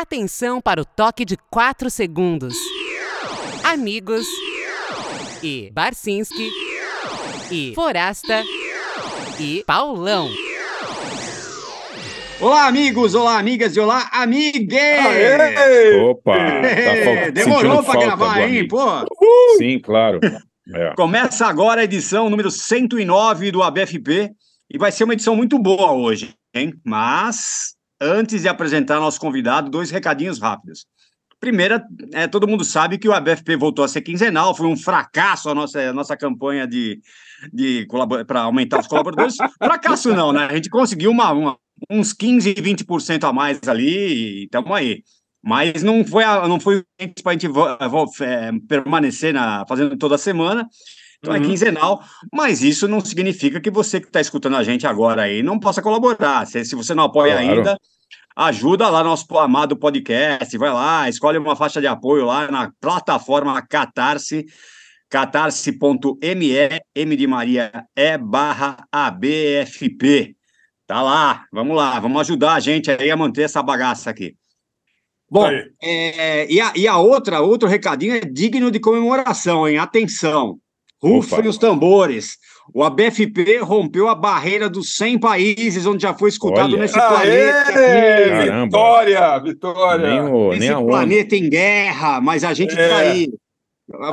Atenção para o toque de 4 segundos. Amigos e Barcinski e Forasta e Paulão. Olá, amigos, olá, amigas e olá, amigues! Opa! Tá Demorou para gravar, hein, pô? Sim, claro. É. Começa agora a edição número 109 do ABFP e vai ser uma edição muito boa hoje, hein? Mas antes de apresentar nosso convidado, dois recadinhos rápidos. Primeira, é, todo mundo sabe que o ABFP voltou a ser quinzenal, foi um fracasso a nossa, a nossa campanha de, de para aumentar os colaboradores. fracasso não, né? A gente conseguiu uma, uma uns 15, 20% a mais ali e estamos aí. Mas não foi, não foi para a gente é, permanecer na, fazendo toda semana. Então é uhum. é quinzenal, mas isso não significa que você que está escutando a gente agora aí não possa colaborar. Se, se você não apoia claro. ainda, ajuda lá nosso amado podcast, vai lá, escolhe uma faixa de apoio lá na plataforma Catarse, catarse.me, M de Maria, E barra ABFP. Tá lá, vamos lá, vamos ajudar a gente aí a manter essa bagaça aqui. Bom, é, e, a, e a outra, outro recadinho é digno de comemoração, hein? Atenção, Rufem os tambores. O ABFP rompeu a barreira dos 100 países onde já foi escutado Olha. nesse planeta. Aê, vitória, vitória. Nem o, nem Esse planeta em guerra, mas a gente está é. aí.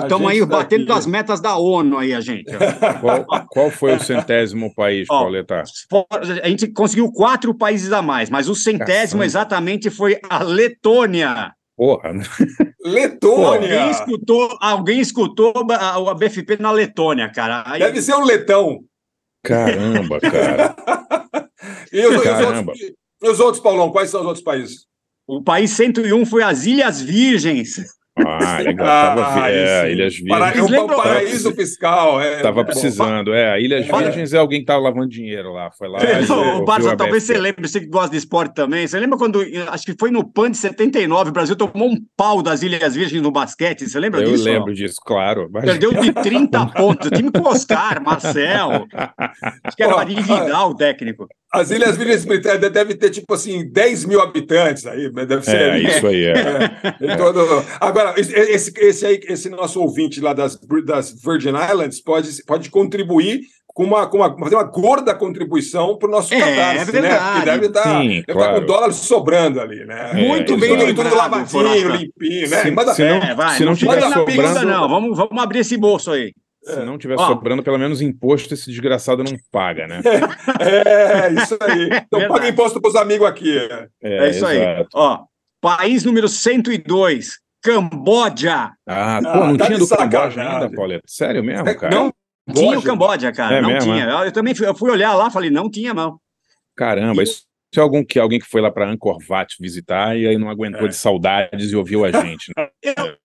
Estamos aí tá batendo aqui. as metas da ONU aí, a gente. Qual, qual foi o centésimo país, Ó, Pauleta? A gente conseguiu quatro países a mais, mas o centésimo Caçamba. exatamente foi a Letônia. Porra. Letônia. Alguém escutou, alguém escutou a, a BFP na Letônia, cara. Aí... Deve ser um letão. Caramba, cara. e, os, Caramba. Os outros, e os outros, Paulão, quais são os outros países? O país 101 foi as Ilhas Virgens. Ah, legal. Tava, ah, é, Ilhas Virgens. Para, é um paraíso fiscal. É, tava precisando, é. Ilhas Virgens é alguém que tava lavando dinheiro lá. Foi lá. o Barça, talvez você lembre, você que gosta de esporte também. Você lembra quando, acho que foi no PAN de 79, o Brasil tomou um pau das Ilhas Virgens no basquete? Você lembra Eu disso? Eu lembro disso, claro. Mas... Perdeu de 30 pontos. O time com Oscar, Marcel. Acho que era Marinho Vidal o técnico. As Ilhas Virgens Britânicas deve ter, tipo assim, 10 mil habitantes aí. Deve ser. É, isso aí, é. é. Todo... Agora, esse, esse, aí, esse nosso ouvinte lá das, das Virgin Islands pode, pode contribuir com uma, com uma, fazer uma gorda contribuição para o nosso é, catarse, é verdade. né? Que deve estar, tá, deve claro. estar com dólares sobrando ali, né? Muito é, bem lembrado. Tudo lavadinho, limpinho, né? Se, Manda se, não, vai, se não, não tiver sobrando... Não, vamos, vamos abrir esse bolso aí. Se não tiver sobrando, pelo menos imposto esse desgraçado não paga, né? É, isso aí. Então paga imposto para os amigos aqui. É, é isso exato. aí. Ó, país número 102, Camboja. Ah, pô, não ah, tá tinha do Camboja ainda, Pauleta? Sério mesmo, cara? Não tinha o Camboja, cara. É não mesmo, tinha. É? Eu também fui, eu fui olhar lá, falei, não tinha, não. Caramba, isso é algum que alguém que foi lá para Angkor Wat visitar e aí não aguentou é. de saudades e ouviu a gente. Né?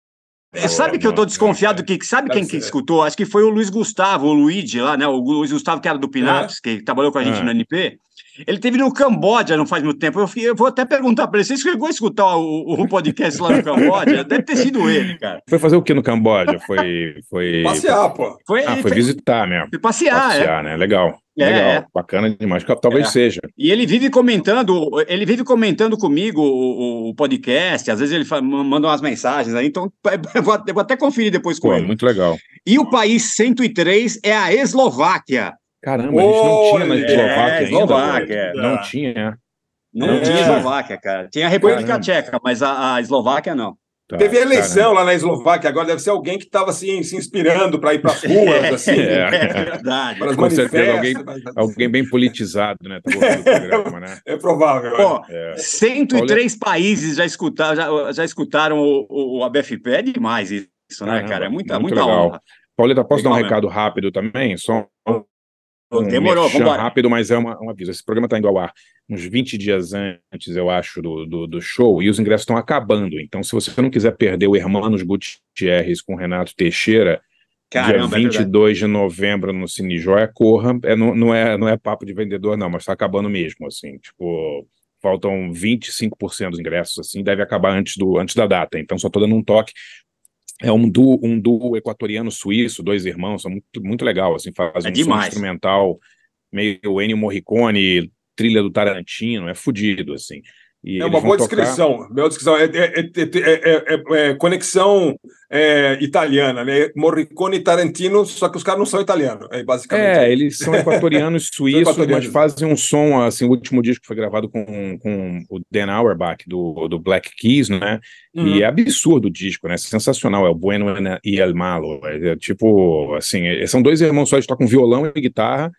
Eu, é, sabe que eu tô desconfiado que sabe quem que escutou? Acho que foi o Luiz Gustavo, o Luigi lá, né? O Luiz Gustavo que era do Pinax, é. que trabalhou com a gente é. no NP. Ele teve no Camboja não faz muito tempo. Eu, eu vou até perguntar para ele: você chegou a escutar o, o, podcast lá no Camboja? Deve ter sido ele, cara. Foi fazer o que no Camboja? Foi. foi... Passear, pô. Foi, ah, foi, foi visitar mesmo. Foi passear, passear é. né? Legal. É, Legal, é. bacana demais, talvez é. seja. E ele vive comentando, ele vive comentando comigo o, o podcast, às vezes ele fala, manda umas mensagens aí, então eu vou, eu vou até conferir depois com Pô, ele. Muito legal. E o país 103 é a Eslováquia. Caramba, a gente não tinha na Eslováquia é, ainda. Eslováquia. Não tinha. Não, não tinha Eslováquia, cara. Tinha a República Caramba. Tcheca, mas a, a Eslováquia não. Tá, Teve eleição caramba. lá na Eslováquia, agora deve ser alguém que estava assim, se inspirando para ir para as ruas, assim. É, é verdade. Com certeza, alguém, alguém bem politizado, né? Tá programa, né? É provável. Pô, é. 103 Olha... países já escutaram, já, já escutaram o, o ABFP, é demais isso, né, caramba, cara? É muita, muito muita legal. honra. Pauleta, posso legal, dar um recado rápido também? Só um Demorou, vamos rápido, mas é uma, um aviso. Esse programa está indo ao ar uns 20 dias antes, eu acho, do, do, do show, e os ingressos estão acabando. Então, se você não quiser perder o Hermanos Gutierrez com Renato Teixeira, Caramba, dia 22 é de novembro no Cine Joia, corra. É, não, não, é, não é papo de vendedor, não, mas está acabando mesmo, assim, tipo, faltam 25% dos ingressos, assim, deve acabar antes, do, antes da data. Então, só estou dando um toque é um duo, um duo equatoriano-suíço, dois irmãos, são muito, muito legal, assim, faz é um som instrumental meio Ennio Morricone, trilha do Tarantino, é fudido, assim. É uma boa tocar... descrição. Boa descrição. É, é, é, conexão italiana, né? Morricone e Tarantino, só que os caras não são italianos, é basicamente. É, eles são equatorianos suíços, equatorianos. mas fazem um som, assim, o último disco foi gravado com, com o Dan Auerbach, do, do Black Keys, né? Uhum. E é absurdo o disco, né? Sensacional, é o Bueno e El Malo. É, tipo, assim, são dois irmãos só, eles tocam violão e guitarra,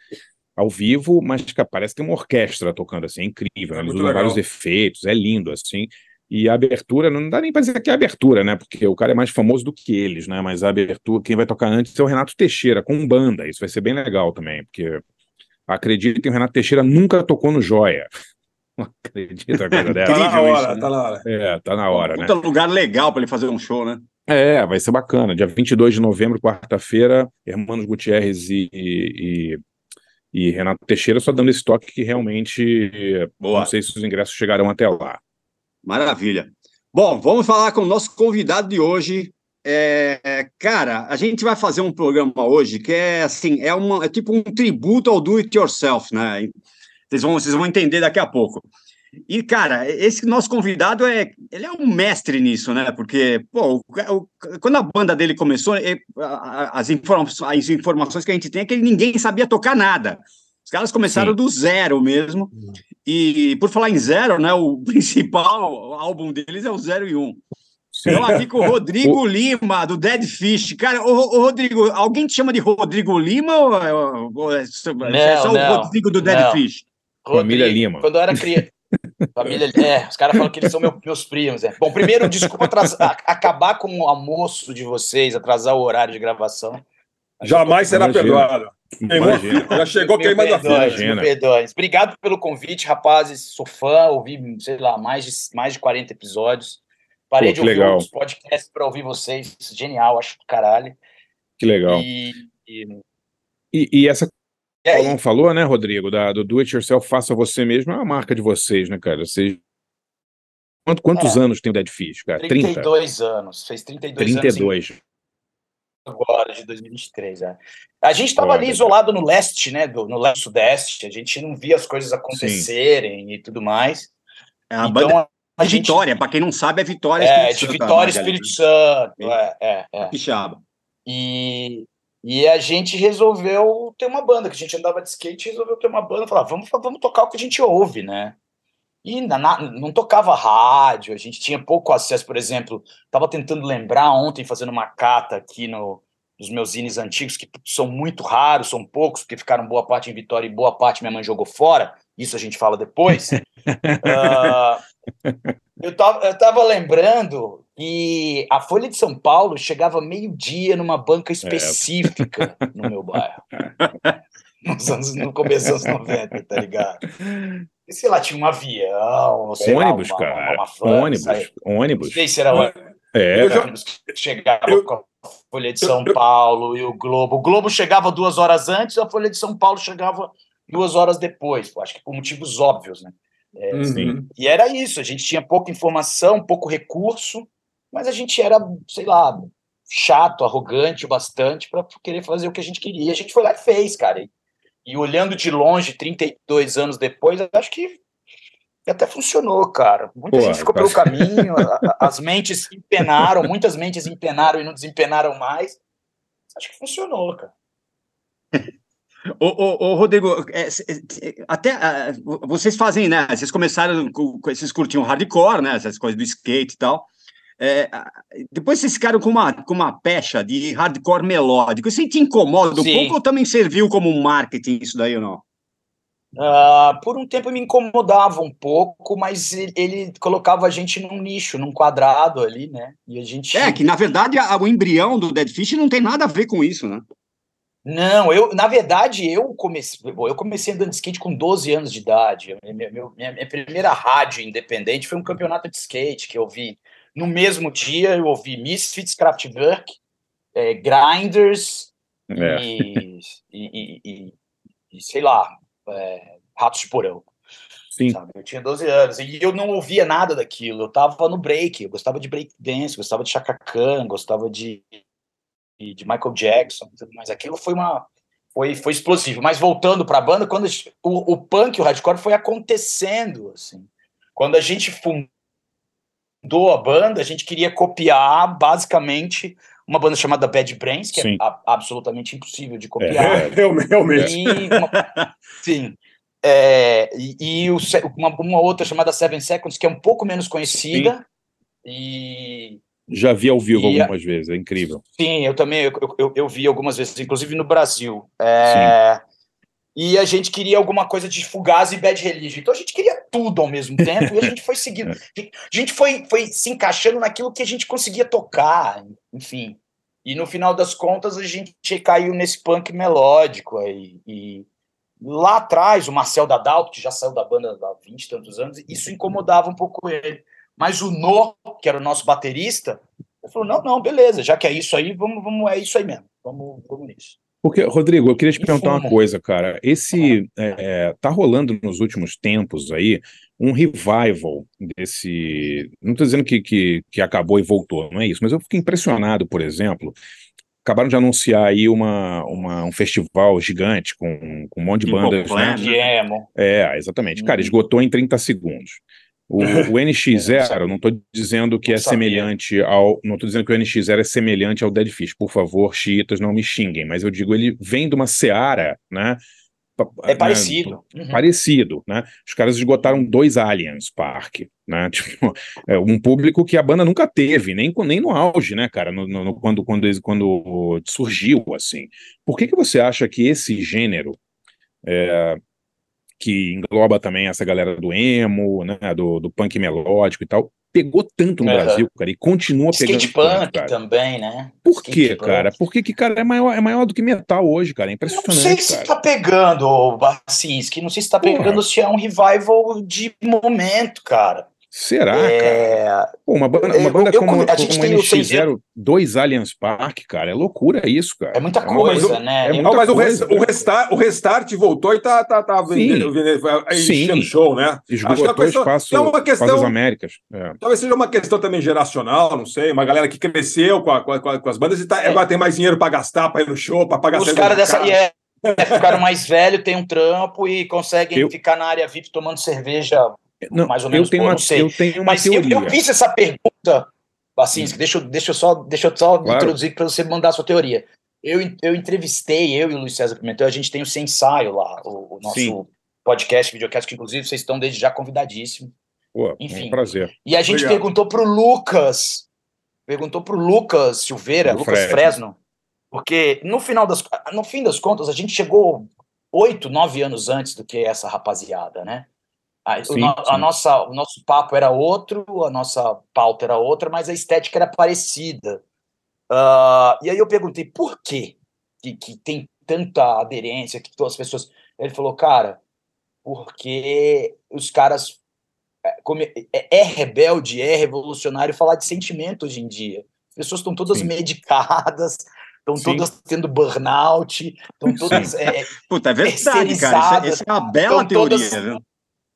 ao vivo, mas que parece que tem uma orquestra tocando assim, é incrível. É Eles usam legal. vários efeitos, é lindo assim. E a abertura, não dá nem para dizer que é abertura, né? Porque o cara é mais famoso do que eles, né? Mas a abertura, quem vai tocar antes é o Renato Teixeira, com banda. Isso vai ser bem legal também, porque acredito que o Renato Teixeira nunca tocou no Joia. Não acredito coisa dessa. tá na hora, isso, né? tá na hora. É, tá na hora, né? lugar legal para ele fazer um show, né? É, vai ser bacana. Dia 22 de novembro, quarta-feira, Hermanos Gutierrez e, e, e Renato Teixeira só dando esse toque que realmente Boa. não sei se os ingressos chegarão até lá. Maravilha. Bom, vamos falar com o nosso convidado de hoje. É, cara, a gente vai fazer um programa hoje que é assim, é, uma, é tipo um tributo ao do it yourself, né? Vocês vão, vocês vão entender daqui a pouco. E, cara, esse nosso convidado é. Ele é um mestre nisso, né? Porque, pô, o, quando a banda dele começou, as, informa as informações que a gente tem é que ninguém sabia tocar nada. Os caras começaram Sim. do zero mesmo. E por falar em zero, né? O principal álbum deles é o Zero e Um. Então, aqui com o Rodrigo Lima, do Dead Fish. Cara, o, Rodrigo, alguém te chama de Rodrigo Lima ou, ou é, só, não, é só não, o Rodrigo do Dead não. Fish? Rodrigo, Família Lima. Quando eu era criança. Família, é, os caras falam que eles são meu, meus primos. É. Bom, primeiro, desculpa atrasar, acabar com o almoço de vocês, atrasar o horário de gravação. Jamais será perdoado. Já chegou queimando a ficha. Obrigado pelo convite, rapazes. Sou fã, ouvi, sei lá, mais de, mais de 40 episódios. Parei Pô, de ouvir legal. podcasts para ouvir vocês. Genial, acho do caralho. Que legal. E, e... e, e essa o Paulão falou, né, Rodrigo, da, do do it yourself, faça você mesmo, é uma marca de vocês, né, cara? Vocês... Quanto, quantos é, anos tem o Dead Fish, cara? 32 30? anos, fez 32, 32. anos. Agora, de 2023, é. A gente estava ali isolado no leste, né, do, no leste-sudeste, a gente não via as coisas acontecerem Sim. e tudo mais. É a então, banda a gente... Vitória, para quem não sabe, é Vitória é, Espírito de Vitória Espírito Santo, é, é, é. Pixaba. E, e a gente resolveu ter uma banda, que a gente andava de skate, resolveu ter uma banda, falar, vamos, vamos tocar o que a gente ouve, né? E na, na, não tocava rádio, a gente tinha pouco acesso, por exemplo, estava tentando lembrar ontem, fazendo uma cata aqui no, nos meus zines antigos, que são muito raros, são poucos, porque ficaram boa parte em Vitória e boa parte minha mãe jogou fora, isso a gente fala depois. uh, eu, tava, eu tava lembrando e a Folha de São Paulo chegava meio-dia numa banca é. específica é. no meu bairro. Nos anos, no começo dos anos 90, tá ligado? E sei lá, tinha um avião, sei ônibus, lá, uma, cara. Uma, uma ônibus, ônibus. Não sei se era é, ônibus que chegava eu, com a Folha de São eu, Paulo e o Globo. O Globo chegava duas horas antes, a Folha de São Paulo chegava duas horas depois. Acho que por motivos óbvios, né? É, uhum. E era isso, a gente tinha pouca informação, pouco recurso, mas a gente era, sei lá, chato, arrogante bastante para querer fazer o que a gente queria. A gente foi lá e fez, cara. E, e olhando de longe, 32 anos depois, acho que até funcionou, cara. Muita Pô, gente ficou pelo caminho, as mentes empenaram, muitas mentes empenaram e não desempenaram mais. Acho que funcionou, cara. Ô, ô, ô, Rodrigo, é, é, até uh, vocês fazem, né? Vocês começaram com, com esses curtinhos hardcore, né? Essas coisas do skate e tal. É, depois vocês ficaram com uma, com uma pecha de hardcore melódico. Isso te incomoda um pouco ou também serviu como marketing isso daí ou não? Uh, por um tempo me incomodava um pouco, mas ele, ele, colocava a gente num nicho, num quadrado ali, né? E a gente. É, que na verdade a, o embrião do Dead Fish não tem nada a ver com isso, né? Não, eu, na verdade, eu comecei, eu comecei andando de skate com 12 anos de idade. Minha, minha, minha primeira rádio independente foi um campeonato de skate que eu vi no mesmo dia eu ouvi Misfits, Kraftwerk, é, Grinders é. E, e, e, e, sei lá, é, Ratos de Porão. Sim. Sabe? Eu tinha 12 anos e eu não ouvia nada daquilo. Eu tava no break, eu gostava de break dance, gostava de Chaka Khan, gostava de, de Michael Jackson, mas aquilo foi uma foi, foi explosivo. Mas voltando para a banda, quando o, o punk, o hardcore foi acontecendo, assim Quando a gente fundou a banda, a gente queria copiar basicamente uma banda chamada Bad Brains, que é sim. é a, absolutamente impossível de copiar. É, realmente. E uma, sim. É, e, e o, uma, uma, outra chamada Seven Seconds, que é um pouco menos conhecida. Sim. E. Já vi ao vivo e, algumas vezes, é incrível. Sim, eu também eu, eu, eu vi algumas vezes, inclusive no Brasil. É, e a gente queria alguma coisa de Fugazi e Bad Religion. Então a gente queria tudo ao mesmo tempo e a gente foi seguindo. A gente foi, foi se encaixando naquilo que a gente conseguia tocar, enfim. E no final das contas a gente caiu nesse punk melódico aí. E lá atrás, o Marcel Dadalto, que já saiu da banda há 20 e tantos anos, isso incomodava um pouco ele. Mas o No, que era o nosso baterista, ele falou: não, não, beleza, já que é isso aí, vamos, vamos é isso aí mesmo. Vamos, vamos nisso. Porque, Rodrigo, eu queria te perguntar uma coisa, cara. Esse é, é, tá rolando nos últimos tempos aí um revival desse. Não estou dizendo que, que, que acabou e voltou, não é isso, mas eu fiquei impressionado, por exemplo. Acabaram de anunciar aí uma, uma um festival gigante com, com um monte de bandas. Né? É, exatamente. Cara, uhum. esgotou em 30 segundos. O, o NX0, não estou dizendo que é semelhante ao. Não estou dizendo que o NX0 é semelhante ao Dead Fish. Por favor, chiitas, não me xinguem, mas eu digo, ele vem de uma seara, né? É né, parecido. Uhum. Parecido, né? Os caras esgotaram dois Aliens Park, né? Tipo, é um público que a banda nunca teve, nem, nem no auge, né, cara? No, no, quando, quando, quando surgiu, assim. Por que, que você acha que esse gênero é, que engloba também essa galera do emo, né, do, do punk melódico e tal, pegou tanto no uhum. Brasil, cara, e continua pegando. Skate punk também, né? Por quê, cara? Por que, que, cara, é maior, é maior do que metal hoje, cara? É impressionante. Não sei se tá pegando, Bacinski, não sei se tá pegando se é um revival de momento, cara. Será, é... cara? Pô, uma banda, uma banda eu, como, eu, a gente como NX0, dois Aliens Park, cara, é loucura isso, cara. É muita é coisa, né? É muita mas coisa, o, restart, o restart voltou e tá, tá, tá vendendo, vendendo, enchendo show, né? Esgotou Acho que questão, espaço, é uma questão, das Américas. É. Talvez seja uma questão também geracional, não sei, uma galera que cresceu com, a, com, a, com as bandas e tá, é. agora tem mais dinheiro para gastar, para ir no show, para pagar Os caras dessa... É, é, ficaram mais velho, tem um trampo e conseguem eu... ficar na área VIP tomando cerveja não, mais ou menos, eu tenho, pô, uma, eu tenho uma Mas teoria. Eu, eu fiz essa pergunta, Bacinski, deixa, deixa eu só, deixa eu só claro. introduzir para você mandar a sua teoria. Eu, eu entrevistei, eu e o Luiz César Pimentel, a gente tem o Sem Ensaio lá, o, o nosso Sim. podcast, videocast, que inclusive vocês estão desde já convidadíssimos. Pô, Enfim. É um prazer. E a gente Obrigado. perguntou pro Lucas, perguntou pro Lucas Silveira, o Lucas Fred. Fresno, porque no final das, no fim das contas, a gente chegou oito, nove anos antes do que essa rapaziada, né? A, sim, o, a nossa, o nosso papo era outro, a nossa pauta era outra, mas a estética era parecida. Uh, e aí eu perguntei por quê que, que tem tanta aderência, que todas as pessoas. Ele falou, cara, porque os caras. É, é, é rebelde, é revolucionário falar de sentimento hoje em dia. As pessoas estão todas Sim. medicadas, estão todas tendo burnout, estão todas. É, Puta, é verdade, cara. Isso é, isso é uma bela teoria, todas, viu?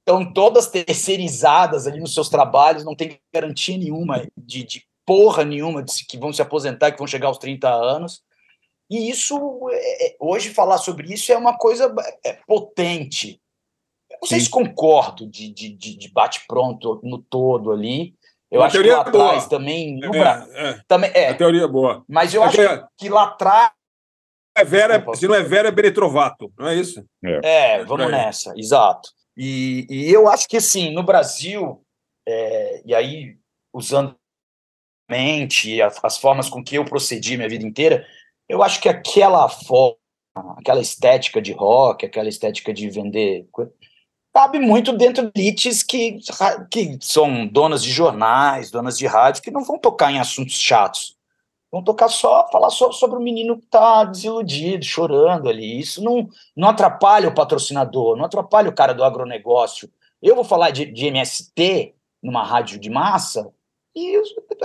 Estão todas terceirizadas ali nos seus trabalhos, não tem garantia nenhuma de, de porra nenhuma de que vão se aposentar, que vão chegar aos 30 anos. E isso, é, é, hoje, falar sobre isso é uma coisa é, potente. Sei se concordo de, de, de bate-pronto no todo ali. Eu acho que lá atrás também. É, é, também é. A teoria é boa. Mas eu acho que lá atrás. É Vera, se não é Vera, é Beretrovato, não é isso? É, é vamos nessa, exato. E, e eu acho que, assim, no Brasil, é, e aí, usando mente, as, as formas com que eu procedi minha vida inteira, eu acho que aquela forma, aquela estética de rock, aquela estética de vender, cabe muito dentro de elites que, que são donas de jornais, donas de rádio, que não vão tocar em assuntos chatos. Vão tocar só, falar só sobre o menino que está desiludido, chorando ali. Isso não, não atrapalha o patrocinador, não atrapalha o cara do agronegócio. Eu vou falar de, de MST numa rádio de massa e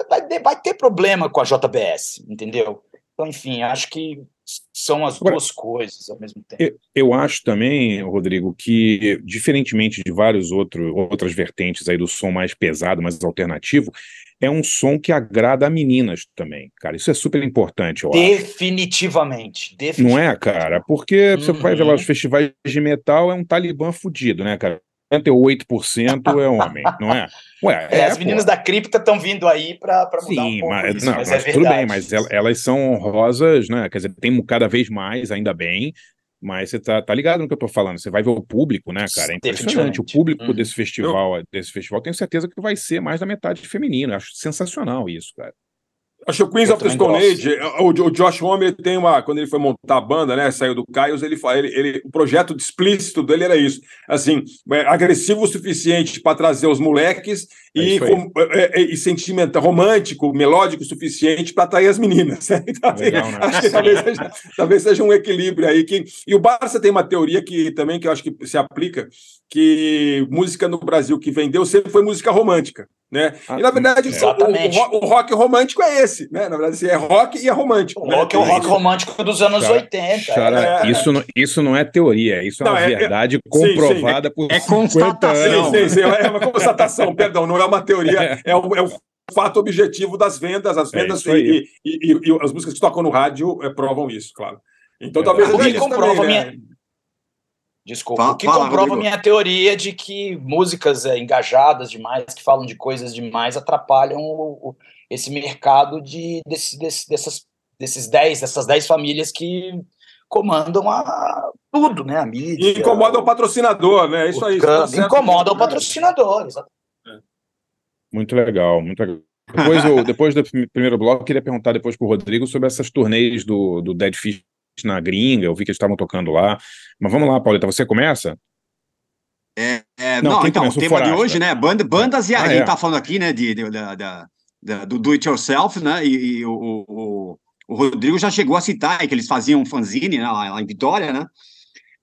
vai, vai ter problema com a JBS, entendeu? Então, enfim, acho que são as Agora, duas coisas ao mesmo tempo. Eu, eu, acho também, Rodrigo, que diferentemente de vários outros outras vertentes aí do som mais pesado, mais alternativo, é um som que agrada a meninas também, cara. Isso é super importante, eu definitivamente, acho. Definitivamente. Não é, cara? Porque uhum. você vai ver lá os uhum. festivais de metal, é um talibã fudido, né, cara? 98% é homem, não é? Ué, é, é as meninas pô. da cripta estão vindo aí para mudar Sim, um pouco mas, isso, não, mas, mas é tudo bem, mas elas são honrosas, né? Quer dizer, tem cada vez mais, ainda bem, mas você tá, tá ligado no que eu tô falando. Você vai ver o público, né, cara? É impressionante. O público uhum. desse festival, desse festival, tenho certeza que vai ser mais da metade feminino. Eu acho sensacional isso, cara. Acho que o Queens of the Stone Age, o, o Josh Homme tem uma. Quando ele foi montar a banda, né? Saiu do Caios, ele, ele, ele, o projeto explícito dele era isso. Assim, é, agressivo o suficiente para trazer os moleques é e, com, é, é, e sentimental, romântico, melódico o suficiente para atrair as meninas. Né? Então, assim, Legal, né? Acho que talvez seja, talvez seja um equilíbrio aí. Que, e o Barça tem uma teoria que também que eu acho que se aplica, que música no Brasil que vendeu sempre foi música romântica. Né? Ah, e na verdade, o, o, o, rock romântico é esse, né? Na verdade, assim, é rock e é romântico. O né? rock é o rock romântico dos anos cara, 80. Cara, é. isso, não, isso não é teoria, isso é uma é, verdade comprovada sim, sim, por é, constatação. Sim, sim, é uma constatação, perdão, não é uma teoria, é o, é o fato objetivo das vendas, as é vendas e, e, e, e, as músicas que tocam no rádio provam isso, claro. Então talvez que comprova também, né? Desculpa. Fala, o que fala, comprova Rodrigo. minha teoria de que músicas é, engajadas demais, que falam de coisas demais, atrapalham o, o, esse mercado de, desse, desse, dessas, desses 10, dessas 10 famílias que comandam a, tudo, né? A mídia. E incomodam o patrocinador, né? Isso aí. Tá incomoda o patrocinador, exatamente. Muito legal, muito legal. Depois, eu, depois do primeiro bloco, eu queria perguntar depois para o Rodrigo sobre essas turnês do, do Dead Fish na gringa, eu vi que eles estavam tocando lá. Mas vamos lá, Pauleta, você começa? É, é, não, não então, o tema Forasta? de hoje, né? Band, bandas e ah, a gente é. tá falando aqui, né, de, de, de, do do it yourself, né? E, e o, o, o, Rodrigo já chegou a citar que eles faziam fanzine né, lá, lá em Vitória, né?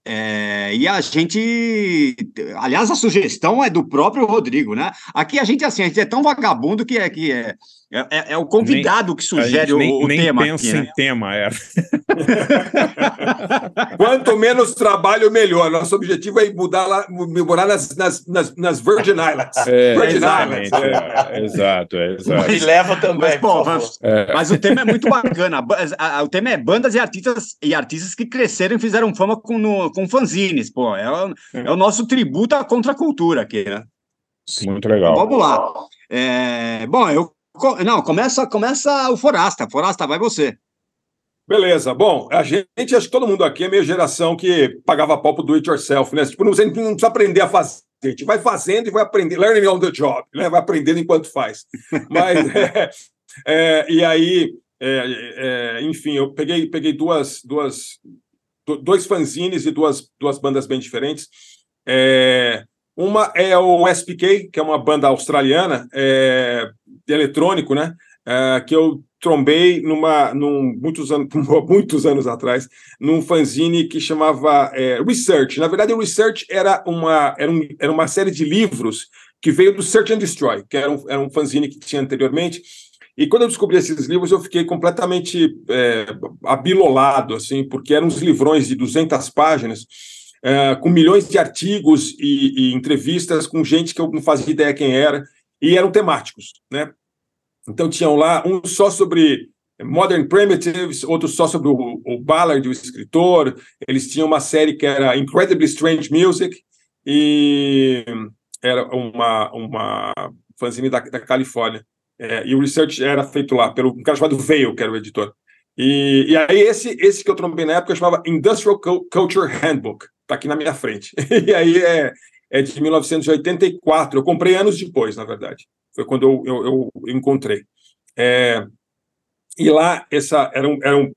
É, e a gente, aliás, a sugestão é do próprio Rodrigo, né? Aqui a gente assim, a gente é tão vagabundo que é que é, é, é o convidado nem, que sugere nem, o, o nem tema. pensa aqui, em né? tema, é. Quanto menos trabalho, melhor. Nosso objetivo é mudar lá, morar nas, nas, nas, nas Virgin Islands. É, Virgin Islands. É, exato, é, exato. E leva também. Mas, bom, mas, é. mas, o tema é muito bacana. O tema é bandas e artistas e artistas que cresceram e fizeram fama com, no, com fanzines. Pô, é, o, é o nosso tributo à contracultura aqui, né? Sim, muito legal. Então, vamos lá. É, bom, eu não, começa, começa o Forasta. Forasta, vai você. Beleza. Bom, a gente, acho que todo mundo aqui é meio geração que pagava pau pro do it yourself, né? Tipo, não, não precisa aprender a fazer. A gente vai fazendo e vai aprender, learning on the job, né? Vai aprendendo enquanto faz. Mas, é, é, e aí, é, é, enfim, eu peguei, peguei duas, duas, dois fanzines e duas, duas bandas bem diferentes. É, uma é o SPK, que é uma banda australiana é, eletrônico, né? É, que eu trombei numa, num, muitos, anos, muitos anos atrás, num fanzine que chamava é, Research. Na verdade, o Research era uma, era, um, era uma série de livros que veio do Search and Destroy, que era um, era um fanzine que tinha anteriormente. E quando eu descobri esses livros, eu fiquei completamente é, abilolado, assim, porque eram uns livrões de 200 páginas, é, com milhões de artigos e, e, entrevistas com gente que eu não fazia ideia quem era, e eram temáticos, né? Então tinham lá um só sobre Modern Primitives, outro só sobre o, o Ballard, o escritor. Eles tinham uma série que era Incredibly Strange Music e era uma uma fanzine da, da Califórnia. É, e o research era feito lá pelo um cara chamado Veil, que era o editor. E, e aí esse esse que eu trombei na época chamava Industrial Culture Handbook está aqui na minha frente. e aí é, é de 1984. Eu comprei anos depois, na verdade. Foi quando eu, eu, eu encontrei. É, e lá, essa era, um, era um,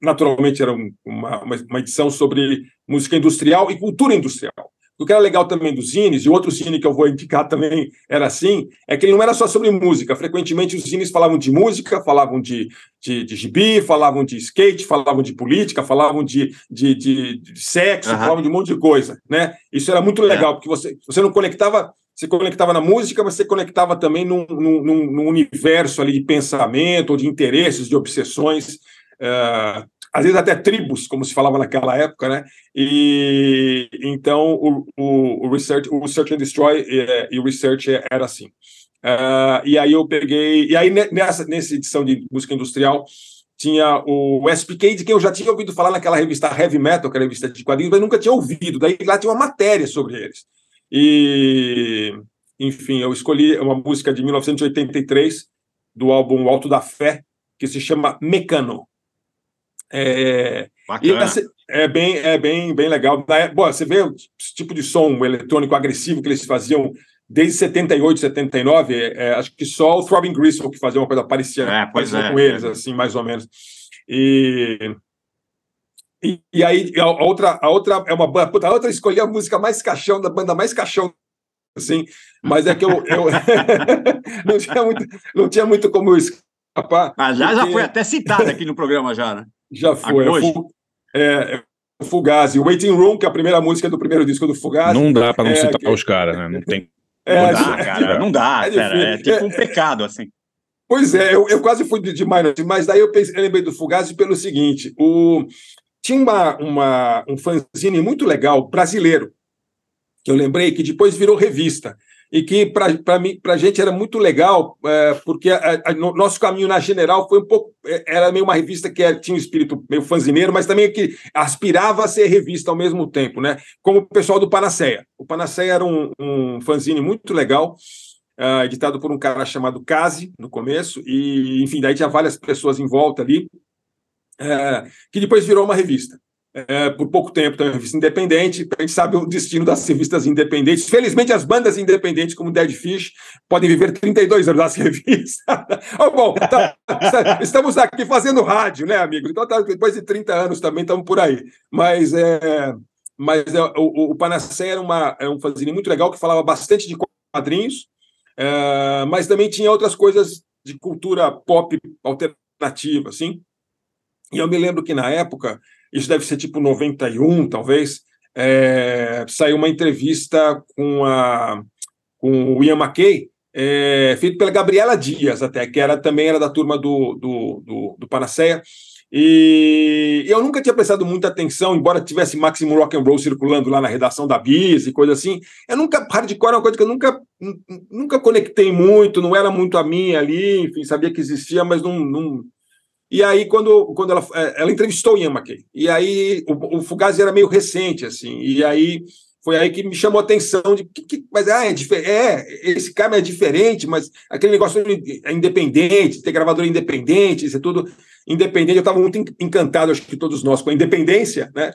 naturalmente, era uma, uma edição sobre música industrial e cultura industrial. O que era legal também dos zines, e outro zine que eu vou indicar também era assim, é que ele não era só sobre música. Frequentemente os zines falavam de música, falavam de, de, de gibi, falavam de skate, falavam de política, falavam de, de, de, de sexo, uhum. falavam de um monte de coisa. Né? Isso era muito legal, é. porque você, você não conectava você conectava na música, mas você conectava também num, num, num, universo ali de pensamento, ou de interesses, de obsessões. Uh, às vezes até tribos, como se falava naquela época, né? E então o, o, o research, o search and destroy e, é, e o research era assim. Uh, e aí eu peguei, e aí nessa, nessa edição de música industrial tinha o SPK, de quem eu já tinha ouvido falar naquela revista Heavy Metal, que era a revista de quadrinhos, mas nunca tinha ouvido. Daí lá tinha uma matéria sobre eles. E, enfim, eu escolhi uma música de 1983 do álbum Alto da Fé, que se chama Mecano. É, Bacana. é bem, é bem, bem legal. Bom, você vê o tipo de som eletrônico agressivo que eles faziam desde 78, 79. É, acho que só o Throbbing Gristle que fazia uma coisa parecida, é, parecida é. com eles, assim, mais ou menos. E, e, e, aí a outra, a outra é uma banda, a outra escolhi a música mais caixão da banda mais caixão assim, mas é que eu, eu não, tinha muito, não tinha muito como escapar. Ah, já, porque... já foi até citada aqui no programa já, né? Já foi. Hoje? É, é, Fugazi, Waiting Room, que é a primeira música do primeiro disco do Fugazi. Não dá para não é, citar que... os caras, né? Não tem. É, não dá, cara, não dá, é, é tipo um pecado, assim. Pois é, eu, eu quase fui de, de mas daí eu, pensei, eu lembrei do Fugazi pelo seguinte: o, tinha uma, uma, um fanzine muito legal brasileiro, que eu lembrei que depois virou revista e que para a gente era muito legal, é, porque a, a, no, nosso caminho na General foi um pouco. É, era meio uma revista que era, tinha um espírito meio fanzineiro, mas também que aspirava a ser revista ao mesmo tempo, né? Como o pessoal do Panaceia. O Panaceia era um, um fanzine muito legal. Uh, editado por um cara chamado Kazi, no começo, e, enfim, daí tinha várias pessoas em volta ali, é, que depois virou uma revista. É, por pouco tempo, também uma revista independente. A gente sabe o destino das revistas independentes. Felizmente, as bandas independentes, como Dead Fish, podem viver 32 anos das revistas. oh, bom, tá, estamos aqui fazendo rádio, né, amigos? Então, tá, depois de 30 anos também estamos por aí. Mas, é, mas é, o, o Panacea era, uma, era um fanzine muito legal que falava bastante de quadrinhos, é, mas também tinha outras coisas de cultura pop alternativa, assim. E eu me lembro que na época, isso deve ser tipo 91, talvez, é, saiu uma entrevista com, a, com o Ian McKay, é, feito pela Gabriela Dias, até, que era também era da turma do, do, do, do Panaceia. E eu nunca tinha prestado muita atenção, embora tivesse Máximo Rock and Roll circulando lá na redação da Bis e coisa assim. Eu nunca hardcore é uma coisa que eu nunca nunca conectei muito, não era muito a minha ali, enfim, sabia que existia, mas não, não e aí, quando, quando ela, é, ela entrevistou o Ian McKay, e aí o, o Fugazi era meio recente, assim, e aí foi aí que me chamou a atenção de que, que mas ah, é, é, esse cara é diferente, mas aquele negócio é independente, ter gravador independente, isso é tudo independente. Eu estava muito encantado, acho que todos nós, com a independência, né?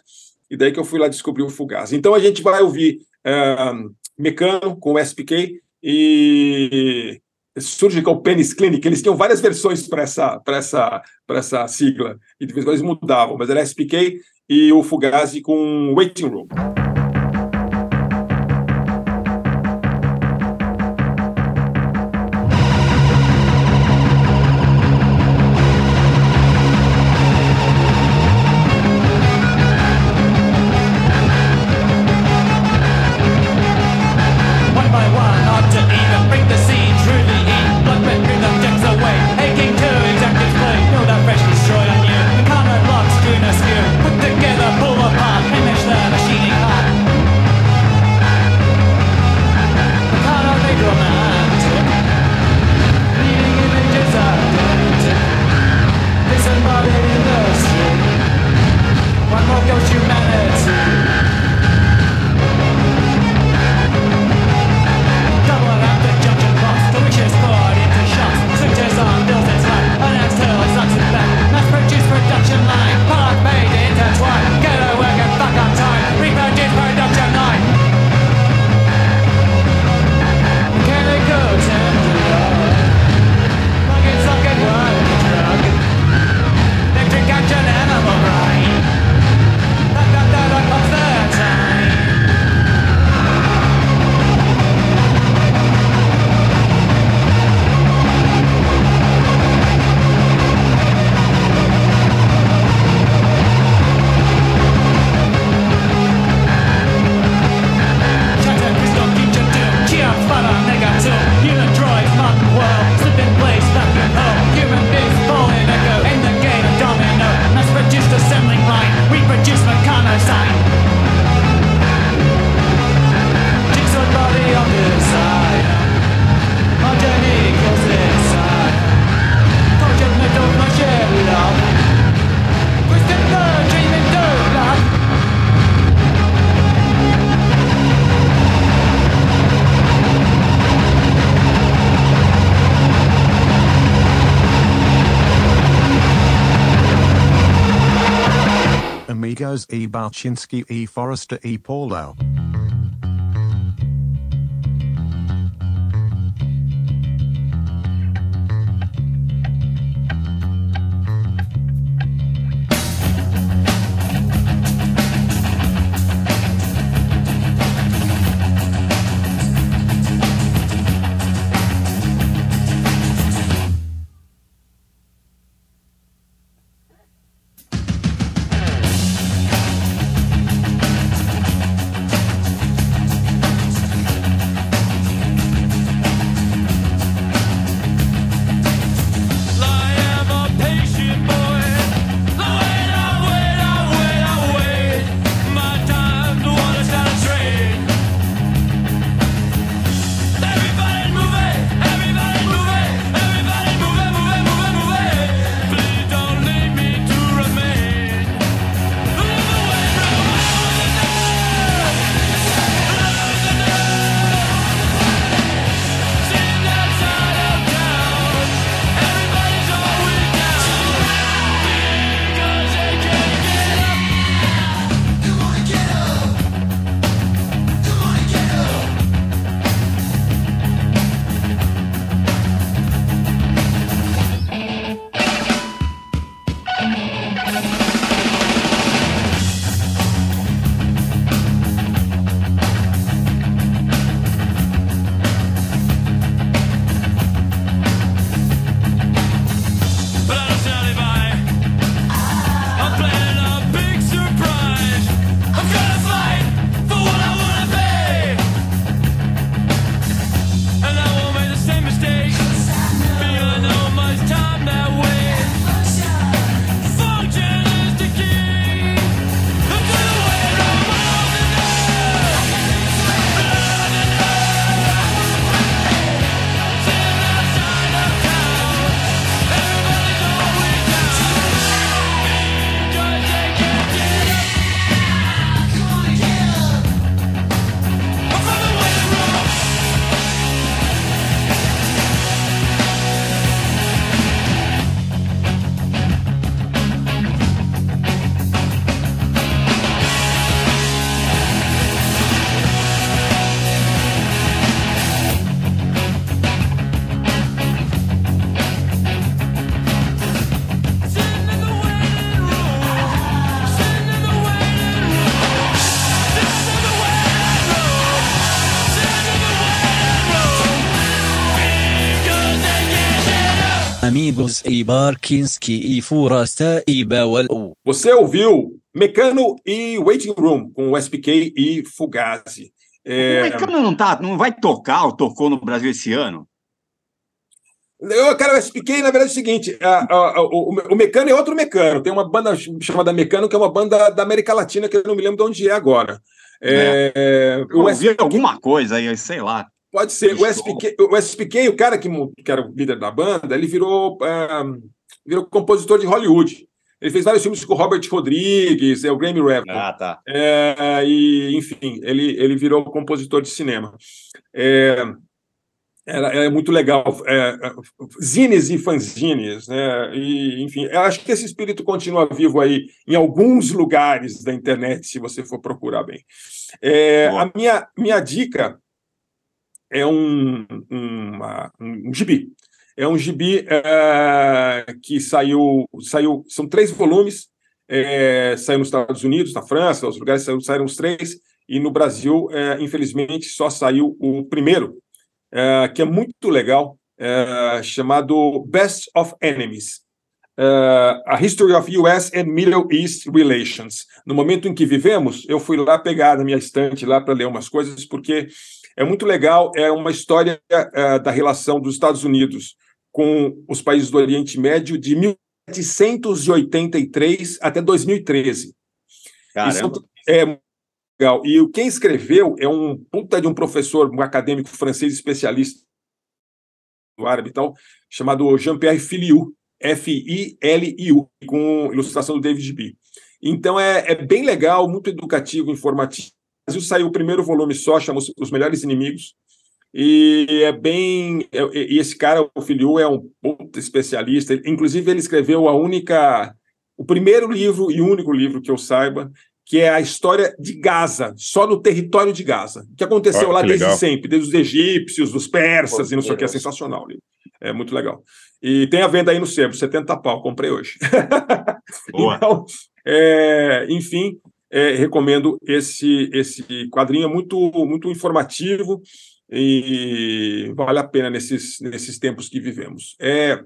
E daí que eu fui lá descobrir o Fugazi. Então a gente vai ouvir uh, Mecano com o SPK e Surgical Penis Clinic, eles tinham várias versões para essa, essa, essa sigla, e de vez em quando eles mudavam, mas era SPK e o Fugazi com Waiting Room. Amigos e Barchinski e Forrester e Paulo. Amigos e Barkinski e Furasta e Bawal. Você ouviu Mecano e Waiting Room com o SPK e Fugazi. É... O Mecano não, tá, não vai tocar ou tocou no Brasil esse ano? Eu, cara, o SPK, na verdade, é o seguinte: a, a, a, o, o Mecano é outro Mecano. Tem uma banda chamada Mecano, que é uma banda da América Latina, que eu não me lembro de onde é agora. É, é. Eu ouvi alguma coisa aí, sei lá. Pode ser. O SPK, o SPK, o cara que, que era o líder da banda, ele virou, uh, virou compositor de Hollywood. Ele fez vários filmes com o Robert Rodrigues, é o Grammy Revel. Ah, tá. É, e, enfim, ele, ele virou compositor de cinema. É, era, é muito legal. É, zines e fanzines, né? E, enfim, eu acho que esse espírito continua vivo aí em alguns lugares da internet, se você for procurar bem. É, a minha, minha dica é um, uma, um gibi. É um gibi é, que saiu, saiu, são três volumes, é, saiu nos Estados Unidos, na França, nos lugares saíram, saíram os três, e no Brasil, é, infelizmente, só saiu o primeiro, é, que é muito legal, chamado Best of Enemies. A History of US and Middle East Relations. No momento em que vivemos, eu fui lá pegar na minha estante lá para ler umas coisas, porque é muito legal, é uma história é, da relação dos Estados Unidos com os países do Oriente Médio de 1783 até 2013. Caramba. Isso é legal. E quem escreveu é um puta de um professor, um acadêmico francês especialista no árabe e tal, chamado Jean-Pierre Filiu, F-I-L-I-U, com ilustração do David B. Então é, é bem legal, muito educativo, informativo Brasil saiu o primeiro volume só, chama Os Melhores Inimigos. E é bem. E esse cara, o Filiu, é um puta especialista. Inclusive, ele escreveu a única, o primeiro livro e único livro que eu saiba, que é a história de Gaza, só no território de Gaza, que aconteceu lá desde legal. sempre, desde os egípcios, os persas Pô, e não sei o que, é sensacional. É muito legal. E tem a venda aí no sebo, 70 pau, comprei hoje. Boa. então, é, enfim, é, recomendo esse esse quadrinho, é muito, muito informativo e vale a pena nesses, nesses tempos que vivemos. É,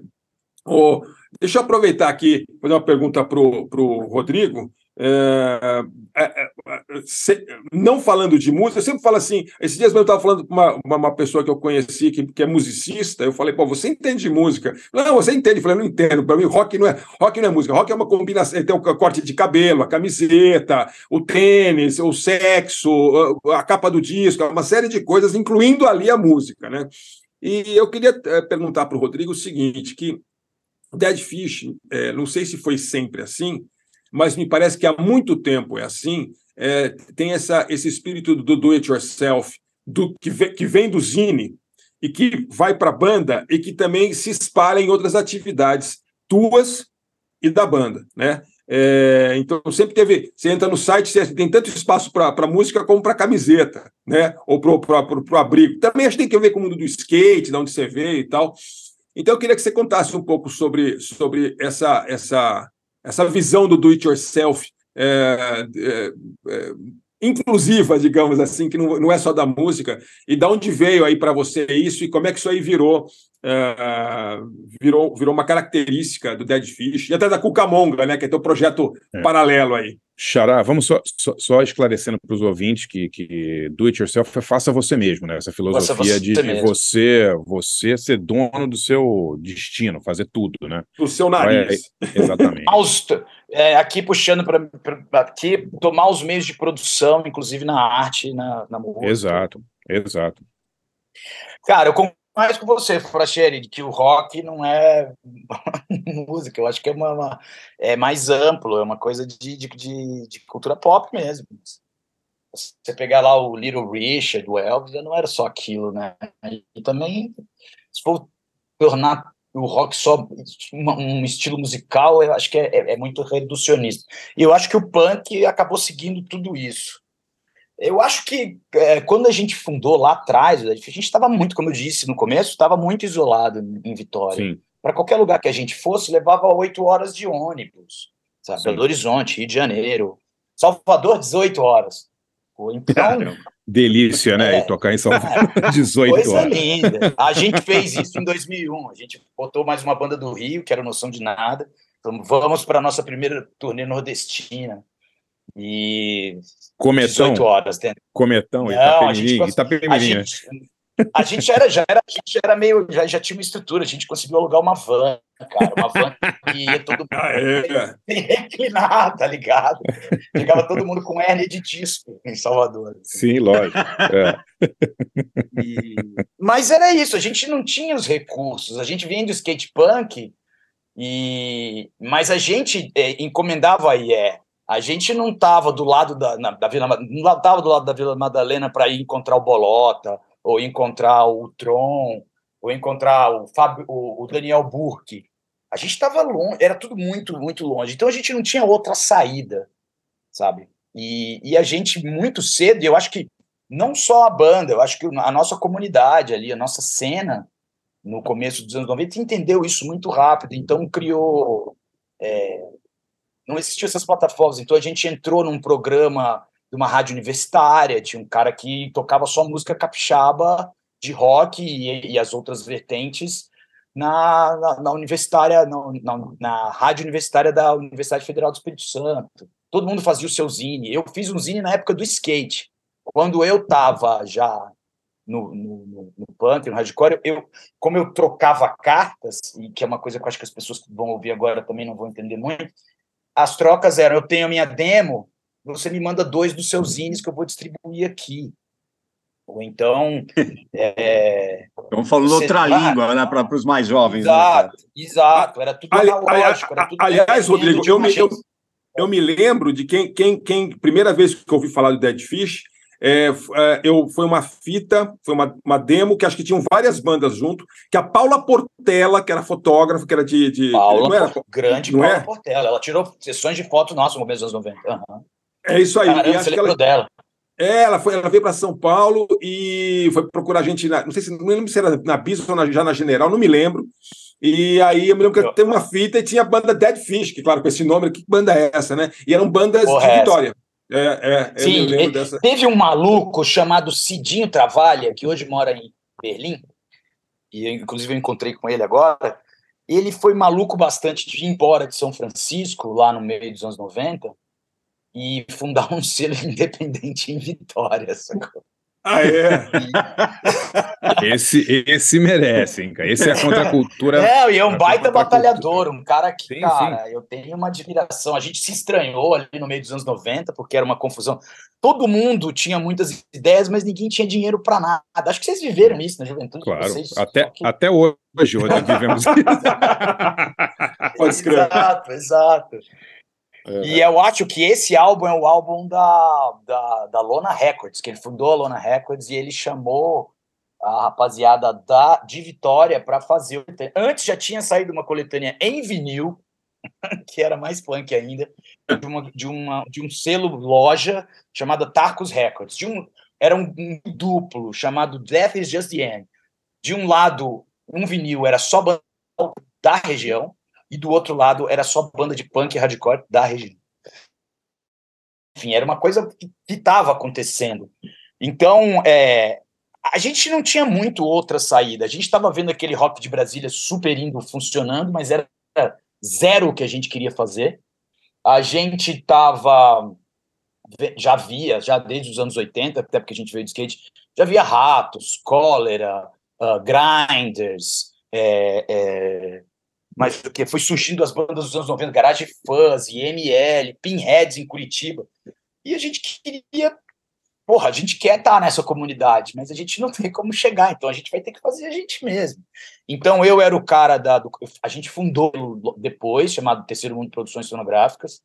oh, deixa eu aproveitar aqui, fazer uma pergunta para o Rodrigo. É, é, é, não falando de música, eu sempre falo assim. Esses dias eu estava falando com uma, uma, pessoa que eu conheci que, que é musicista. Eu falei, pô, você entende de música? Não, você entende. Eu falei, não entendo. Para mim, rock não é rock não é música. Rock é uma combinação. Tem o corte de cabelo, a camiseta, o tênis, o sexo, a capa do disco, uma série de coisas, incluindo ali a música, né? E eu queria é, perguntar para o Rodrigo o seguinte: que Dead Fish, é, não sei se foi sempre assim mas me parece que há muito tempo é assim. É, tem essa, esse espírito do do it yourself, do, que, vem, que vem do Zine e que vai para a banda e que também se espalha em outras atividades tuas e da banda, né? É, então sempre teve. Você entra no site, você tem tanto espaço para música como para camiseta, né? Ou para o abrigo. Também acho que tem que ver com o mundo do skate, de onde você vê e tal. Então eu queria que você contasse um pouco sobre, sobre essa, essa essa visão do do it yourself é, é, é, inclusiva, digamos assim, que não, não é só da música, e de onde veio aí para você isso e como é que isso aí virou é, virou, virou uma característica do Dead Fish e até da Cucamonga, né, que é teu projeto é. paralelo aí. Xará, vamos só, só, só esclarecendo para os ouvintes que, que do it yourself é faça você mesmo, né? Essa filosofia você de, de você, você ser dono do seu destino, fazer tudo, né? Do seu nariz. É, exatamente. é, aqui puxando para aqui tomar os meios de produção, inclusive na arte, na, na música. Exato, exato. Cara, eu mais com você, Fracheri, que o rock não é música, eu acho que é, uma, uma, é mais amplo, é uma coisa de, de, de, de, cultura pop mesmo. Você pegar lá o Little Richard, o Elvis, não era só aquilo, né? E também, se for tornar o rock só um estilo musical, eu acho que é, é, é muito reducionista. E eu acho que o punk acabou seguindo tudo isso. Eu acho que é, quando a gente fundou lá atrás, a gente estava muito, como eu disse no começo, estava muito isolado em Vitória. Para qualquer lugar que a gente fosse, levava oito horas de ônibus. Sabe? Belo Horizonte, Rio de Janeiro. Salvador, 18 horas. Então. Delícia, né? É, e tocar em Salvador 18 coisa horas. linda. A gente fez isso em 2001. A gente botou mais uma banda do Rio, que era Noção de Nada. Então, vamos para a nossa primeira turnê nordestina. E Cometão. 18 horas dentro. Cometão, Não, Itapemirim, a Itapemirim, a gente, a gente era, já era, a gente era meio, já, já tinha uma estrutura, a gente conseguiu alugar uma van, cara, uma van que ia todo mundo ah, é. reclinar, tá ligado? Chegava todo mundo com hernia de disco em Salvador. Sim, lógico. É. E... Mas era isso, a gente não tinha os recursos, a gente vinha do skate punk, e... mas a gente é, encomendava a IE, a gente não estava do lado da, na, da Vila não estava do lado da Vila Madalena para ir encontrar o Bolota ou encontrar o Tron ou encontrar o, Fábio, o, o Daniel Burke. A gente estava longe, era tudo muito muito longe. Então a gente não tinha outra saída, sabe? E, e a gente muito cedo, eu acho que não só a banda, eu acho que a nossa comunidade ali, a nossa cena no começo dos anos 90 entendeu isso muito rápido, então criou é, não existiam essas plataformas. Então a gente entrou num programa de uma rádio universitária, tinha um cara que tocava só música capixaba de rock e, e as outras vertentes na, na, na universitária, na, na, na, rádio universitária da Universidade Federal do Espírito Santo. Todo mundo fazia o seu zine. Eu fiz um zine na época do skate. Quando eu estava já no, no, no, punk, no hardcore, eu, como eu trocava cartas, e que é uma coisa que eu acho que as pessoas que vão ouvir agora também não vão entender muito, as trocas eram: eu tenho a minha demo, você me manda dois dos seus zines que eu vou distribuir aqui. Ou então. É, Estamos falando outra língua, né, para os mais jovens. Né, exato, né, exato. Era tudo Ali, analógico. Era tudo aliás, Rodrigo, eu me, eu, eu me lembro de quem, quem, quem. Primeira vez que eu ouvi falar do Dead Fish é, é, eu, foi uma fita, foi uma, uma demo que acho que tinham várias bandas junto, que a Paula Portela, que era fotógrafa, que era de. de Paula, era, grande não Paula é? Portela. Ela tirou sessões de foto nossas no começo dos anos 90. Uhum. É isso aí. Caramba, você ela... dela. É, ela, foi, ela veio para São Paulo e foi procurar a gente, na, não sei se não lembro se era na Bis ou na, já na General, não me lembro. E aí eu me lembro que teve uma fita e tinha a banda Dead Fish, que claro, com esse nome, que banda é essa, né? E eram bandas Porra, de é Vitória. É, é, Sim, eu dessa. teve um maluco chamado Cidinho Travalha, que hoje mora em Berlim, e eu, inclusive eu encontrei com ele agora. Ele foi maluco bastante de ir embora de São Francisco, lá no meio dos anos 90, e fundar um selo independente em Vitória. Sacou? Ah, é? esse, esse merece, hein, cara? Esse é a contracultura. É, e é um baita batalhador, um cara que, sim, cara, sim. eu tenho uma admiração. A gente se estranhou ali no meio dos anos 90, porque era uma confusão. Todo mundo tinha muitas ideias, mas ninguém tinha dinheiro para nada. Acho que vocês viveram isso na juventude. Claro, vocês, até, que... até hoje, hoje vivemos isso. Pode escrever. Exato, exato. É. E eu acho que esse álbum é o álbum da, da, da Lona Records, que ele fundou a Lona Records e ele chamou a rapaziada da, de Vitória para fazer. Antes já tinha saído uma coletânea em vinil, que era mais punk ainda, de, uma, de, uma, de um selo loja chamada Tarcos Records. De um, era um, um duplo chamado Death is Just the End. De um lado, um vinil era só da região, e do outro lado era só banda de punk e hardcore da região. Enfim, era uma coisa que estava acontecendo. Então, é, a gente não tinha muito outra saída. A gente estava vendo aquele rock de Brasília super indo, funcionando, mas era zero o que a gente queria fazer. A gente estava. Já via, já desde os anos 80, até porque a gente veio de skate, já via Ratos, Cólera, uh, Grinders, é, é, mas que foi surgindo as bandas dos anos 90, Garage Fuzz, ML, Pinheads em Curitiba. E a gente queria, porra, a gente quer estar nessa comunidade, mas a gente não tem como chegar, então a gente vai ter que fazer a gente mesmo. Então eu era o cara da. Do, a gente fundou depois, chamado Terceiro Mundo Produções Sonográficas.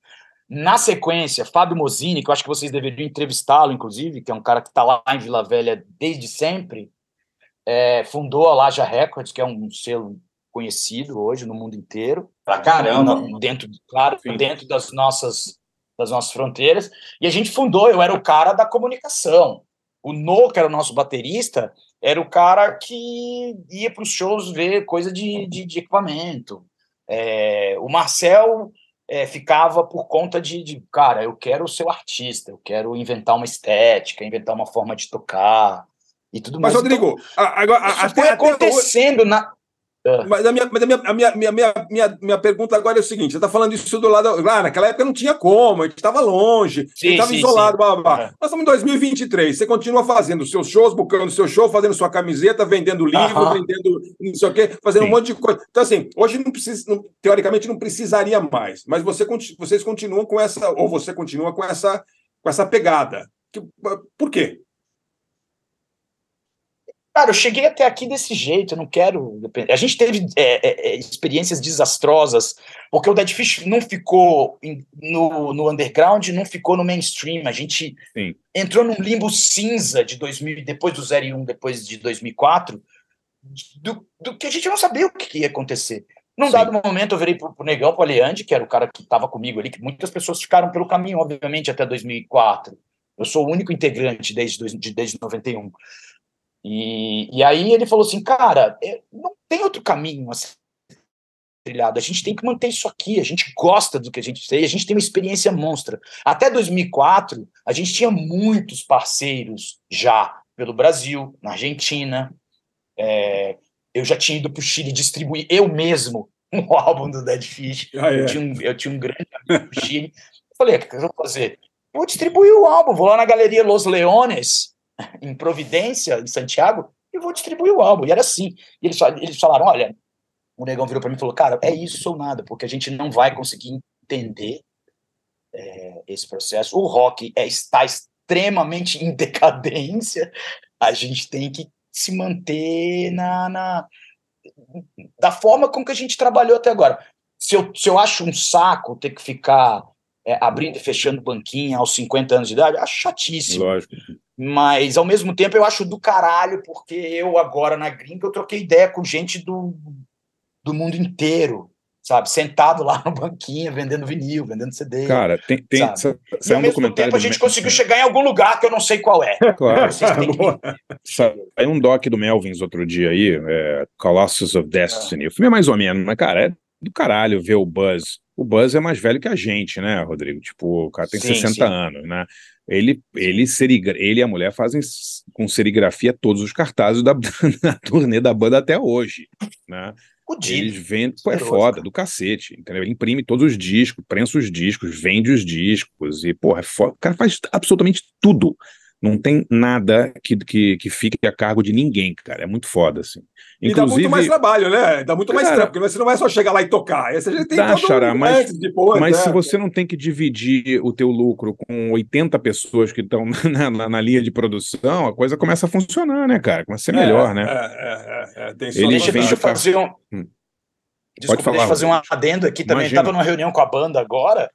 Na sequência, Fábio Mosini, que eu acho que vocês deveriam entrevistá-lo, inclusive, que é um cara que está lá em Vila Velha desde sempre, é, fundou a Laja Records, que é um selo conhecido hoje no mundo inteiro. Pra caramba! Dentro, claro, Sim. dentro das nossas, das nossas fronteiras. E a gente fundou, eu era o cara da comunicação. O No, que era o nosso baterista, era o cara que ia para os shows ver coisa de, de, de equipamento. É, o Marcel é, ficava por conta de, de, cara, eu quero ser o artista, eu quero inventar uma estética, inventar uma forma de tocar e tudo mais. Mas, Rodrigo, então, agora, isso até, foi acontecendo hoje... na, é. Mas, a minha, mas a, minha, a minha, minha, minha, minha, pergunta agora é o seguinte: você está falando isso do lado. Lá, naquela época não tinha como, a gente estava longe, estava isolado, blá, blá, blá. É. Nós estamos em 2023, você continua fazendo seus shows, bucando seu show, fazendo sua camiseta, vendendo livro, vendendo não sei o quê, fazendo sim. um monte de coisa. Então, assim, hoje não precisa, não, teoricamente não precisaria mais, mas você, vocês continuam com essa, ou você continua com essa, com essa pegada. Por quê? Cara, eu cheguei até aqui desse jeito, eu não quero. A gente teve é, é, é, experiências desastrosas, porque o Dead Fish não ficou no, no underground, não ficou no mainstream. A gente Sim. entrou num limbo cinza de 2000, depois do 01, depois de 2004, do, do que a gente não sabia o que ia acontecer. Num Sim. dado momento, eu virei pro, pro Negão, pro Aleande, que era o cara que estava comigo ali, que muitas pessoas ficaram pelo caminho, obviamente, até 2004. Eu sou o único integrante desde, desde 91. E, e aí ele falou assim, cara, é, não tem outro caminho a ser trilhado, a gente tem que manter isso aqui, a gente gosta do que a gente fez, a gente tem uma experiência monstra. Até 2004, a gente tinha muitos parceiros já pelo Brasil, na Argentina, é, eu já tinha ido para o Chile distribuir eu mesmo um álbum do Dead Fish, ah, é. eu, tinha um, eu tinha um grande amigo no Chile, eu falei, o que eu vou fazer? Vou distribuir o álbum, vou lá na Galeria Los Leones, em Providência, em Santiago, e vou distribuir o álbum. E era assim. E eles, eles falaram: olha, o negão virou para mim e falou: cara, é isso ou nada, porque a gente não vai conseguir entender é, esse processo. O rock é, está extremamente em decadência, a gente tem que se manter na, na da forma com que a gente trabalhou até agora. Se eu, se eu acho um saco ter que ficar é, abrindo e fechando banquinha aos 50 anos de idade, acho chatíssimo. Lógico. Mas, ao mesmo tempo, eu acho do caralho, porque eu agora na gringa eu troquei ideia com gente do, do mundo inteiro, sabe? Sentado lá no banquinho, vendendo vinil, vendendo CD. Cara, tem. tem e ao um mesmo tempo a gente conseguiu chegar em algum lugar que eu não sei qual é. Claro. Saiu um doc do Melvins outro dia aí, é, Colossus of Destiny. É. O filme é mais ou menos, mas, cara, é do caralho ver o Buzz. O Buzz é mais velho que a gente, né, Rodrigo? Tipo, o cara tem sim, 60 sim. anos, né? Ele, ele, serigra... ele e a mulher fazem com serigrafia todos os cartazes da, da turnê da banda até hoje, né? Eles vendem, pô, é foda, do cacete, entendeu? Ele imprime todos os discos, prensa os discos, vende os discos, e, porra, é foda. O cara faz absolutamente tudo. Não tem nada que, que, que fique a cargo de ninguém, cara. É muito foda, assim. Inclusive, e dá muito mais trabalho, né? Dá muito mais cara, trampo, porque você não vai só chegar lá e tocar. Essa gente tem dá, xará, mas, antes, depois, mas né? se você não tem que dividir o teu lucro com 80 pessoas que estão na, na, na, linha de produção, a coisa começa a funcionar, né, cara? Começa a ser é, melhor, né? É, é, é, é tem Eles deixa eu fazer um... Hum. Desculpa, Pode falar, deixa eu fazer um adendo aqui também. Estava numa reunião com a banda agora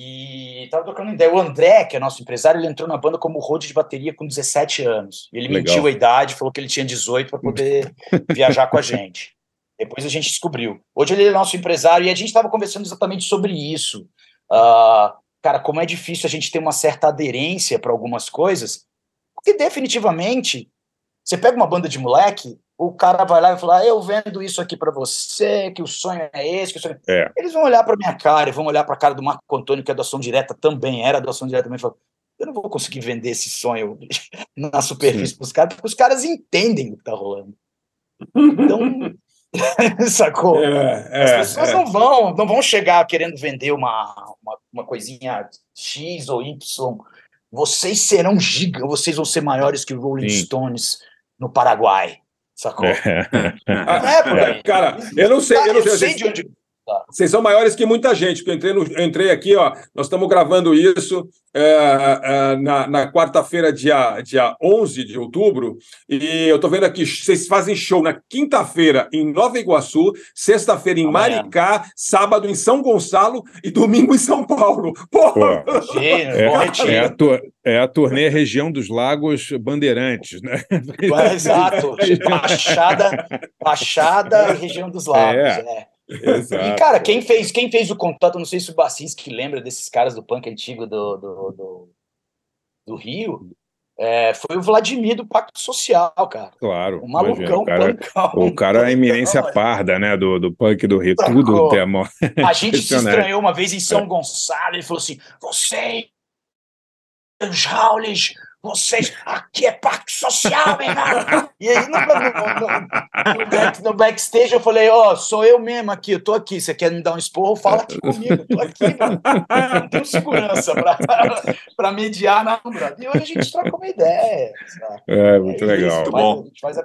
e tava trocando ideia. O André, que é nosso empresário, ele entrou na banda como road de bateria com 17 anos. Ele Legal. mentiu a idade, falou que ele tinha 18 para poder viajar com a gente. Depois a gente descobriu. Hoje ele é nosso empresário e a gente estava conversando exatamente sobre isso. Uh, cara, como é difícil a gente ter uma certa aderência para algumas coisas, porque definitivamente você pega uma banda de moleque, o cara vai lá e fala: ah, Eu vendo isso aqui para você, que o sonho é esse. Que o sonho... É. Eles vão olhar para minha cara, vão olhar para a cara do Marco Antônio, que é doação direta também, era doação direta também, e falar: Eu não vou conseguir vender esse sonho na superfície para os caras, porque os caras entendem o que está rolando. Então. Sacou? É, é, As pessoas é. não vão não vão chegar querendo vender uma, uma, uma coisinha X ou Y. Vocês serão gigantes, vocês vão ser maiores que Rolling Sim. Stones no Paraguai. Sacou? É. é por aí. Cara, eu não sei. eu não sei, sei de onde. Vocês são maiores que muita gente, porque eu entrei, no, eu entrei aqui, ó. Nós estamos gravando isso é, é, na, na quarta-feira, dia, dia 11 de outubro, e eu estou vendo aqui, vocês fazem show na quinta-feira em Nova Iguaçu, sexta-feira em Maricá, sábado em São Gonçalo e domingo em São Paulo. Porra! Pô. É, é, a tu, é a turnê Região dos Lagos Bandeirantes, né? É, exato. Baixada, Baixada Região dos Lagos. É. Exato. E, cara, quem fez, quem fez o contato, não sei se o Bacinski lembra desses caras do punk antigo do, do, do, do Rio, é, foi o Vladimir do Pacto Social, cara. Claro. O malucão, o cara, punkão, o cara é a eminência parda, né, do, do punk do Rio, Sacou. tudo tem amor. A gente se estranhou uma vez em São é. Gonçalo, ele falou assim, você, Jaules, vocês, aqui é parque social, meu irmão. E aí, no, no, no, back, no backstage, eu falei, ó, oh, sou eu mesmo aqui, eu tô aqui. Você quer me dar um esporro? Fala aqui comigo, eu tô aqui, mano. Não tenho segurança pra, pra mediar, não, brother. E hoje a gente troca uma ideia. Sabe? É, muito é legal. Isso, bom. A gente faz a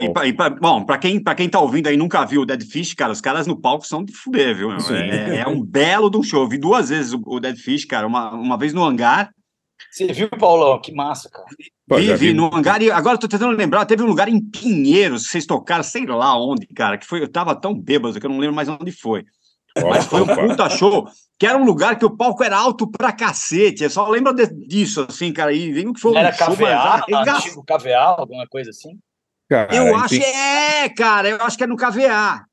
e pra, e pra, bom, para quem, pra quem tá ouvindo aí nunca viu o Dead Fish, cara, os caras no palco são de fuder, viu? É, é, um belo de um show. Eu vi duas vezes o, o Dead Fish, cara, uma, uma vez no hangar você viu, Paulão? Que massa, cara. vi, vi, no hangar. E agora eu tô tentando lembrar, teve um lugar em Pinheiros, vocês tocaram, sei lá onde, cara, que foi. Eu tava tão bêbado que eu não lembro mais onde foi. Mas foi um puta show, que era um lugar que o palco era alto pra cacete. Eu só lembro de, disso, assim, cara. E vem que foi um era show, KVA, mas, antigo KVA, alguma coisa assim? Cara, eu acho que é, cara, eu acho que é no KVA.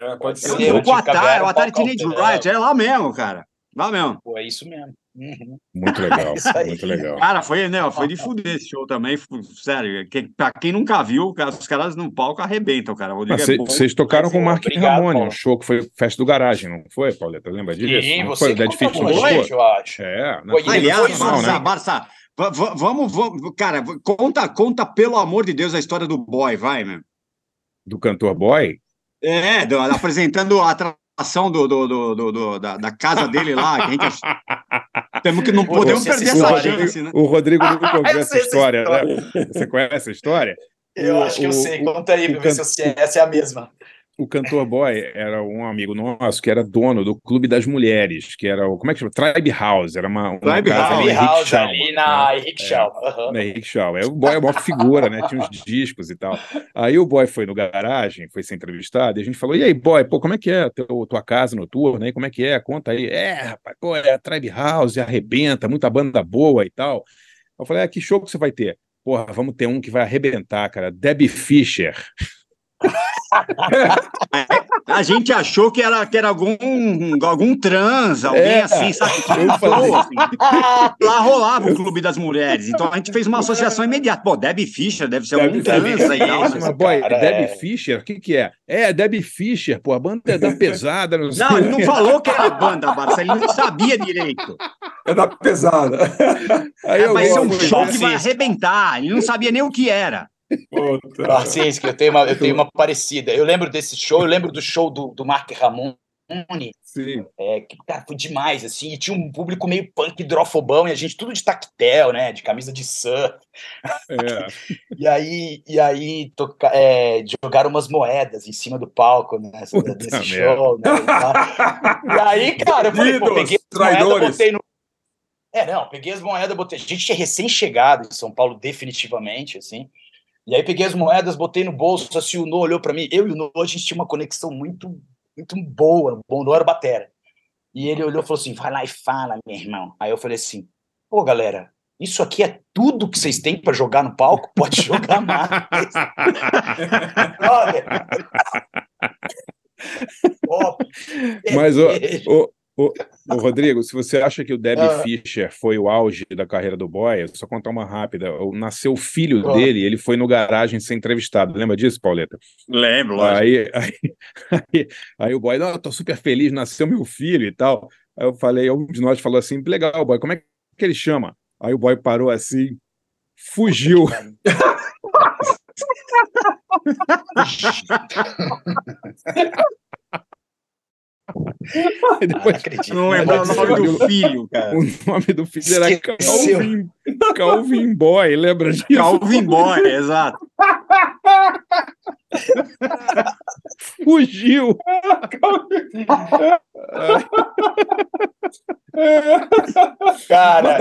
É, pode ser. O Atari, o Atari Teenage Riot, é lá mesmo, cara. Lá mesmo. Pô, é isso mesmo. Uhum. Muito legal, muito legal. Cara, foi, né, foi de fuder esse show também, sério. Que, pra quem nunca viu, os caras no palco arrebentam, cara. Vocês é tocaram com o Mark Ramone, um show que foi Festa do Garagem, não foi, Pauleta? Lembra disso? Sim, não você foi, Dead Fish foi, eu acho. É, foi, aliás, Barça, né? Barça, vamos, vamos, cara, conta, conta pelo amor de Deus a história do boy, vai, meu. Do cantor boy? É, do, apresentando a ação do, do, do, do, da, da casa dele lá, que a gente temos que não podemos perder essa Rodrigo, chance, né? O Rodrigo nunca ouviu essa história, história, né? Você conhece essa história? Eu o, acho que eu sei. Conta aí pra ver se essa é a mesma o cantor boy era um amigo nosso que era dono do Clube das Mulheres, que era o. Como é que chama? Tribe House. Era uma. uma Tribe House, House ali na né? Henrique. Uhum. Na Henrique Shaw. o boy é uma figura, né? Tinha uns discos e tal. Aí o boy foi no garagem, foi ser entrevistado, e a gente falou: e aí, boy, pô, como é que é teu, tua casa noturna aí? Como é que é? Conta aí. É, rapaz, pô, é Tribe House, arrebenta, muita banda boa e tal. Eu falei, ah, que show que você vai ter? Porra, vamos ter um que vai arrebentar, cara. Debbie Fischer. A gente achou que era, que era algum, algum trans, alguém é, assim, sabe? Eu falei, assim. Lá rolava o Clube das Mulheres. Então a gente fez uma associação imediata. Pô, Debbie Fischer deve ser algum trans aí. Mas, boy, cara, Debbie é... Fischer, o que, que é? É, Debbie Fischer, pô, a banda é da pesada. Não, não ele não falou que era banda, Barça, ele não sabia direito. É da pesada. Aí é, vai ser um show que vai arrebentar. Ele não sabia nem o que era. Barcinski, eu tenho, uma, eu tenho uma parecida. Eu lembro desse show, eu lembro do show do, do Mark Ramon. Sim. É, que cara, foi demais, assim, e tinha um público meio punk drofobão, e a gente tudo de tactel, né, de camisa de surf. É. e aí, e aí toca, é, jogaram umas moedas em cima do palco né, nesse show. Né, e, e, aí, cara, eu falei, pô, peguei as moedas, botei no... É, não, peguei as moedas, botei... A gente tinha recém-chegado em São Paulo, definitivamente, assim, e aí peguei as moedas, botei no bolso, assim, o No olhou para mim. Eu e o No, a gente tinha uma conexão muito, muito boa. O No era batera. E ele olhou e falou assim, vai lá e fala, meu irmão. Aí eu falei assim, pô, galera, isso aqui é tudo que vocês têm para jogar no palco? Pode jogar mais. Mas, o, o, Ô, ô, Rodrigo, se você acha que o Debbie ah. Fischer foi o auge da carreira do boy, só contar uma rápida. Nasceu o filho dele, ele foi no garagem ser entrevistado. Lembra disso, Pauleta? Lembro, aí, aí, aí, aí, o boy, não, tô super feliz, nasceu meu filho e tal. Aí eu falei, um de nós falou assim: legal, boy, como é que ele chama? Aí o boy parou assim, fugiu. Depois, ah, não lembro o nome do filho, cara. O nome do filho era Calvin, Calvin Boy, lembra disso? Calvin Boy, exato. Fugiu. Cara,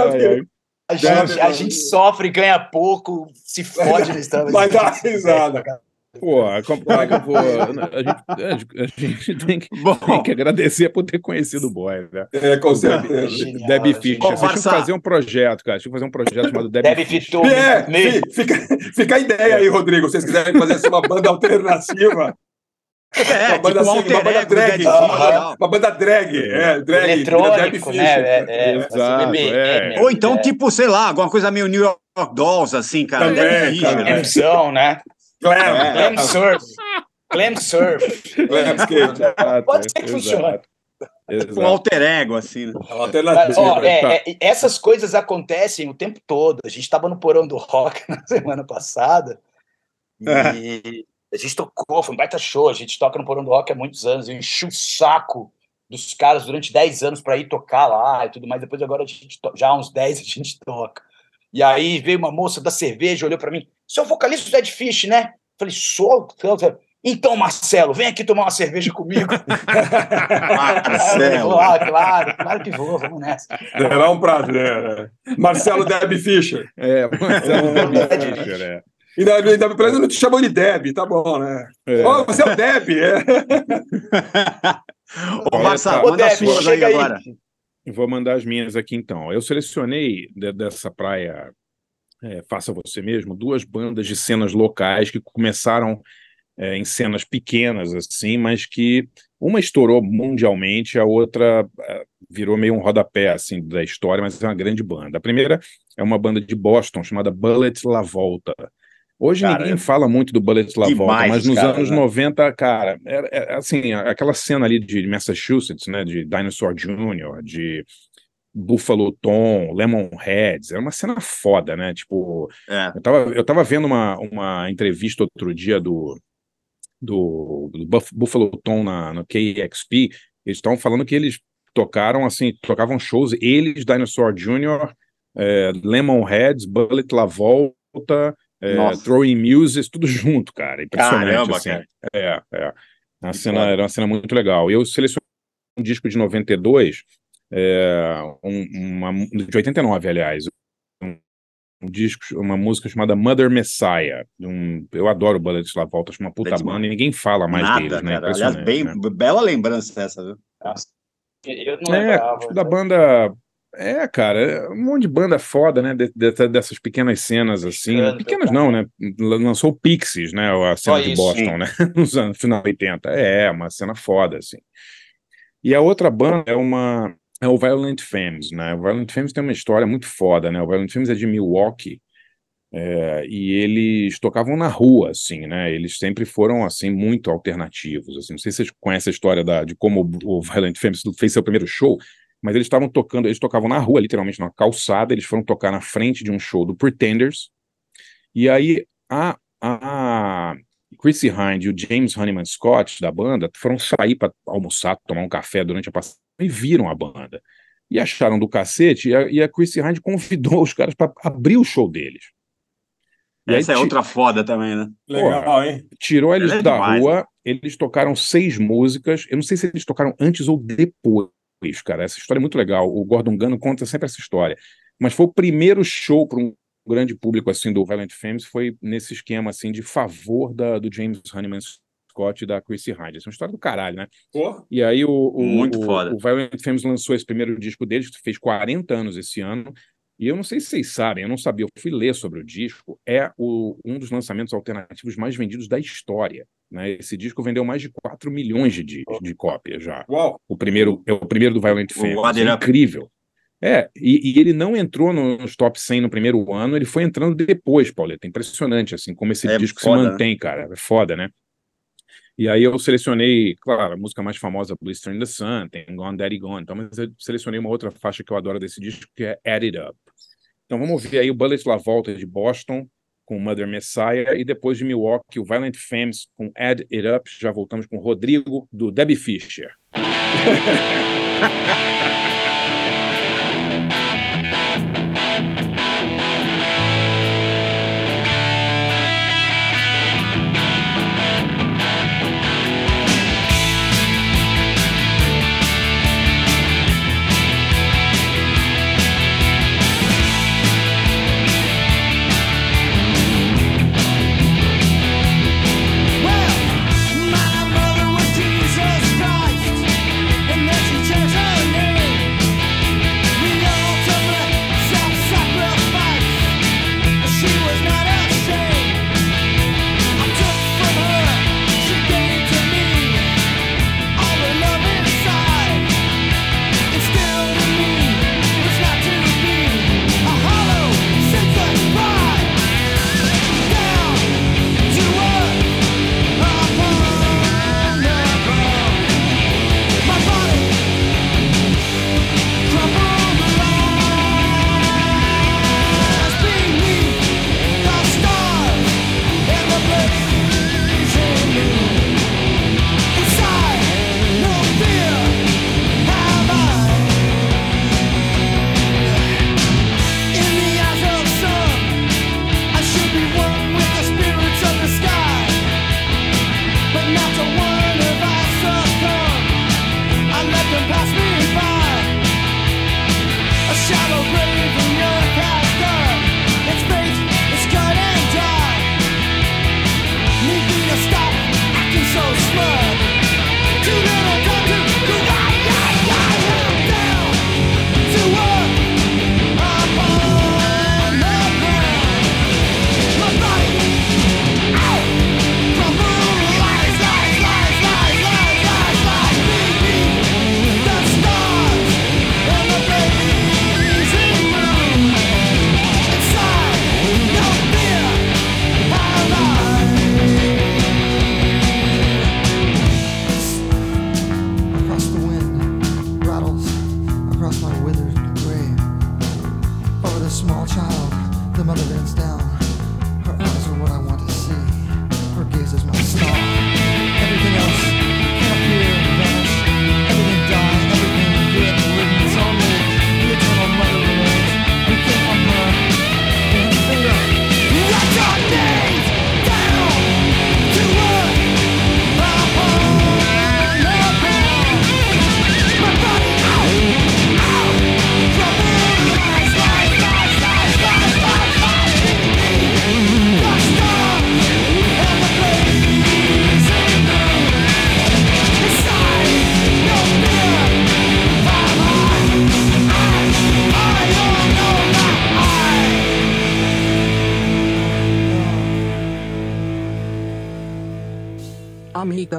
a gente, a gente sofre, ganha pouco, se fode no estado. Vai dar risada, cara. Pô, como é que eu vou. A gente, a gente tem, que, tem, que, agradecer por ter conhecido o boy, né? É, com certeza. Debbie Fischer. Vocês tinham que fazer um projeto, cara. Tinha que fazer um projeto chamado Debbie, Debbie Fischer. É, fica, fica a ideia aí, Rodrigo. Se vocês quiserem fazer assim, uma banda alternativa. É, uma banda, tipo assim, uma banda drag. Uma banda drag. É, drag. Eletrônico, né? É, é, Exato, é. Ou então, tipo, sei lá, alguma coisa meio New York Dolls, assim, cara. Também, cara. Né? né? Clam, é. Clam Surf. Clam Surf. Clam Skate. Pode ser que funcione. Um alter ego, assim. Né? Mas, ó, é, é, essas coisas acontecem o tempo todo. A gente estava no Porão do Rock na semana passada e é. a gente tocou, foi um baita show. A gente toca no Porão do Rock há muitos anos. Eu enchi o saco dos caras durante 10 anos para ir tocar lá e tudo mais. Depois, agora, a gente já há uns 10 a gente toca. E aí veio uma moça da cerveja, olhou para mim, seu vocalista do Dead Fish, né? Falei, sou? Então, Marcelo, vem aqui tomar uma cerveja comigo. Marcelo. ah, claro, claro que vou, vamos nessa. Será um prazer. Né? Marcelo Deb Fischer. É, Marcelo Deb Fischer, é. Ainda, ainda pelo menos não te chamou de Deb, tá bom, né? É. Oh, você é o Deb, é. Ô, Marcelo, manda Deb, suas aí agora. Vou mandar as minhas aqui então. Eu selecionei de, dessa praia é, Faça Você Mesmo duas bandas de cenas locais que começaram é, em cenas pequenas, assim, mas que uma estourou mundialmente, a outra é, virou meio um rodapé assim, da história, mas é uma grande banda. A primeira é uma banda de Boston chamada Bullet La Volta. Hoje cara, ninguém fala muito do Bullet La Volta, mas nos cara, anos né? 90, cara, é, é, assim, aquela cena ali de Massachusetts, né, de Dinosaur Jr., de Buffalo Tom, Lemonheads, era uma cena foda, né? Tipo, é. eu, tava, eu tava vendo uma, uma entrevista outro dia do, do, do Buffalo Tom na, no KXP, eles estavam falando que eles tocaram, assim, tocavam shows, eles, Dinosaur Jr., é, Lemonheads, Bullet La Volta, é, Throwing Muses, tudo junto, cara. Impressionante. Caramba, assim. cara. É, é. Uma cena, era uma cena muito legal. Eu selecionei um disco de 92, é, um, uma, de 89, aliás. Um, um, disco, uma música chamada Mother Messiah. Um, eu adoro o Bullet La Volta, acho uma puta banda e ninguém fala mais Nada, deles, né? Aliás, bem, né? bela lembrança essa, viu? Eu não é, da banda É, cara, é um monte de banda foda, né? De, de, dessas pequenas cenas assim. Né? Pequenas não, né? Lançou o Pixies, né? A cena de Boston, né? Nos anos final 80. É, uma cena foda, assim. E a outra banda é uma. É o Violent Femmes, né? O Violent Femmes tem uma história muito foda, né? O Violent Femmes é de Milwaukee. É, e eles tocavam na rua, assim, né? Eles sempre foram, assim, muito alternativos, assim. Não sei se vocês conhecem a história da, de como o Violent Femmes fez seu primeiro show mas eles estavam tocando, eles tocavam na rua, literalmente na calçada, eles foram tocar na frente de um show do Pretenders, e aí a, a Chrissy Hind e o James Honeyman Scott da banda foram sair para almoçar, tomar um café durante a passagem e viram a banda. E acharam do cacete, e a, e a Chrissy Hind convidou os caras para abrir o show deles. E Essa aí, é outra foda também, né? Legal, hein? Tirou eles é da demais, rua, né? eles tocaram seis músicas. Eu não sei se eles tocaram antes ou depois cara. Essa história é muito legal. O Gordon Gano conta sempre essa história. Mas foi o primeiro show para um grande público assim do Violent Femmes foi nesse esquema assim de favor da, do James Honeyman Scott e da Chrissy Hynde. Essa é uma história do caralho, né? E aí o, o, muito o, foda. o Violent Femmes lançou esse primeiro disco deles, que fez 40 anos esse ano. E eu não sei se vocês sabem, eu não sabia, eu fui ler sobre o disco, é o, um dos lançamentos alternativos mais vendidos da história. Né? Esse disco vendeu mais de 4 milhões de, de, de cópias já. Uau. O primeiro é o primeiro do Violent Femmes. É incrível. É, e, e, ele não entrou nos top 100 no primeiro ano, ele foi entrando depois, Pauleta. Impressionante, assim, como esse é disco foda, se mantém, né? cara. É foda, né? E aí eu selecionei, claro, a música mais famosa, Blister in the Sun, tem Gone Daddy Gone, então, mas eu selecionei uma outra faixa que eu adoro desse disco, que é Add It Up. Então vamos ver aí o Bullet La Volta de Boston, com Mother Messiah, e depois de Milwaukee, o Violent Femmes com Add It Up. Já voltamos com Rodrigo, do Debbie Fisher.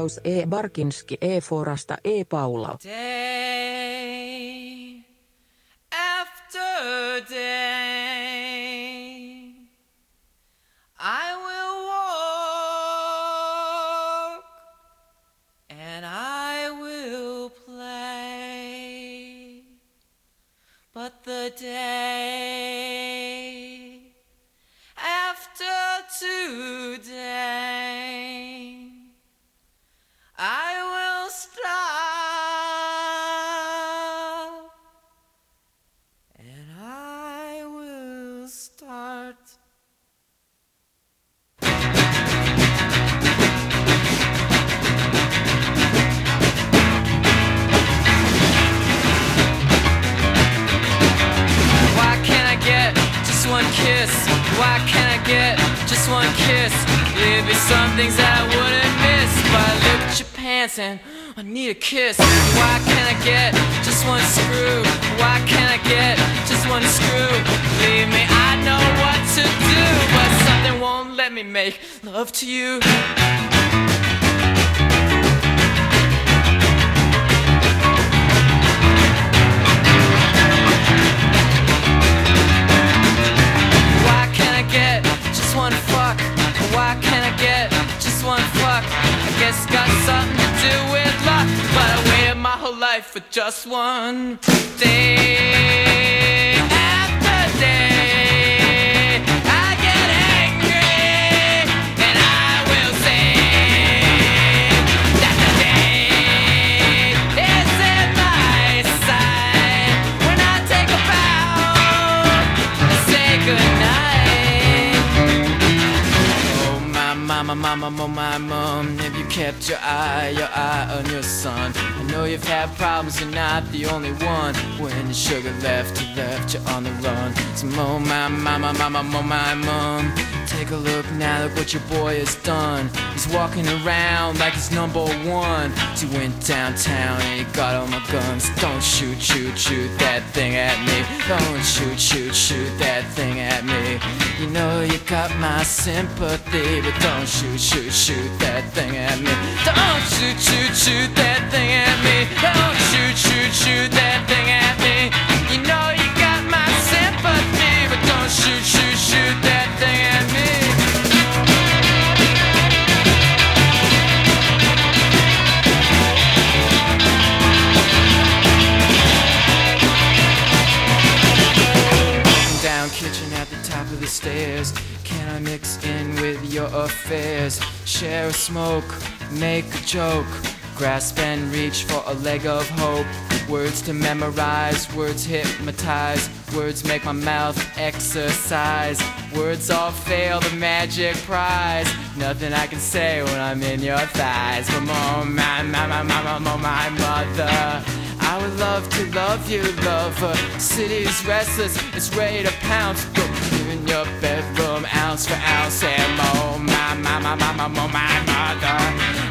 Klaus E. Barkinski E. Forasta E. Paula. Day after day, Why can't I get just one kiss? There'd be some things that I wouldn't miss But I look at your pants and I need a kiss. Why can't I get just one screw? Why can't I get just one screw? Believe me, I know what to do, but something won't let me make love to you. Get just one fuck? Why can't I get just one fuck? I guess it's got something to do with luck. But I waited my whole life for just one day after day. Mama, mama, oh my mom, have you kept your eye, your eye on your son? I know you've had problems, you're not the only one. When the sugar left, you left you on the run. So oh my mama, mama, oh my mom, take a look now, look what your boy has done. He's walking around like he's number one. He went downtown and he got all my guns. Don't shoot, shoot, shoot that thing at me. Don't shoot, shoot, shoot that thing at me. You know you got my sympathy, but don't shoot, shoot, shoot that thing at me. Don't shoot, shoot, shoot that thing at me. Don't shoot, shoot, shoot that thing at me. You know you got my sympathy, but don't shoot, shoot, shoot that Can I mix in with your affairs? Share a smoke, make a joke. Grasp and reach for a leg of hope. Words to memorize, words hypnotize. Words make my mouth exercise. Words all fail the magic prize. Nothing I can say when I'm in your thighs. But oh my, my, my, my, my, my, mother. I would love to love you, lover. City's restless, it's ready to pounce. Go in your bedroom, ounce for ounce. And oh my, my, my, my, my, my, my mother.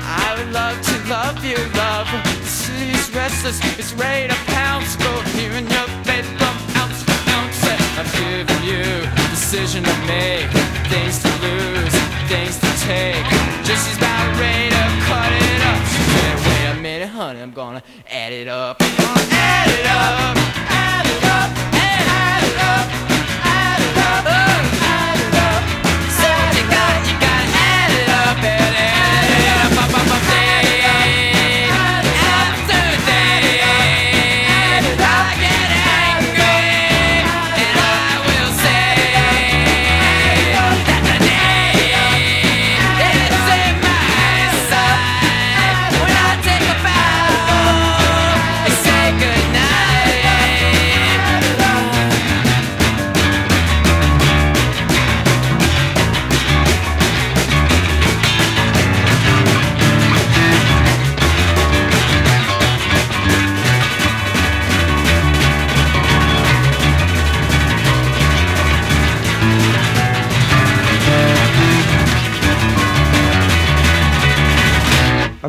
I would love to love you, lover. City's restless, it's ready to pounce. Go here in your bedroom, ounce for ounce. And I'm giving you decision to make, things to lose, things to take. Just she's about ready to cut it up. She said, wait a minute, honey, I'm gonna add it up. Add it up, add it up, add it up,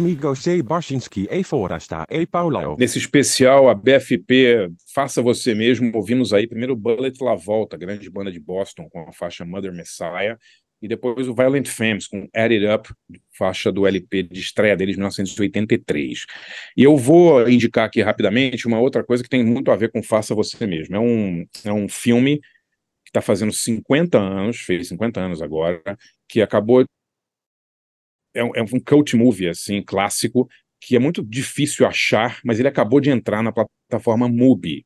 Amigo C. Barsinski e Forasta e Paulo. Nesse especial, a BFP Faça Você Mesmo, ouvimos aí primeiro Bullet La Volta, grande banda de Boston, com a faixa Mother Messiah, e depois o Violent Femmes com Add It Up, faixa do LP de estreia deles de 1983. E eu vou indicar aqui rapidamente uma outra coisa que tem muito a ver com Faça Você Mesmo. É um, é um filme que está fazendo 50 anos, fez 50 anos agora, que acabou. É um, é um cult movie, assim, clássico, que é muito difícil achar, mas ele acabou de entrar na plataforma Mubi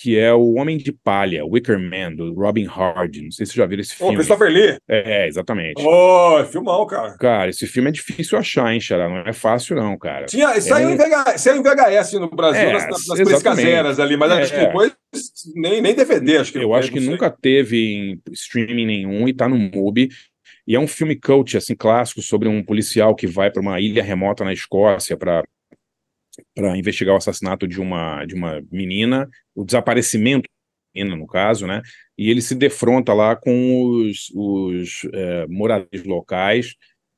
que é o Homem de Palha, Wicker Man, do Robin Hardy. Não sei se vocês já viram esse filme. Ô, Christopher Lee. É, exatamente. Ô, oh, filmão, cara. Cara, esse filme é difícil achar, hein, Xará? Não é fácil, não, cara. Tinha, é saiu, um... em VHS, saiu em VHS no Brasil, é, nas, nas caseras ali, mas é, acho que depois nem, nem DVD, acho que Eu acho que nunca teve em streaming nenhum e tá no MUBI. E é um filme cult, assim, clássico, sobre um policial que vai para uma ilha remota na Escócia para para investigar o assassinato de uma, de uma menina, o desaparecimento da menina, no caso, né? E ele se defronta lá com os, os é, moradores locais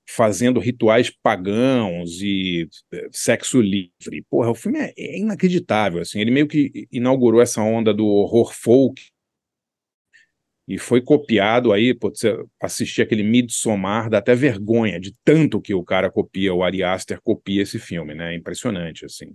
fazendo rituais pagãos e é, sexo livre. Porra, o filme é, é inacreditável, assim. Ele meio que inaugurou essa onda do horror folk e foi copiado aí, pô, você assistir aquele Midsommar, dá até vergonha de tanto que o cara copia, o Ari Aster copia esse filme, né? Impressionante, assim.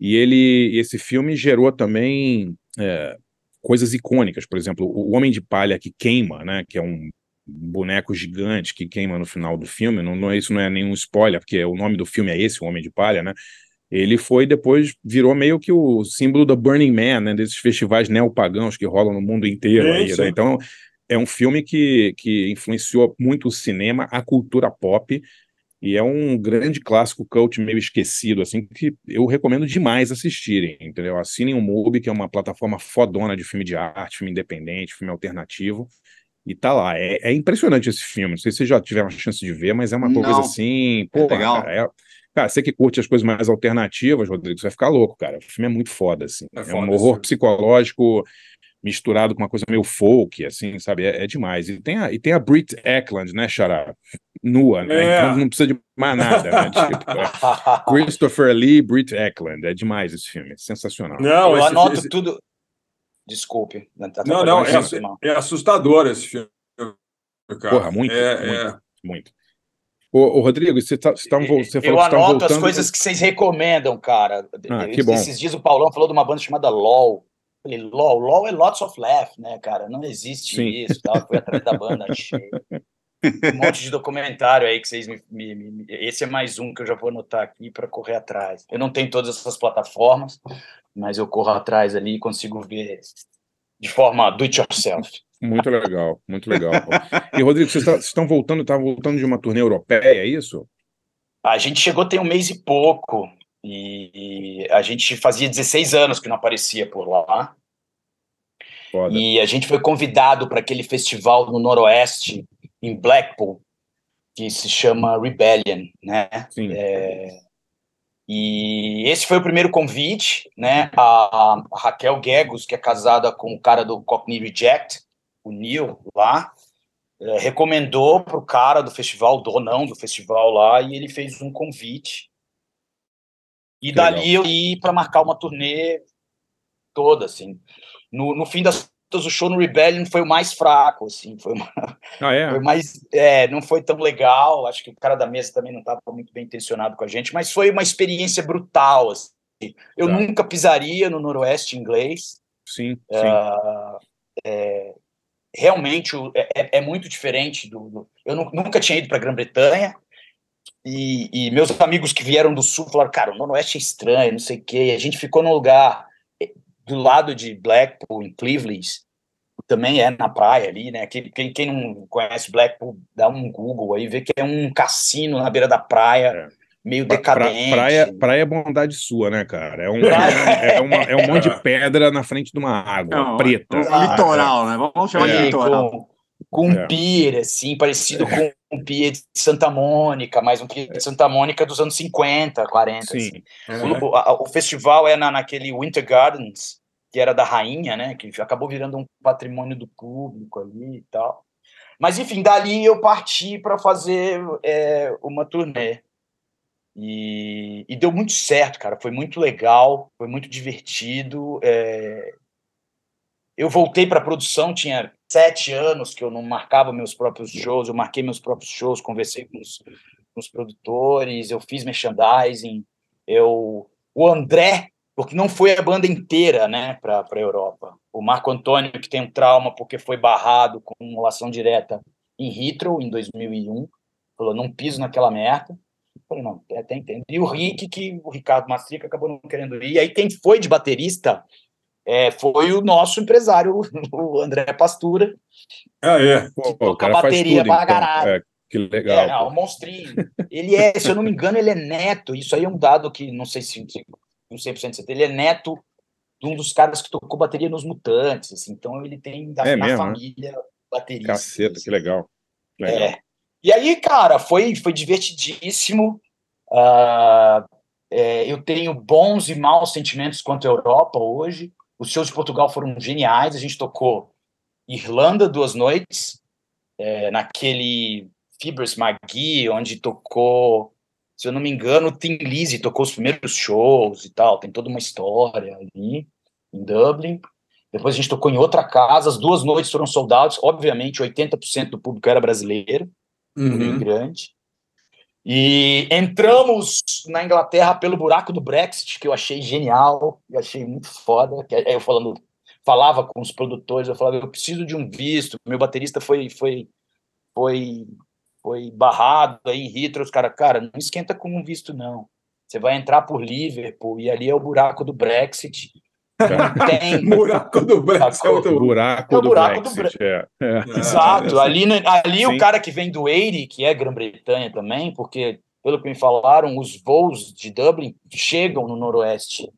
E ele, esse filme gerou também é, coisas icônicas, por exemplo, o Homem de Palha que queima, né? Que é um boneco gigante que queima no final do filme. Não, não isso não é nenhum spoiler, porque o nome do filme é esse, o Homem de Palha, né? Ele foi depois virou meio que o símbolo da Burning Man, né, desses festivais neopagãos que rolam no mundo inteiro. É aí, né? Então é um filme que, que influenciou muito o cinema, a cultura pop e é um grande clássico cult meio esquecido, assim, que eu recomendo demais assistirem, entendeu? Assinem o MUBI, que é uma plataforma fodona de filme de arte, filme independente, filme alternativo, e tá lá. É, é impressionante esse filme, não sei se vocês já tiveram a chance de ver, mas é uma não. coisa assim, pô, é legal. Cara, é, Cara, você que curte as coisas mais alternativas, Rodrigo, você vai ficar louco, cara. O filme é muito foda, assim. É, é um horror psicológico misturado com uma coisa meio folk, assim, sabe? É, é, demais. E tem, a, e tem a Brit Eklund, né, Xará? Nua, né? É. Então não precisa de mais nada, né? Tipo, é. Christopher Lee, Brit Eklund. É demais esse filme, é sensacional. Não, eu esse, anoto esse... tudo. Desculpe. Não, não, é, é, assustador esse filme. Cara. Porra, muito, é, muito, é. muito. Ô, ô Rodrigo, você, tá, você, tá, você falou Eu que anoto voltando... as coisas que vocês recomendam, cara. Ah, que bom. Esses dias o Paulão falou de uma banda chamada LOL. falei, LOL, LOL é lots of laugh, né, cara? Não existe Sim. isso. Tal. Fui atrás da banda, achei. Um monte de documentário aí que vocês me, me, me, Esse é mais um que eu já vou anotar aqui para correr atrás. Eu não tenho todas essas plataformas, mas eu corro atrás ali e consigo ver de forma do it yourself. Muito legal, muito legal. E, Rodrigo, vocês, tá, vocês estão voltando, tá voltando de uma turnê europeia, é isso? A gente chegou tem um mês e pouco, e a gente fazia 16 anos que não aparecia por lá. Foda. E a gente foi convidado para aquele festival no Noroeste, em Blackpool, que se chama Rebellion, né? Sim. É, e esse foi o primeiro convite, né? A, a Raquel Gegos, que é casada com o cara do Cockney Reject, o Neil lá, é, recomendou para o cara do festival, donão do festival lá, e ele fez um convite. E que dali legal. eu ia para marcar uma turnê toda, assim. No, no fim das contas, o show no Rebellion foi o mais fraco, assim, foi, uma, ah, é? foi mais, é, não foi tão legal, acho que o cara da mesa também não estava muito bem intencionado com a gente, mas foi uma experiência brutal, assim. Eu tá. nunca pisaria no noroeste inglês. Sim, sim. Uh, é, realmente é, é, é muito diferente do, do eu nunca tinha ido para a Grã-Bretanha e, e, meus amigos que vieram do sul falaram, cara, o Noroeste é estranho, não sei o quê. A gente ficou num lugar eh, do lado de Blackpool, em Cleveland, também é na praia ali, né? Quem, quem não conhece Blackpool, dá um Google aí, vê que é um cassino na beira da praia. É meio decadente. praia, praia é bondade sua, né, cara? É um, é, é, uma, é um monte de pedra na frente de uma água Não, preta. Um litoral, né? Vamos chamar é. de litoral. Com, com um é. pier, assim, parecido com um pier de Santa Mônica, mas um pier de Santa Mônica dos anos 50, 40. Sim. Assim. O, a, o, festival é na, naquele Winter Gardens, que era da rainha, né? Que acabou virando um patrimônio do público ali e tal. Mas, enfim, dali eu parti para fazer é, uma turnê. E, e, deu muito certo, cara. Foi muito legal, foi muito divertido. É... eu voltei para a produção, tinha sete anos que eu não marcava meus próprios shows, eu marquei meus próprios shows, conversei com os, com os produtores, eu fiz merchandising, eu, o André, porque não foi a banda inteira, né, para a Europa. O Marco Antônio, que tem um trauma porque foi barrado com relação direta em Heathrow, em 2001, falou, não piso naquela merda. Falei, não, até entendo. E o Rick, que o Ricardo Mastrica acabou não querendo ir. E aí quem foi de baterista é, foi o nosso empresário, o André Pastura. Ah, é. Pô, o bateria tudo, então. É, que legal. É, não, um monstrinho. Ele é, se eu não me engano, ele é neto. Isso aí é um dado que não sei se não sei se ele é neto de um dos caras que tocou bateria nos Mutantes. Assim, então ele tem da, é na mesmo, família né? bateria. Caceta, assim. que legal. legal. É. E aí, cara, foi, foi divertidíssimo. Uh, é, eu tenho bons e maus sentimentos quanto à Europa hoje. Os shows de Portugal foram geniais. A gente tocou Irlanda duas noites, é, naquele Fibers Magui, onde tocou, se eu não me engano, o Tim Lizzy tocou os primeiros shows e tal. Tem toda uma história ali em Dublin. Depois a gente tocou em outra casa, as duas noites foram soldados. Obviamente, 80% do público era brasileiro, uhum. imigrante. E entramos na Inglaterra pelo buraco do Brexit, que eu achei genial, eu achei muito foda. Eu falando, falava com os produtores, eu falava, eu preciso de um visto. Meu baterista foi foi foi foi barrado aí em Heathrow, os caras, cara, não esquenta com um visto não. Você vai entrar por Liverpool e ali é o buraco do Brexit. Tem... buraco do Brexit. É o buraco, é o buraco do Brexit. É. É. Exato. Ali, ali o cara que vem do Eire, que é Grã-Bretanha também, porque, pelo que me falaram, os voos de Dublin chegam no noroeste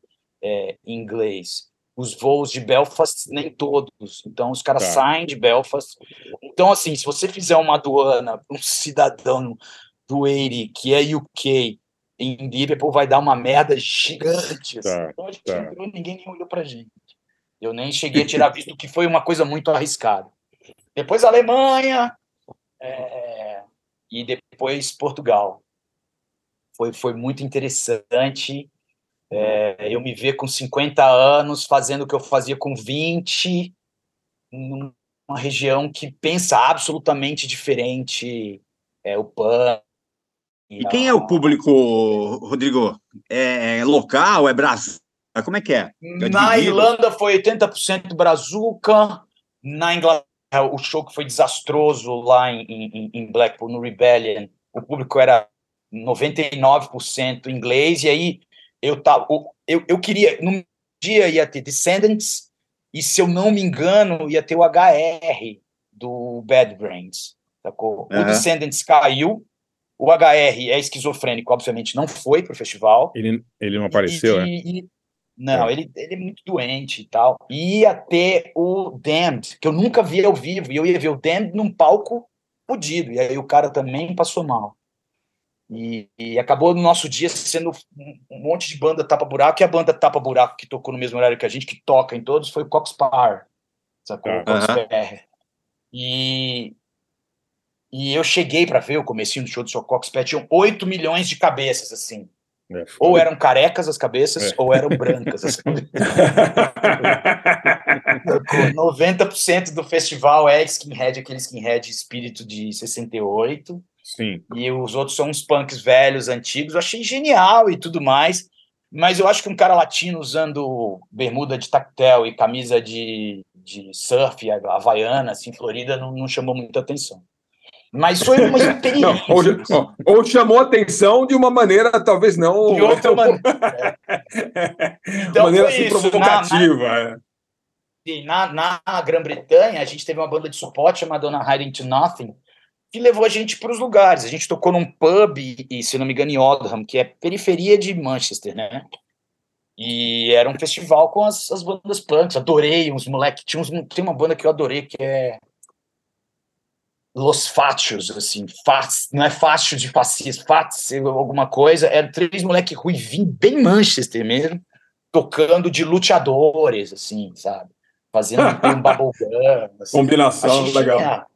é, inglês. Os voos de Belfast, nem todos. Então, os caras tá. saem de Belfast. Então, assim, se você fizer uma aduana um cidadão do Eire, que é UK, em Liverpool vai dar uma merda gigante. Assim. Tá, então a gente tá. entrou, ninguém nem olhou pra gente. Eu nem cheguei a tirar visto, que foi uma coisa muito arriscada. Depois Alemanha é, e depois Portugal. Foi, foi muito interessante. É, eu me ver com 50 anos fazendo o que eu fazia com 20, numa região que pensa absolutamente diferente. É, o PAN, e quem é o público, Rodrigo? É, é local? É Brasil? Como é que é? é na Irlanda foi 80% Brazuca. Na Inglaterra, o show que foi desastroso lá em, em, em Blackpool, no Rebellion, o público era 99% inglês. E aí eu, tava, eu, eu queria. Num dia ia ter Descendants, e se eu não me engano, ia ter o HR do Bad Brains. Sacou? Uhum. O Descendants caiu, o HR é esquizofrênico, obviamente não foi para o festival. Ele, ele não apareceu, e, é? E, não, é. Ele, ele é muito doente e tal. Ia ter o Damned, que eu nunca vi ao vivo, e eu ia ver o Damned num palco fodido, e aí o cara também passou mal. E, e, acabou no nosso dia sendo um monte de banda tapa-buraco, e a banda tapa-buraco que tocou no mesmo horário que a gente, que toca em todos, foi o Cox Par, sacou? Uhum. Cox E, e eu cheguei para ver o comecinho do show do Sr. Cox Pet, tinham 8 milhões de cabeças, assim. É, ou eram carecas as cabeças, é. ou eram brancas as cabeças. 90% do festival é skinhead, aquele skinhead espírito de 68. Sim. E os outros são uns punks velhos, antigos. Eu achei genial e tudo mais. Mas eu acho que um cara latino usando bermuda de tactel e camisa de, de surf, havaiana, assim, florida, não, não chamou muita atenção. Mas foi uma experiência. ou, ou, ou, chamou atenção de uma maneira, talvez não. De outra maneira. então, maneira assim, provocativa. Na, na, na Grã-Bretanha, a gente teve uma banda de suporte chamada Dona Hiding to Nothing, que levou a gente para os lugares. A gente tocou num pub, e, se não me engano, em Oldham, que é periferia de Manchester, né? E era um festival com as, as bandas punks. Adorei uns moleques. Tinha uns, tem uma banda que eu adorei, que é Los Fátios, assim, fácil, não é fácil de fascista, fácil alguma coisa, eram três moleque ruivinho, bem Manchester mesmo, tocando de luteadores, assim, sabe? Fazendo um bubblegum. Assim. Combinação legal.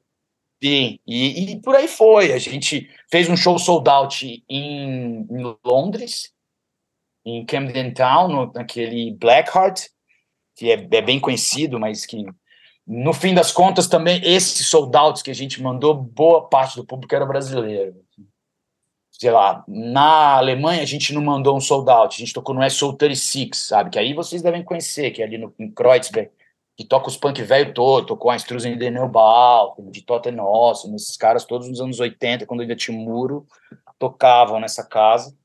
Sim, e, e, por aí foi. A gente fez um show sold out em, em Londres, em Camden Town, no, naquele Blackheart. que é, é bem conhecido, mas que no fim das contas também esses soldados que a gente mandou, boa parte do público era brasileiro. Sei lá, na Alemanha a gente não mandou um soldado, a gente tocou no SO36, sabe? Que aí vocês devem conhecer, que é ali no, em Kreuzberg, que toca os punk velho todo, tocou a Intrusion de Neubal, de Tottenham, esses caras todos nos anos 80, quando ainda tinha muro, tocavam nessa casa.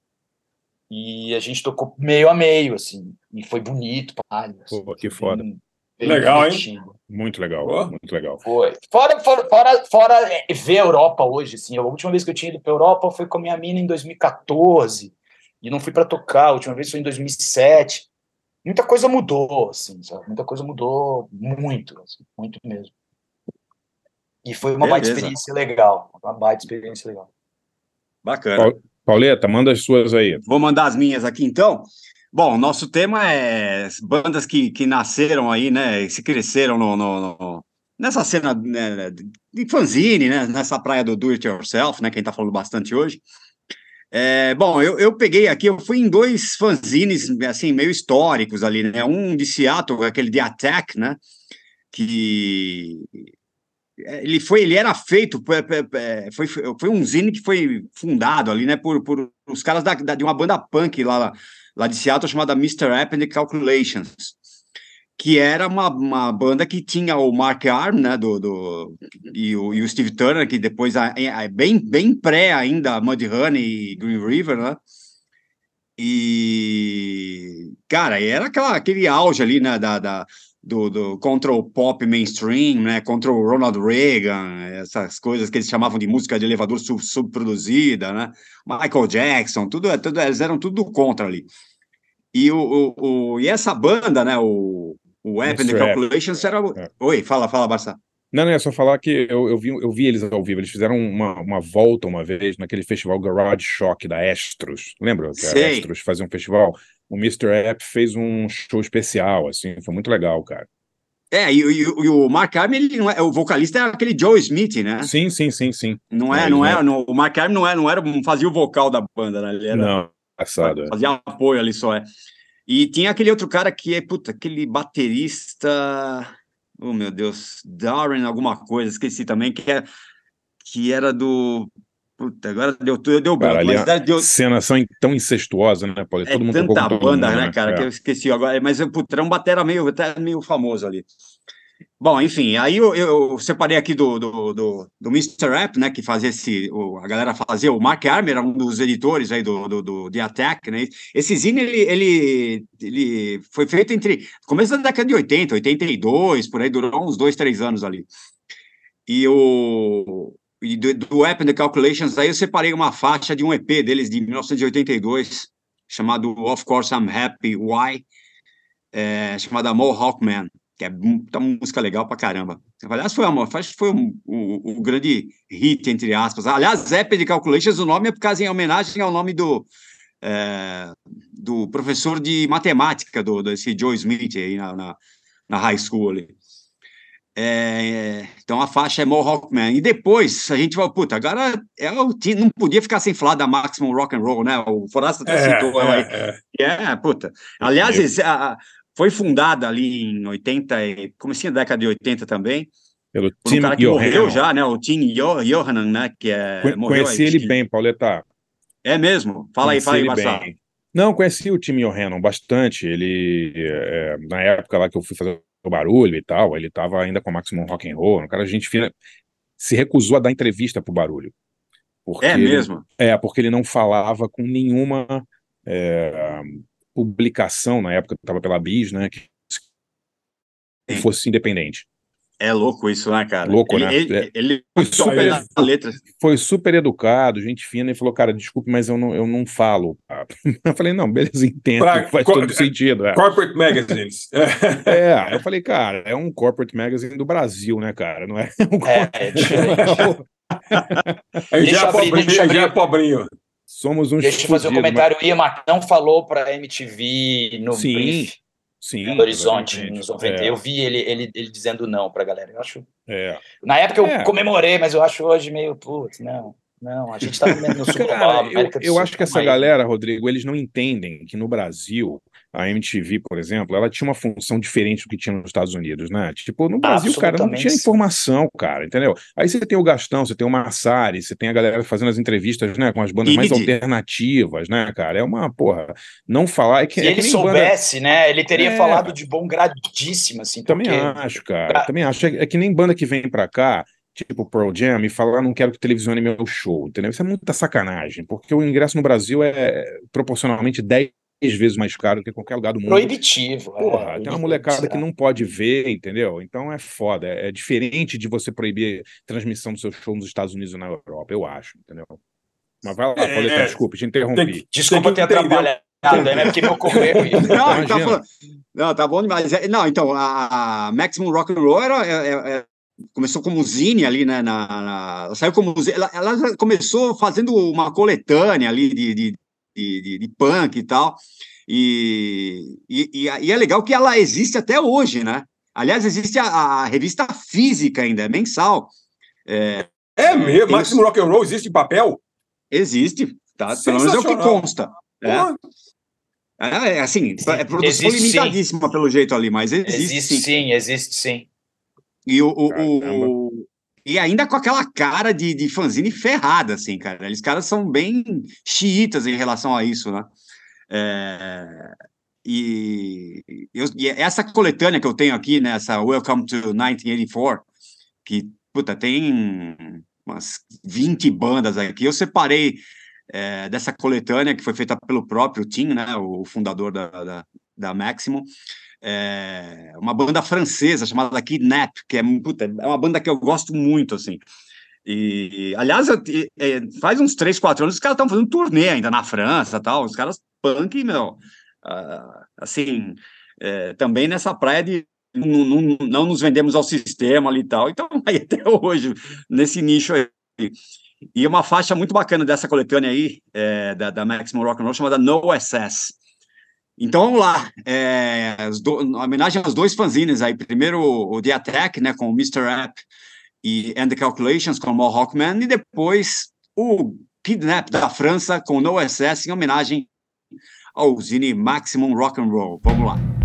E a gente tocou meio a meio, assim, e foi bonito. Pai, assim, Pô, que foda. Bem, bem legal, hein? Muito legal, oh. muito legal. Foi. Fora, fora, fora, fora é, ver a Europa hoje, assim, a última vez que eu tinha ido para Europa foi com a minha mina em 2014, e não fui para tocar, a última vez foi em 2007. Muita coisa mudou, assim, sabe? Muita coisa mudou muito, assim, muito mesmo. E foi uma Beleza. baita experiência legal, uma baita experiência legal. Bacana. Pauleta, manda as suas aí. Vou mandar as minhas aqui então. Bom, nosso tema é bandas que, que nasceram aí, né? Se cresceram no, no, no nessa cena né, de fanzine, né? Nessa praia do do it yourself, né? Quem tá falando bastante hoje. É, bom, eu, eu peguei aqui, eu fui em dois fanzines, assim, meio históricos ali, né? Um de Seattle, aquele de Attack, né? Que ele foi, ele era feito, foi, foi um zine que foi fundado ali, né, por, por os caras da, da de uma banda punk lá, lá de Seattle chamada Mr. App and the Calculations, que era uma, uma banda que tinha o Mark Arm, né, do, do e, o, e o Steve Turner, que depois, é bem, bem pré ainda, Mudhoney e Green River, né, e, cara, era aquela, aquele auge ali, né, da, da do, do, contra o pop mainstream, né, contra o Ronald Reagan, essas coisas que eles chamavam de música de elevador sub, subproduzida, né, Michael Jackson, tudo, tudo, eles eram tudo contra ali. E, o, o, o e essa banda, né, o, o App and the Calculations era... É. Oi, fala, fala, Barça. Não, não, é só falar que eu, eu, vi, eu vi eles ao vivo. Eles fizeram uma, uma volta uma vez naquele festival Garage Shock da Estros. Lembra que a Estros fazia um festival? O Mr. App fez um show especial, assim, foi muito legal, cara. É, e, e, e o Mark Arm, ele não é, o vocalista é aquele Joe Smith, né? Sim, sim, sim, sim. Não é, é não é, não, o Mark Arm não é, não era, não fazia o vocal da banda, né? Ele era, não, passado. É. Fazia apoio ali só, é. E tinha aquele outro cara que é, puta, aquele baterista, oh meu Deus, Darren alguma coisa, esqueci também, que é que era do Puta, agora deu tudo, deu branco. Cara, mas deu... Cenas são tão incestuosas, né, Paulo? É Todo mundo tanta banda, mundo, né, né, cara, é. que eu esqueci agora. Mas, era um batera meio, até meio famoso ali. Bom, enfim, aí eu, eu separei aqui do, do, do, do Mr. Rap, né, que fazia esse, o, a galera fazia, o Mark Armer, um dos editores aí do, do, do The Attack, né, esse zine, ele, ele, ele foi feito entre, começo da década de 80, 82, por aí, durou uns dois, três anos ali. E o, do, do App the Calculations, aí eu separei uma faixa de um EP deles de 1982, chamado Of Course I'm Happy Why, é, chamada Mohawk Man, que é uma música legal pra caramba. Aliás, foi, uma, foi um, o, o, grande hit, entre aspas. Aliás, App the Calculations, o nome é por causa em homenagem ao nome do, é, do professor de matemática do, desse Joe Smith aí na, na, na high school ali. É, então a faixa é Mohawk Man. E depois a gente vai, puta, agora é o, não podia ficar sem falar da Maximum Rock and Roll, né? O Forasta até é, citou ela aí. É, é. é, puta. Aliás, a, foi fundada ali em 80, comecinho da década de 80 também. Pelo Tim um cara que morreu já, né? O Tim Johanan, né? Que é, morreu, conheci ele bem, Pauleta. É mesmo? Fala conheci aí, fala aí, Marcelo. Não, conheci o Tim Johanan bastante. Ele, é, na época lá que eu fui fazer o barulho e tal, ele estava ainda com o Maximum Rock and Roll, um cara, a gente se recusou a dar entrevista pro barulho. é mesmo? Ele, é, porque ele não falava com nenhuma é, publicação, na época estava pela Bis, né, que fosse independente. É louco isso, né, cara? Louco, ele, né? Ele, é. ele foi, super, letra. foi super educado, gente fina, e falou, cara, desculpe, mas eu não, eu não falo. Eu falei, não, beleza, entendo, pra, faz todo sentido. É. Corporate Magazines. é, eu falei, cara, é um corporate magazine do Brasil, né, cara? Não é um é, é diferente. a gente é pobrinho, abrir, é pobrinho. Somos um Deixa eu fazer um comentário. Mas... O Ian não falou para MTV no Sim. brief Sim, Belo Horizonte, nos 90. É. Eu vi ele, ele, ele dizendo não pra galera. Eu acho. É. Na época eu é. comemorei, mas eu acho hoje meio, putz, não. Não, a gente tá no Super Bowl, Eu, eu acho que essa aí. galera, Rodrigo, eles não entendem que no Brasil a MTV, por exemplo, ela tinha uma função diferente do que tinha nos Estados Unidos, né? Tipo, no Brasil, cara, não tinha informação, cara, entendeu? Aí você tem o Gastão, você tem o Massari, você tem a galera fazendo as entrevistas, né, com as bandas mais alternativas, né, cara? É uma, porra, não falar... É que, Se é ele soubesse, banda... né, ele teria é... falado de bom gradíssimo, assim, Também porque... acho, cara, também acho. É, é que nem banda que vem pra cá, tipo Pearl Jam, e falar não quero que televisione meu show, entendeu? Isso é muita sacanagem, porque o ingresso no Brasil é proporcionalmente 10 vezes mais caro do que qualquer lugar do mundo. Proibitivo. Porra, é, tem uma molecada que não pode ver, entendeu? Então é foda. É, é diferente de você proibir transmissão do seu show nos Estados Unidos ou na Europa, eu acho, entendeu? Mas vai lá, é, Pauleta, é, desculpe, te interrompi. Tem, desculpa ter atrapalhado, né? Porque meu correio. Não, tá falando, não, tá bom demais. É, não, então, a, a Maximum Rock and Roll era, é, é, começou como zine ali, né? Na, na, saiu como ela, ela, começou fazendo uma coletânea ali de, de, de, de punk e tal. E, e, e, é legal que ela existe até hoje, né? Aliás, existe a, a revista física ainda, é mensal. É, é mesmo? Tem... Máximo Rock and Roll existe em papel? Existe, tá? Pelo menos é o que consta. É. É, é, assim, é produção existe, limitadíssima sim. pelo jeito ali, mas existe, existe sim. sim. Existe sim, E, o, o, o, e ainda com aquela cara de, de fanzine ferrada, assim, cara. Eles caras são bem xiitas em relação a isso, né? É, e, eu, e essa coletânea que eu tenho aqui, né, essa Welcome to 1984, que, puta, tem umas 20 bandas aqui, eu separei é, dessa coletânea que foi feita pelo próprio Tim, né, o fundador da, da, da Maximum, é, uma banda francesa chamada Kidnap, que é, puta, é uma banda que eu gosto muito, assim. E, aliás, é, faz uns 3, 4 anos os caras estão fazendo turnê ainda na França tal. Os caras punk, meu, uh, assim, é, também nessa praia de não, não, não, nos vendemos ao sistema ali e tal. Então, aí até hoje, nesse nicho aí. E uma faixa muito bacana dessa coletânea aí, é, da, da Maximum Rock and Roll, chamada No SS. Então vamos lá, é, do, homenagem aos dois fanzines aí. Primeiro o The Attack, né, com o Mr. App e And the Calculations com o Mohawk Man, e depois o Kidnap da França com No SS, em homenagem ao zine Maximum Rock Roll. Vamos lá.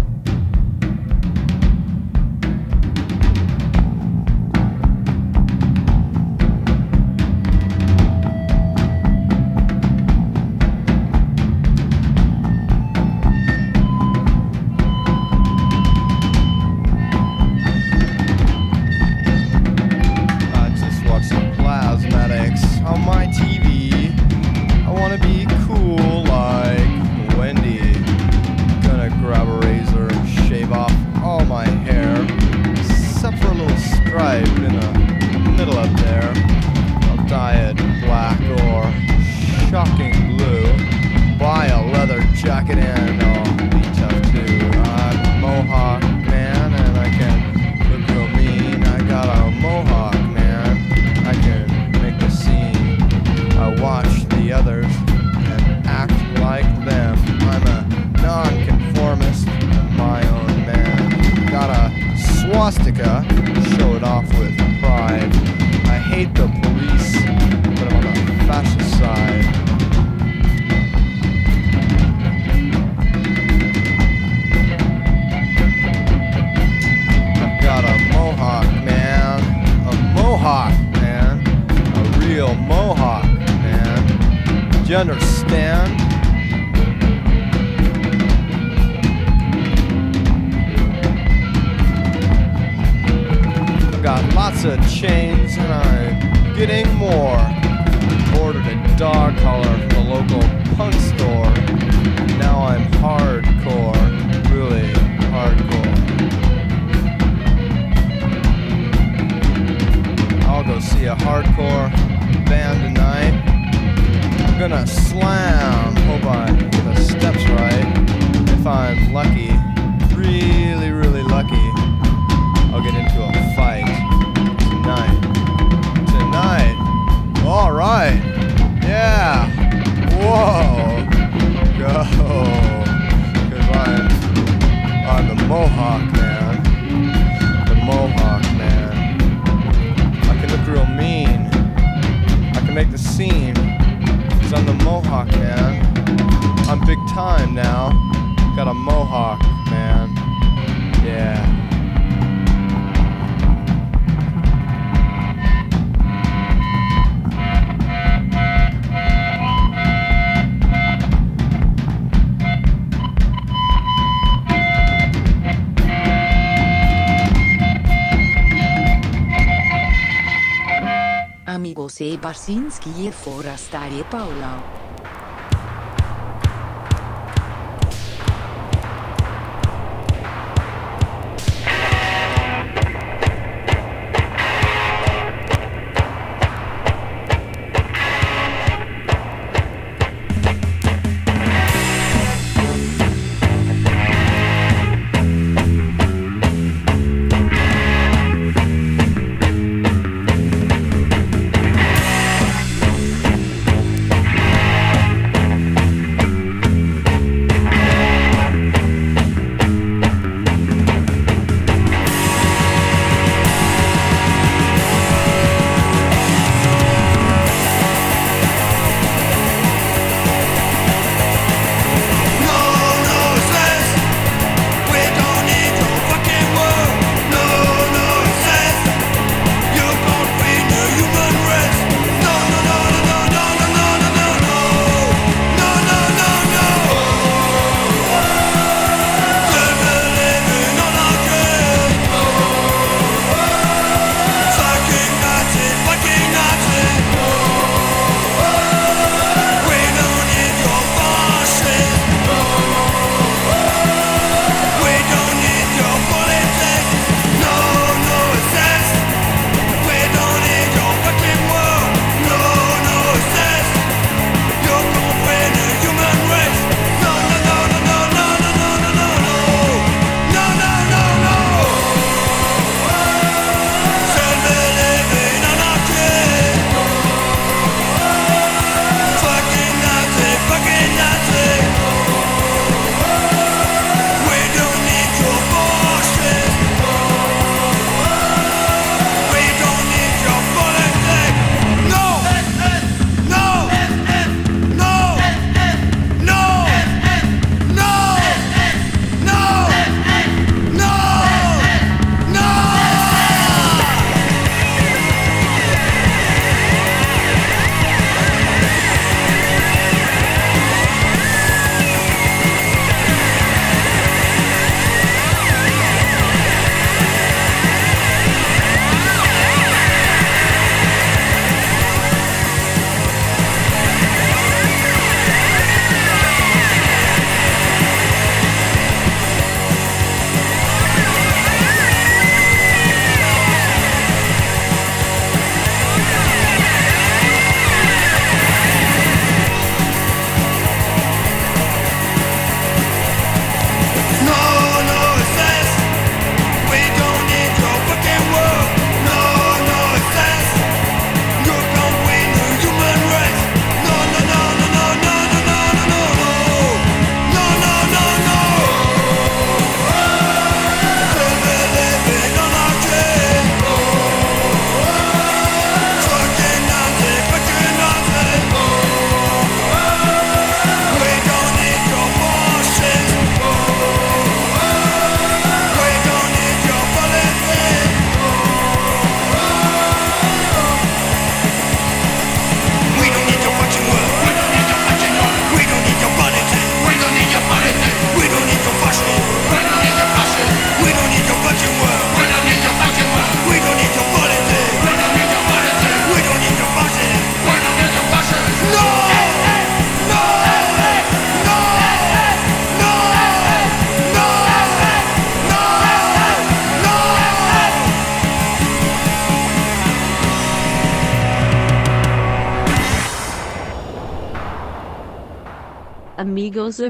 Amigos e Barsinski e Forastar e Paula.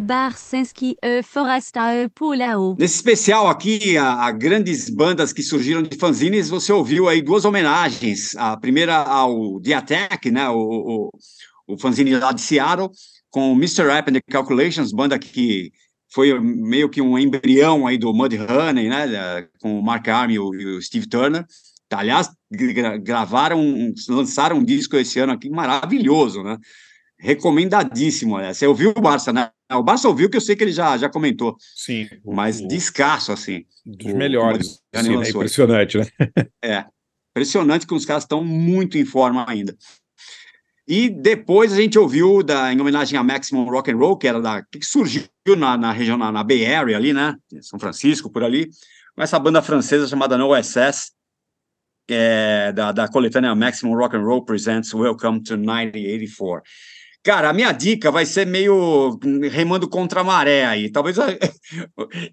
Barsinski e Forasta Pulao. Nesse especial aqui, a, a, grandes bandas que surgiram de fanzines, você ouviu aí duas homenagens. A primeira ao The Attack, né, o, o, o fanzine lá de Seattle, com o Mr. Rap and the Calculations, banda que foi meio que um embrião aí do Mudhoney, né, com o Mark Arm e o, e o Steve Turner. Aliás, gra gravaram, lançaram um disco esse ano aqui maravilhoso, né? recomendadíssimo. Você ouviu, Barça, né? O Barça ouviu que eu sei que ele já, já comentou. Sim. Mas o, descasso, assim. Dos o, melhores. Assim, né? Impressionante, né? É. Impressionante que os caras estão muito em forma ainda. E depois a gente ouviu, da, em homenagem a Maximum Rock and Roll, que era da que surgiu na, na região, na, na Bay Area ali, né? São Francisco, por ali, com essa banda francesa chamada No SS, é, da, da coletânea Maximum Rock and Roll Presents Welcome to 1984. Cara, a minha dica vai ser meio remando contra a maré aí. Talvez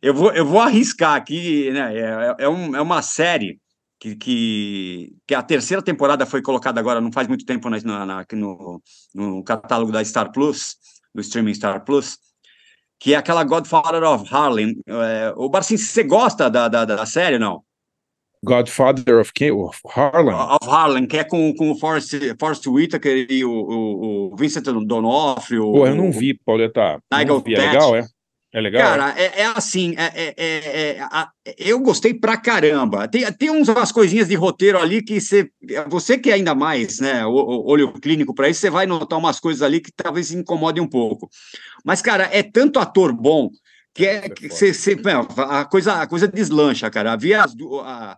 eu vou, eu vou arriscar aqui, né? É, é, um, é uma série que, que, que, a terceira temporada foi colocada agora, não faz muito tempo, na, na, no, no catálogo da Star Plus, do streaming Star Plus, que é aquela Godfather of Harlem. É, o Barcinho, você gosta da, da, da série, não? Godfather of, King, of Harlem. Of Harlem, que é com, com o Forrest, Forrest Whitaker e o, o, o Vincent D'Onofrio. Pô, eu não vi, Pauleta. Nigel vi. É legal, é? É legal? Cara, é, é assim, é, é, é, é a, eu gostei pra caramba. Tem, tem umas coisinhas de roteiro ali que você, você que é ainda mais, né, olho clínico para isso, você vai notar umas coisas ali que talvez incomodem um pouco. Mas, cara, é tanto ator bom que é que você, você, a coisa a coisa deslancha, cara. Havia as, a,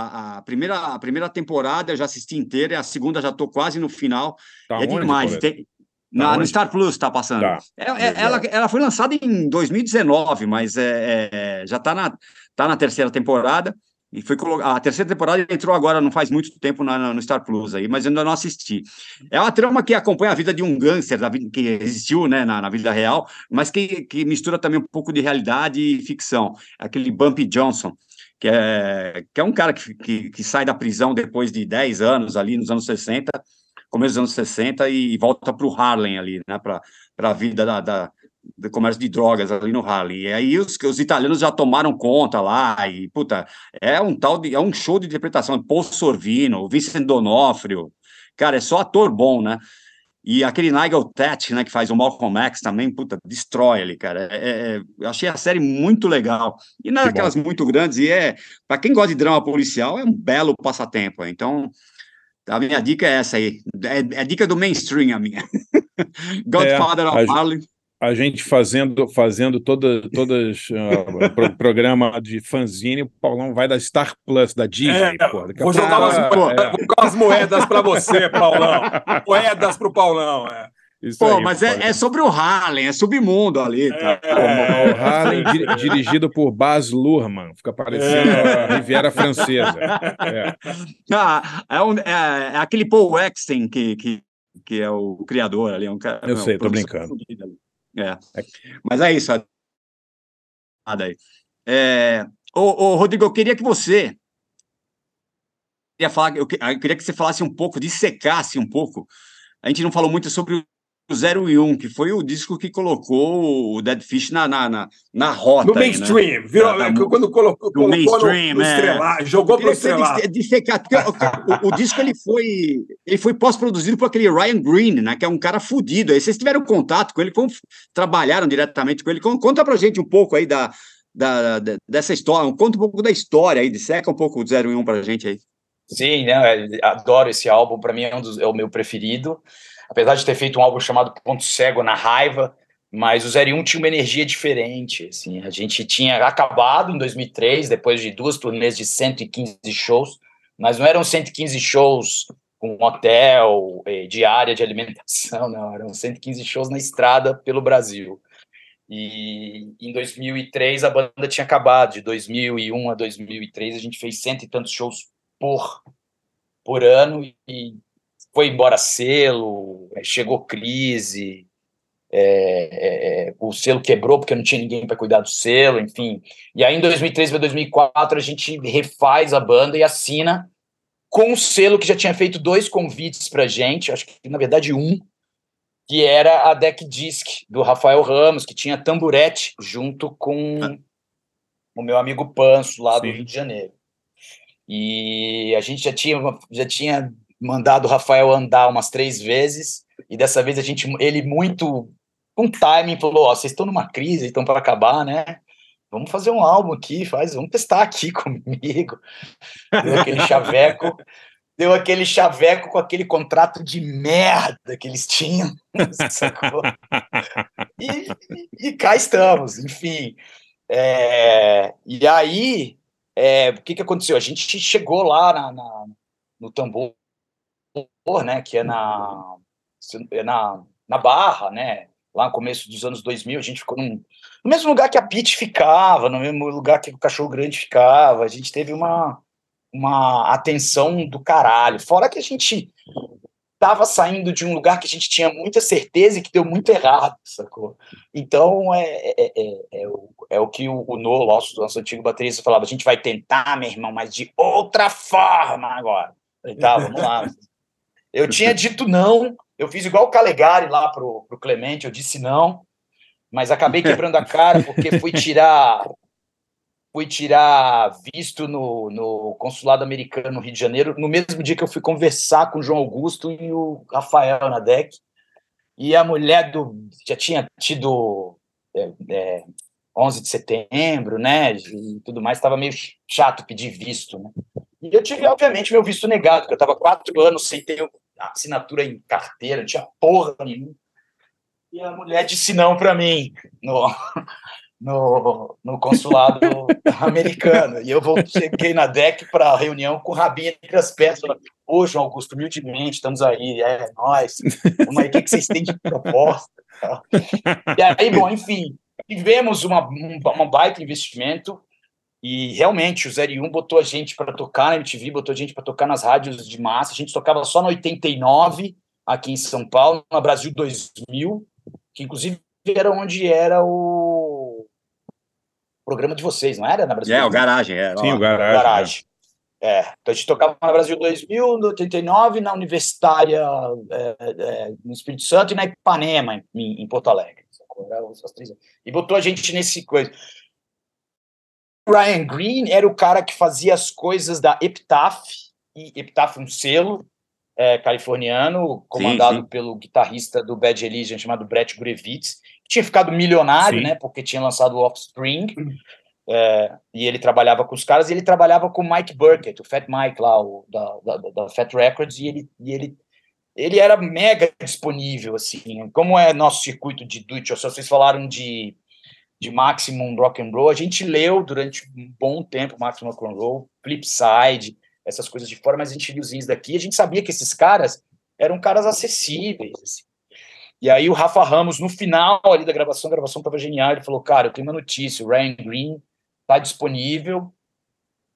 a, a, primeira, a primeira temporada eu já assisti inteira, e a segunda já estou quase no final. Tá é demais. Tem, tá na, no Star Plus está passando. Tá. É, é, ela, ela foi lançada em 2019, mas é, é já está na, tá na terceira temporada. E foi a terceira temporada entrou agora, não faz muito tempo na, no Star Plus aí, mas eu ainda não assisti. É uma trama que acompanha a vida de um gangster da que existiu né, na, na, vida real, mas que, que mistura também um pouco de realidade e ficção. Aquele Bumpy Johnson, que é, que é um cara que, que, que sai da prisão depois de 10 anos, ali nos anos 60, começo dos anos 60, e volta para o Harlem ali, né, para a vida da, da, do comércio de drogas ali no Harlem. E aí os, os italianos já tomaram conta lá, e, puta, é um tal de, é um show de interpretação, Paul Sorvino, Vincent Donofrio, cara, é só ator bom, né? E aquele Nigel Tat, né, que faz o Malcolm X também, puta, destrói ele, cara. É, é, eu achei a série muito legal. E não é aquelas muito grandes, e é, para quem gosta de drama policial, é um belo passatempo. Então, a minha dica é essa aí. É, é a dica do mainstream, a minha. Godfather é, of Harlem a gente fazendo fazendo toda, todas uh, pro, programa de fanzine, o Paulão vai da Star Plus, da Disney. É, porra, vou jogar umas, é. umas moedas para você, Paulão. Moedas para o Paulão. É. Isso Pô, aí, mas é, é, sobre o Harlem, é submundo ali. Tá? É, o Harlem di dirigido por Baz Luhrmann, fica parecendo é. a Riviera Francesa. É. Ah, é, um, é, é, aquele Paul Wexton que, que, que é o criador ali. Um cara, Eu sei, tô brincando. É. Mas é isso. Aí. É, ô, ô, Rodrigo, eu queria que você. Eu, falar, eu, eu queria que você falasse um pouco, dissecasse um pouco. A gente não falou muito sobre o 0 e 1, que foi o disco que colocou o Dead Fish na, na, na, na rota. No mainstream, né? virou, da, da, quando colocou, colocou mainstream, no, no é. jogou para o estrelado. o, o, disco ele foi, ele foi pós-produzido por aquele Ryan Green, né, que é um cara fudido. Aí vocês tiveram contato com ele, como trabalharam diretamente com ele. Conta pra gente um pouco aí da, da, da dessa história, conta um pouco da história aí, disseca um pouco o 0 e 1 pra gente aí. Sim, né, adoro esse álbum, para mim é, um dos, é o meu preferido apesar de ter feito um álbum chamado Ponto Cego na Raiva, mas o 01 tinha uma energia diferente, assim, a gente tinha acabado em 2003, depois de duas turnês de 115 shows, mas não eram 115 shows com hotel, eh, diária de alimentação, não, eram 115 shows na estrada pelo Brasil. E em 2003 a banda tinha acabado, de 2001 a 2003 a gente fez cento e tantos shows por, por ano e foi embora selo, é, chegou crise, é, é, o selo quebrou porque não tinha ninguém para cuidar do selo, enfim. E aí em 2003 para 2004 a gente refaz a banda e assina com o selo que já tinha feito dois convites para gente, acho que na verdade um, que era a Deck Disc do Rafael Ramos, que tinha tamburete junto com ah. o meu amigo Panso lá do Sim. Rio de Janeiro. E a gente já tinha, já tinha mandado o Rafael andar umas três vezes, e dessa vez a gente, ele muito com timing, falou: Ó, vocês estão numa crise, estão para acabar, né? Vamos fazer um álbum aqui, faz, vamos testar aqui comigo. Deu aquele chaveco. deu aquele chaveco com aquele contrato de merda que eles tinham, sacou? E, e, e cá estamos, enfim. É, e aí, é, o que, que aconteceu? A gente chegou lá na, na, no tambor, né, que é na, é na, na Barra, né, lá no começo dos anos 2000, a gente ficou num, no mesmo lugar que a Pete ficava, no mesmo lugar que o Cachorro Grande ficava, a gente teve uma, uma atenção do caralho, fora que a gente estava saindo de um lugar que a gente tinha muita certeza e que deu muito errado, sacou? Então, é, é, é, é o, é o que o, o No, nosso, nosso antigo baterista, falava, a gente vai tentar, meu irmão, mas de outra forma agora. tá, vamos lá. Eu tinha dito não, eu fiz igual o Calegari lá pro, pro Clemente, eu disse não, mas acabei quebrando a cara porque fui tirar fui tirar visto no, no consulado americano no Rio de Janeiro, no mesmo dia que eu fui conversar com o João Augusto e o Rafael na DEC, e a mulher do já tinha tido é, é, 11 de setembro, né, e tudo mais, estava meio chato pedir visto, né, e eu tive, obviamente, meu visto negado, porque eu estava quatro anos sem ter assinatura em carteira, não tinha porra nenhuma, e a mulher disse não para mim no, no, no consulado americano. E eu vou, cheguei na DEC para a reunião com o Rabinho entre as pernas, ô, João Augusto, humildemente, estamos aí, é nós, o que, que vocês têm de proposta? E aí, bom, enfim, tivemos uma, uma baita investimento e realmente o 01 botou a gente para tocar na MTV, botou a gente para tocar nas rádios de massa, a gente tocava só no 89, aqui em São Paulo, no Brasil 2000, que inclusive era onde era o programa de vocês, não era na Brasil? É, o Garagem, é. Sim, o Garagem. garagem. É. é. Então a gente tocava na Brasil 2000, no 89, na Universitária é, é, no Espírito Santo e na Ipanema, em, em Porto Alegre. E botou a gente nesse coisa. Ryan Green era o cara que fazia as coisas da Epitaph, e Epitaph um selo é, californiano, comandado sim, sim. pelo guitarrista do Bad Religion chamado Brett Gurevitz, tinha ficado milionário, Sim. né? Porque tinha lançado o Offspring. Uhum. É, e ele trabalhava com os caras, e ele trabalhava com o Mike Burkett, o Fat Mike lá, o, da, da, da Fat Records, e ele, e ele ele era mega disponível, assim, como é nosso circuito de do it vocês falaram de, de Maximum Rock and Roll, a gente leu durante um bom tempo Maximum Rock and Roll, Flipside, essas coisas de fora, mas a gente viu os daqui, a gente sabia que esses caras eram caras acessíveis, assim. E aí o Rafa Ramos, no final ali da gravação, a gravação estava genial, ele falou, cara, eu tenho uma notícia, o Ryan Green está disponível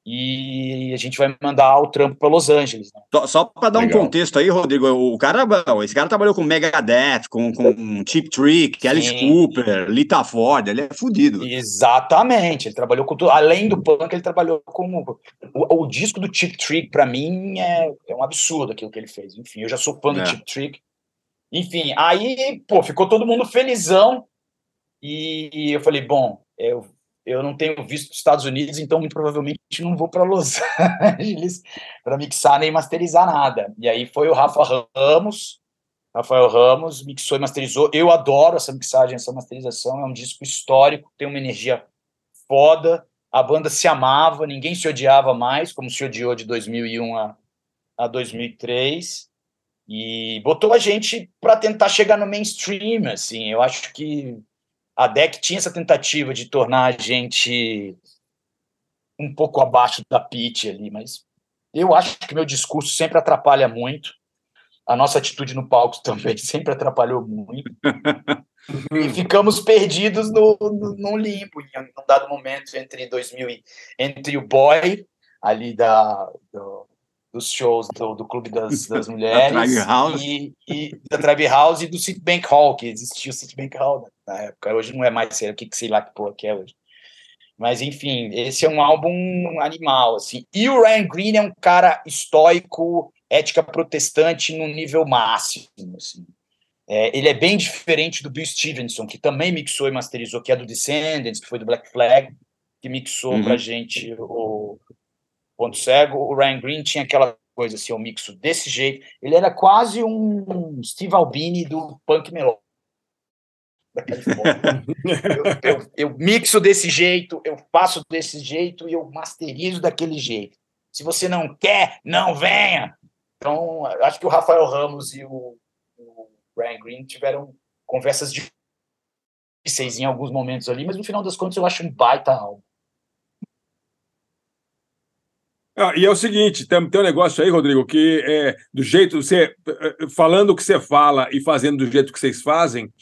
e a gente vai mandar o trampo para Los Angeles. Né? Só, só para dar Legal. um contexto aí, Rodrigo, o cara, esse cara trabalhou com Megadeth, com, com Chip Trick, Alice Cooper, Lita Ford, ele é fodido. Exatamente, ele trabalhou com tudo, além do punk, ele trabalhou com o, o disco do Chip Trick, para mim é, é um absurdo aquilo que ele fez. Enfim, eu já sou fã é. do Chip Trick enfim, aí, pô, ficou todo mundo felizão. E eu falei, bom, eu, eu não tenho visto os Estados Unidos, então muito provavelmente não vou para Los Angeles para mixar nem masterizar nada. E aí foi o Rafa Ramos, Rafael Ramos, mixou e masterizou. Eu adoro essa mixagem, essa masterização, é um disco histórico, tem uma energia foda. A banda se amava, ninguém se odiava mais, como se odiou de 2001 a, a 2003 e botou a gente para tentar chegar no mainstream, assim. Eu acho que a DEC tinha essa tentativa de tornar a gente um pouco abaixo da pitch ali, mas eu acho que meu discurso sempre atrapalha muito. A nossa atitude no palco também sempre atrapalhou muito. e ficamos perdidos no, no, no limbo em um dado momento entre 2000 e, entre o boy ali da do, dos shows do, do Clube das, das Mulheres e, e, da Tribe House e do Citibank Hall, que existia o Citibank Hall na época. Hoje não é mais, sei, o que, sei lá que porra que é hoje. Mas, enfim, esse é um álbum animal, assim. E o Ryan Green é um cara estoico, ética protestante no nível máximo, assim. É, ele é bem diferente do Bill Stevenson, que também mixou e masterizou, que é do Descendants, que foi do Black Flag, que mixou uhum. pra gente o, ponto cego, o Ryan Green tinha aquela coisa assim, um mixo desse jeito. Ele era quase um Steve Albini do punk melódico. eu, eu, eu, mixo desse jeito, eu faço desse jeito e eu masterizo daquele jeito. Se você não quer, não venha. Então, acho que o Rafael Ramos e o, o Brian Green tiveram conversas difíceis em alguns momentos ali, mas no final das contas eu acho um baita álbum. Ah, e é o seguinte, tem, tem um negócio aí, Rodrigo, que é do jeito você falando o que você fala e fazendo do jeito que vocês fazem,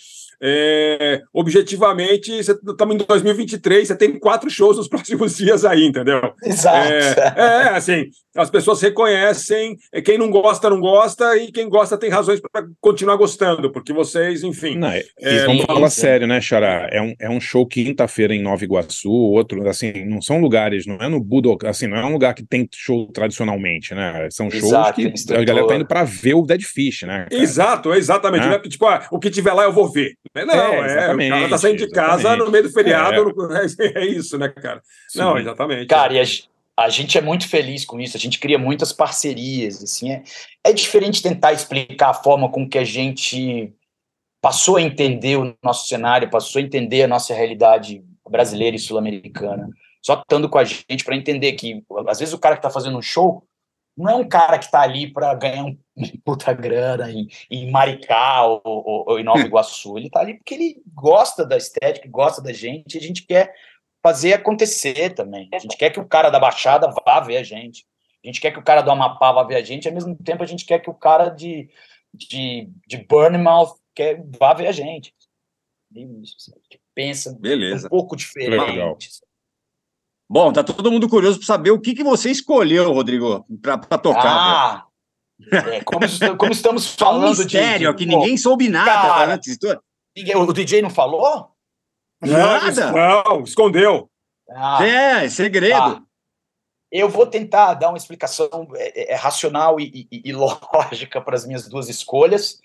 é, objetivamente, estamos em 2023, você tem quatro shows nos próximos dias aí, entendeu? Exato. É, é assim, as pessoas reconhecem, é, quem não gosta, não gosta, e quem gosta tem razões para continuar gostando, porque vocês, enfim. Não, é, vamos falar sério, né, Xará? É um, é um show quinta-feira em Nova Iguaçu, outro, assim, não são lugares, não é no Budo, assim, não é um lugar que tem show tradicionalmente, né? São shows Exato, que a galera tá indo para ver o Dead Fish, né? Cara? Exato, exatamente. Né? Tipo, ah, o que tiver lá eu vou ver. Não, é, é o cara tá saindo de casa exatamente. no meio do feriado, é. é, isso, né, cara? Sim. Não, exatamente. Cara, e a, a, gente é muito feliz com isso, a gente cria muitas parcerias, assim, é, é diferente tentar explicar a forma com que a gente passou a entender o nosso cenário, passou a entender a nossa realidade brasileira e sul-americana, só estando com a gente para entender que, às vezes, o cara que está fazendo um show não é um cara que está ali para ganhar um puta grana em, em Maricá ou, ou, ou, em Nova Iguaçu. Ele está ali porque ele gosta da estética, gosta da gente, e a gente quer fazer acontecer também. A gente quer que o cara da Baixada vá ver a gente. A gente quer que o cara do Amapá vá ver a gente, ao mesmo tempo a gente quer que o cara de, de, de Bournemouth quer, vá ver a gente. Pensa Beleza. um pouco diferente. Legal. Bom, tá todo mundo curioso para saber o que, que você escolheu, Rodrigo, para tocar. Ah, é, como, como, estamos falando um mistério, de, de, que ninguém soube nada cara, antes. O DJ não falou? Nada. Não, escondeu. Ah, é, segredo. Tá. Eu vou tentar dar uma explicação é, é, é racional e, e, e, lógica para as minhas duas escolhas.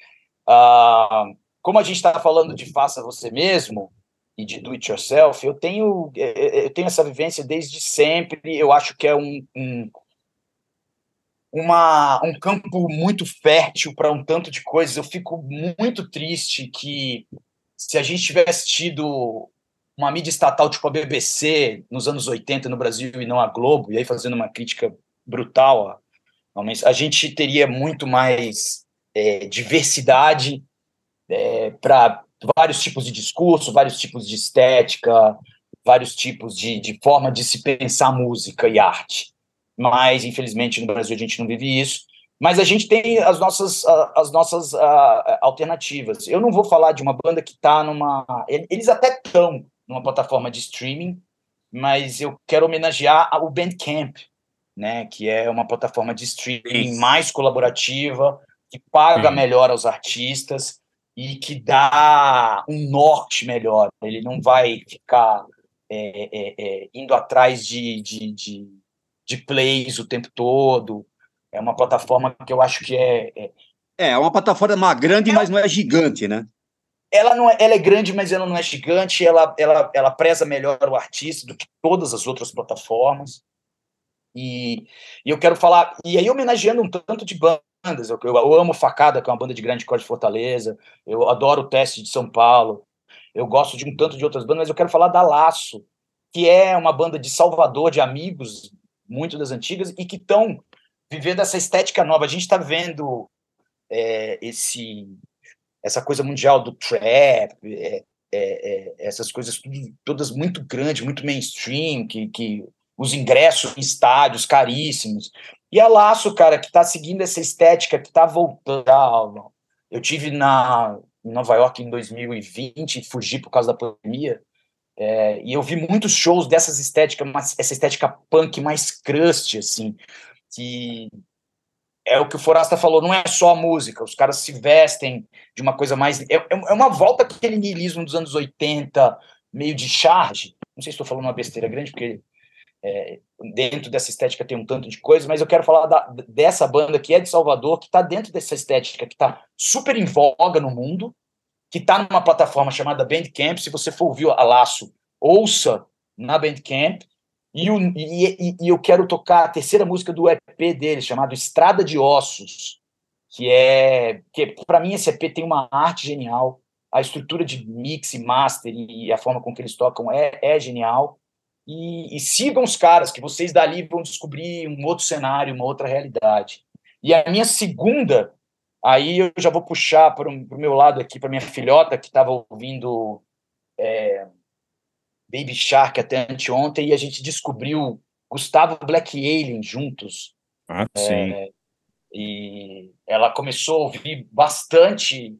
Ah, como a gente está falando de faça você mesmo, e de do it yourself, eu tenho, é, é, eu tenho essa vivência desde sempre. Eu acho que é um, um, uma, um campo muito fértil para um tanto de coisas. Eu fico muito triste que se a gente tivesse tido uma mídia estatal tipo a BBC nos anos 80 no Brasil e não a Globo, e aí fazendo uma crítica brutal, a, a gente teria muito mais é, diversidade é, para vários tipos de discurso, vários tipos de estética, vários tipos de, de forma de se pensar música e arte. Mas, infelizmente, no Brasil a gente não vive isso. Mas a gente tem as nossas, as nossas uh, alternativas. Eu não vou falar de uma banda que está numa. Eles até estão numa plataforma de streaming, mas eu quero homenagear o Bandcamp, né, que é uma plataforma de streaming mais colaborativa, que paga Sim. melhor aos artistas e que dá um norte melhor. Ele não vai ficar é, é, é, indo atrás de, de, de, de, plays o tempo todo. É uma plataforma que eu acho que é. É, é uma plataforma grande, mas não é gigante, né? Ela, não é, ela é grande, mas ela não é gigante. Ela, ela, ela preza melhor o artista do que todas as outras plataformas. E, e eu quero falar. E aí, homenageando um tanto de bandas bandas. Eu, eu, amo Facada, que é uma banda de grande cor de Fortaleza. Eu adoro o Teste de São Paulo. Eu gosto de um tanto de outras bandas, mas eu quero falar da Laço, que é uma banda de Salvador, de amigos, muito das antigas, e que estão vivendo essa estética nova. A gente está vendo é, esse essa coisa mundial do trap, é, é, é essas coisas tudo, todas muito grandes, muito mainstream, que, que os ingressos em estádios caríssimos. E a Laço, cara, que está seguindo essa estética, que está voltando. Eu tive na em Nova York em 2020 e fugi por causa da pandemia. É, e eu vi muitos shows dessas estéticas, essa estética punk mais crust, assim, que é o que o Forasta falou, não é só a música, os caras se vestem de uma coisa mais. É, é, é uma volta aquele niilismo dos anos 80, meio de charge. Não sei se estou falando uma besteira grande, porque é, dentro dessa estética tem um tanto de coisa, mas eu quero falar da, dessa banda que é de Salvador, que está dentro dessa estética, que está super em voga no mundo, que está numa plataforma chamada Bandcamp. Se você for ouvir a Laço, ouça na Bandcamp. E, o, e, e, eu quero tocar a terceira música do EP dele, chamado Estrada de Ossos, que é. que Para mim, esse EP tem uma arte genial. A estrutura de mix e master e a forma com que eles tocam é, é genial e, e, sigam os caras, que vocês dali vão descobrir um outro cenário, uma outra realidade. E a minha segunda, aí eu já vou puxar para o meu lado aqui, para minha filhota, que estava ouvindo é, Baby Shark até anteontem, e a gente descobriu Gustavo Black Alien juntos. Ah, sim. É, e ela começou a ouvir bastante.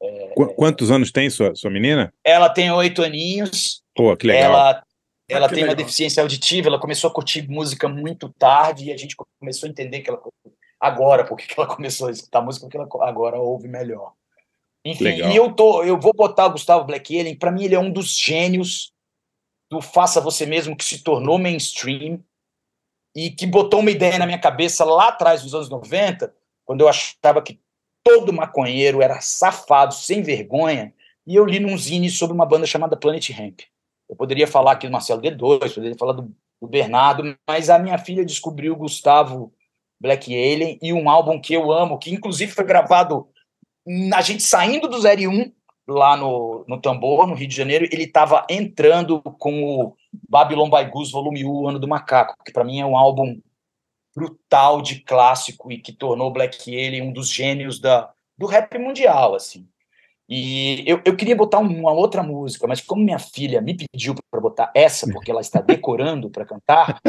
É, Qu quantos anos tem sua, sua menina? Ela tem oito aninhos. Pô, que legal. Ela, ela ah, tem legal. uma deficiência auditiva, ela começou a curtir música muito tarde e a gente começou a entender que ela. Agora, porque que ela começou a escutar música, porque ela agora ouve melhor. Enfim, legal. e eu, tô, eu vou botar o Gustavo Black Alien, para mim ele é um dos gênios do faça você mesmo que se tornou mainstream e que botou uma ideia na minha cabeça lá atrás, nos anos 90, quando eu achava que todo maconheiro era safado, sem vergonha, e eu li num zine sobre uma banda chamada Planet Hemp. Eu poderia falar aqui do Marcelo D2, poderia falar do, do Bernardo, mas a minha filha descobriu o Gustavo Black Alien e um álbum que eu amo, que inclusive foi gravado a gente saindo do 01 lá no, no Tambor, no Rio de Janeiro, ele estava entrando com o Babylon by Goose Volume 1, Ano do Macaco, que para mim é um álbum brutal de clássico e que tornou Black Alien um dos gênios da, do rap mundial, assim. E eu, eu queria botar uma outra música, mas como minha filha me pediu para botar essa, porque ela está decorando para cantar,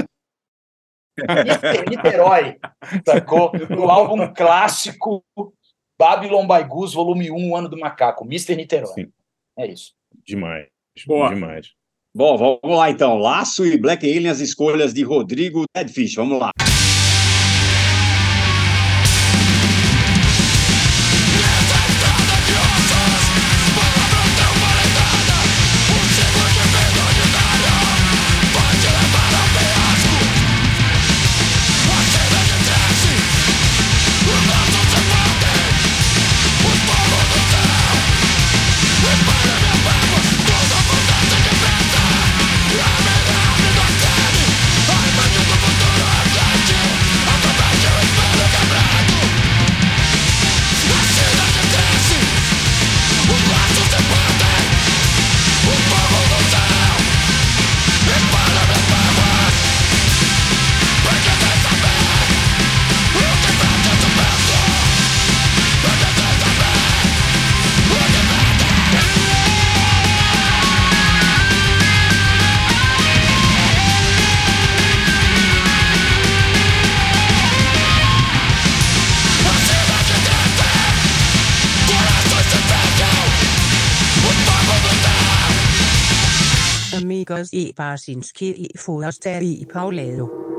Niterói, sacou? O álbum clássico Babylon by Goose, volume 1, Ano do Macaco, Mr. Niterói. Sim. É isso. Demais. Boa. Demais. Bom, vamos lá então. Laço e Black Alien, as escolhas de Rodrigo Deadfish. Vamos lá. e Barcinski e Forstad i Paulado.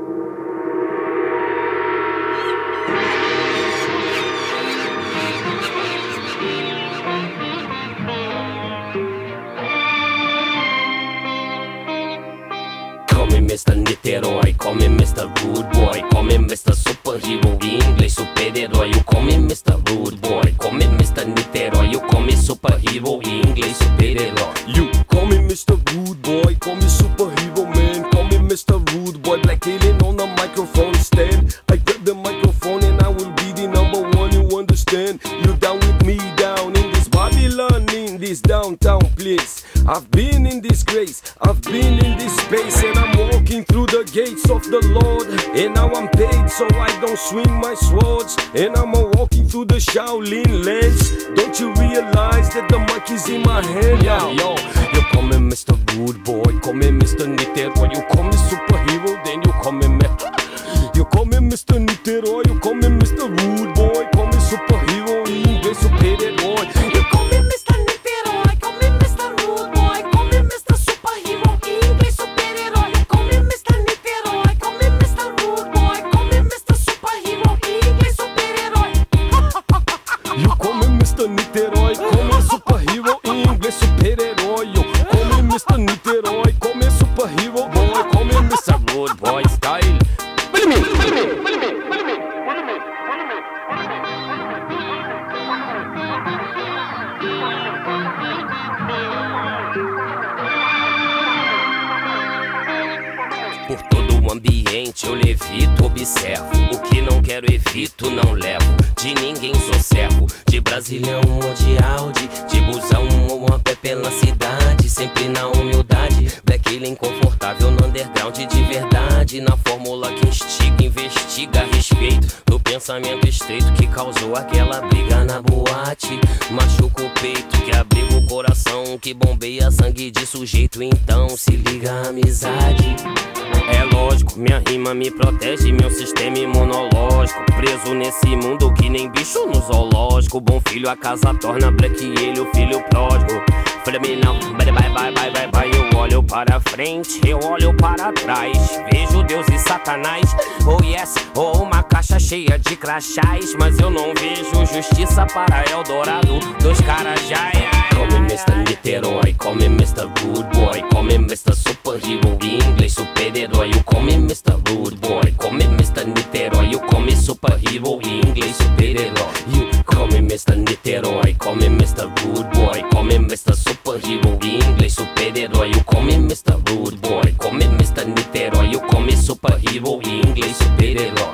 Mr. Niterói, call me Mr. Rude Boy, call me Mr. Superhero, inglês super-herói, you call me Mr. Rude Boy, call me Mr. Niterói, you call me superhero, inglês super-herói. You call me Mr. Rude Boy, call me superhero man, call me Mr. Rude Boy, black alien on the microphone stand. I grab the microphone and I will be the number one, you understand? You down with me down in this Babylon, in this downtown place. I've been in disgrace, I've been in this space, and I'm gates of the Lord. And now I'm paid so I don't swing my swords. And I'm a walking through the Shaolin lands. Don't you realize that the mic is in my hand now? Yo, you call me Mr. Rude Boy, call me Mr. Niterói, you call me superhero, then you call me me. You call me Mr. Niterói, you call me Mr. Rude Boy, De Brasilião ou de Audi. De busão ou a pé pela cidade. Sempre na humildade. Pensamento estreito que causou aquela briga na boate. Machuca o peito que abriga o coração, que bombeia sangue de sujeito. Então se liga a amizade. É lógico, minha rima me protege, meu sistema imunológico. Preso nesse mundo que nem bicho no zoológico. Bom filho, a casa torna black ele, o filho pródigo. Falei não, vai, vai, vai, vai, vai, vai. Eu olho para frente, eu olho para trás. Vejo Deus e Satanás. Oh yes, oh uma caixa cheia de crachás. Mas eu não vejo justiça para Eldorado dos caras já. Call me Mr. Niterói, call me Mr. Rude Boy, call me Mr. Superhero, inglês super-herói. You call me Mr. Rude Boy, call me Mr. Niterói. You call Superhero, inglês super-herói. You call Mr. Niterói, call me Mr. Rude Boy, call me Mr. Superhero, inglês super-herói. You call me Mr. Rude Boy, call me Mr. Niterói. You call me Superhero, inglês super-herói.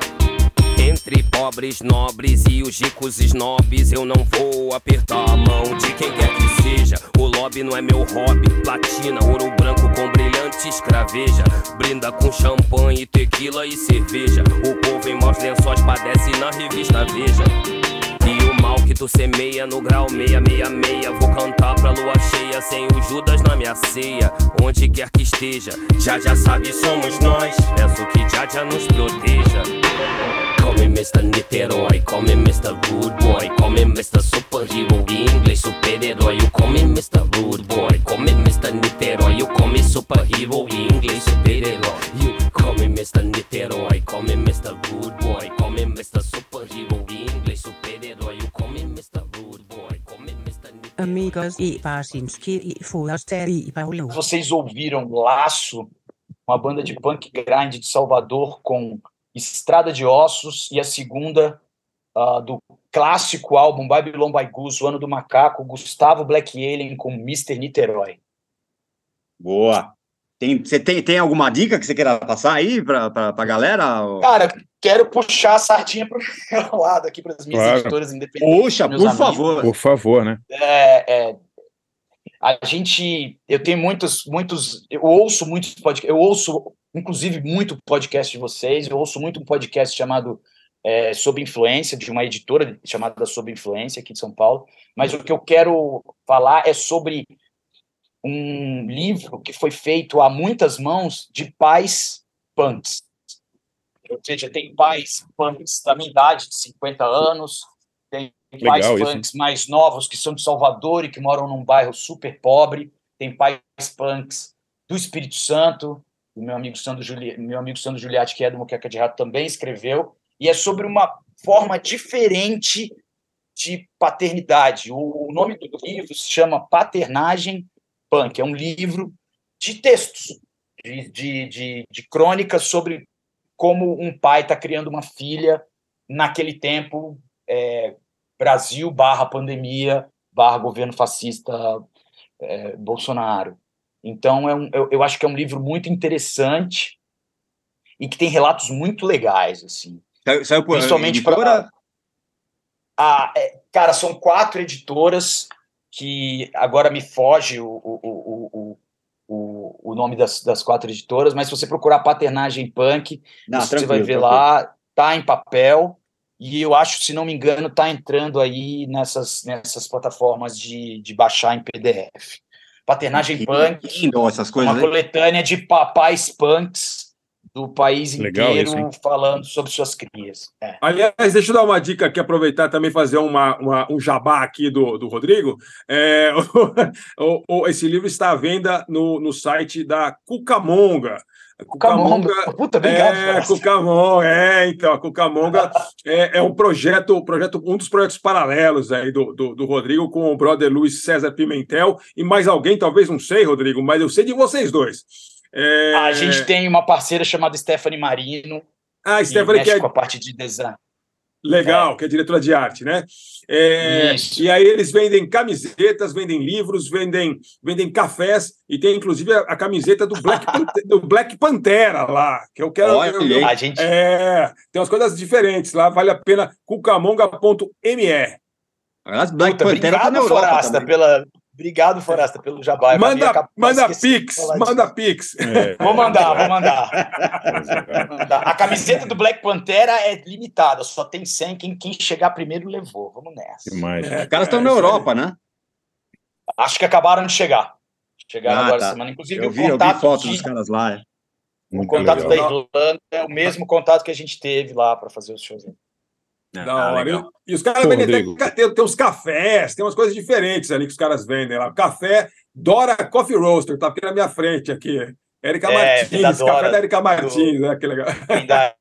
Entre pobres, nobres e os ricos snobs, eu não vou apertar a mão de quem quer que seja. O lobby não é meu hobby. Platina, ouro branco com brilhante escraveja. Brinda com champanhe, tequila e cerveja. O povo em maus lençóis padece na revista Veja. Que tu semeia no grau 666 Vou cantar pra lua cheia sem o Judas na minha ceia Onde quer que esteja, já já sabe somos nós Peço que já já nos proteja Call me Mr. Niterói, call me Mr. Rude Boy Call me Mr. Superhero, inglês super-herói You call me Mr. Rude Boy, call me Mr. Niterói You call me Superhero, inglês super-herói You call me Mr. Niterói, call me Mr. Rude Boy Call me Mr. Superhero, Mr. Amigos e Barsinski e Foraster e Paulo. Vocês ouviram Laço, uma banda de punk grind de Salvador com Estrada de Ossos e a segunda uh, do clássico álbum Babylon by Goose, O Ano do Macaco, Gustavo Black Alien com Mr. Niterói. Boa. Tem, você tem, tem alguma dica que você queira passar aí para a galera? Cara, quero puxar a sardinha para o meu lado aqui, para as minhas Claro. editoras independentes. Puxa, meus por amigos. favor. Por favor, né? É, é, a gente, eu tenho muitos, muitos, eu ouço muitos podcasts, eu ouço, inclusive, muito podcast de vocês, eu ouço muito um podcast chamado é, Sob Influência, de uma editora chamada Sob Influência, aqui de São Paulo, mas o que eu quero falar é sobre um livro que foi feito a muitas mãos de pais punks. Ou seja, tem pais punks da minha idade, de 50 anos, tem Legal pais isso, punks mais novos que são de Salvador e que moram num bairro super pobre, tem pais punks do Espírito Santo, o meu amigo Sandro, Juli... meu amigo Sandro Giuliatti, que é do Moqueca de Rato, também escreveu, e é sobre uma forma diferente de paternidade. O nome do livro se chama Paternagem Punk, é um livro de textos, de, de, de, de crônicas sobre como um pai está criando uma filha naquele tempo, é, Brasil barra pandemia, barra governo fascista é, Bolsonaro. Então, é um, eu, eu acho que é um livro muito interessante e que tem relatos muito legais, assim. Saiu, saiu por Principalmente para. Ah, é, cara, são quatro editoras que agora me foge o, o, o, o, nome das, das quatro editoras, mas se você procurar Paternagem Punk, Não, você vai ver tranquilo. lá, tá em papel, e eu acho, se não me engano, tá entrando aí nessas, nessas plataformas de, de baixar em PDF. Paternagem Que Punk, lindo essas coisas, uma né? coletânea de papais punks do país Legal inteiro isso, falando sobre suas crias. É. Aliás, deixa eu dar uma dica aqui, aproveitar também fazer uma, uma- um jabá aqui do, do Rodrigo. É, o- o- esse livro está à venda no, no site da Cucamonga. Cucamonga. Puta, obrigado, É. Cucamonga, é, então, a Cucamonga é, é um projeto, projeto, um dos projetos paralelos aí do, do, do Rodrigo com o brother Luiz César Pimentel e mais alguém, talvez não sei, Rodrigo, mas eu sei de vocês dois. É, A gente tem uma parceira chamada Stephanie Marino. Ah, que Stephanie, que é- com a parte de design. Legal, que é diretora de arte, né? É, e aí eles vendem camisetas, vendem livros, vendem, vendem cafés e tem inclusive a, a camiseta do Black, Pante- do Black Pantera lá, que eu quero. Olha eu- A gente- É, tem umas coisas diferentes lá, vale a pena. cucamonga.me. Aliás, Black Puta, Pantera tá obrigado, na Europa Forasta, pela, Obrigado, Forasta, pelo jabá. Manda, manda pix, manda pix. É. Vou mandar, vou mandar. mandar. A camiseta do Black Pantera é limitada, só tem 100. Quem, quem chegar primeiro levou. Vamos nessa. É, Os caras estão na Europa, né? Acho que acabaram de chegar. Chegaram Ah, agora tá. essa semana. Inclusive, Eu o vi, eu vi contato, fotos de- dos caras lá. é. o contato da Irlanda é o mesmo contato que a gente teve lá para fazer os shows. Da Ah, hora. legal. E os caras Pô, vendem até- tem, tem uns cafés, tem umas coisas diferentes ali que os caras vendem lá. Café Dora Coffee Roaster, tá aqui na minha frente aqui. Érica É, Martins, da café Dora, da Érica do- Martins, né? Que legal. Da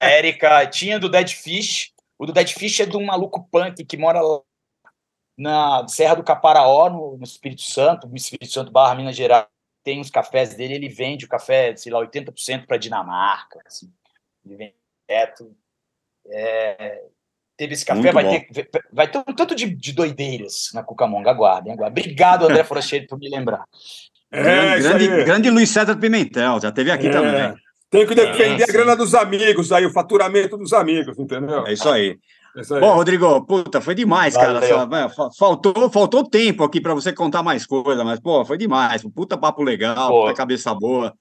Érica, tinha do Dead Fish. O do Dead Fish é de um maluco punk que mora lá na Serra do Caparaó, no, no Espírito Santo, no Espírito Santo barra Minas Gerais. Tem os cafés dele, ele vende o café, sei lá, 80% para Dinamarca. Assim. Ele vende direto. É, teve esse café, Muito vai bom. ter, vai ter um tanto de, de doideiras na Cucamonga. Aguardem, aguardem. Obrigado, André Foracheiro, por me lembrar. É, grande, grande, Luiz César Pimentel, já teve aqui É. também. Tem que defender sim. a grana dos amigos aí, o faturamento dos amigos, entendeu? É isso aí. É isso aí. Bom, Rodrigo, puta, foi demais, cara. Valeu. Fa- faltou, faltou tempo aqui para você contar mais coisa, mas, pô, foi demais. Puta papo legal, Pô. puta cabeça boa.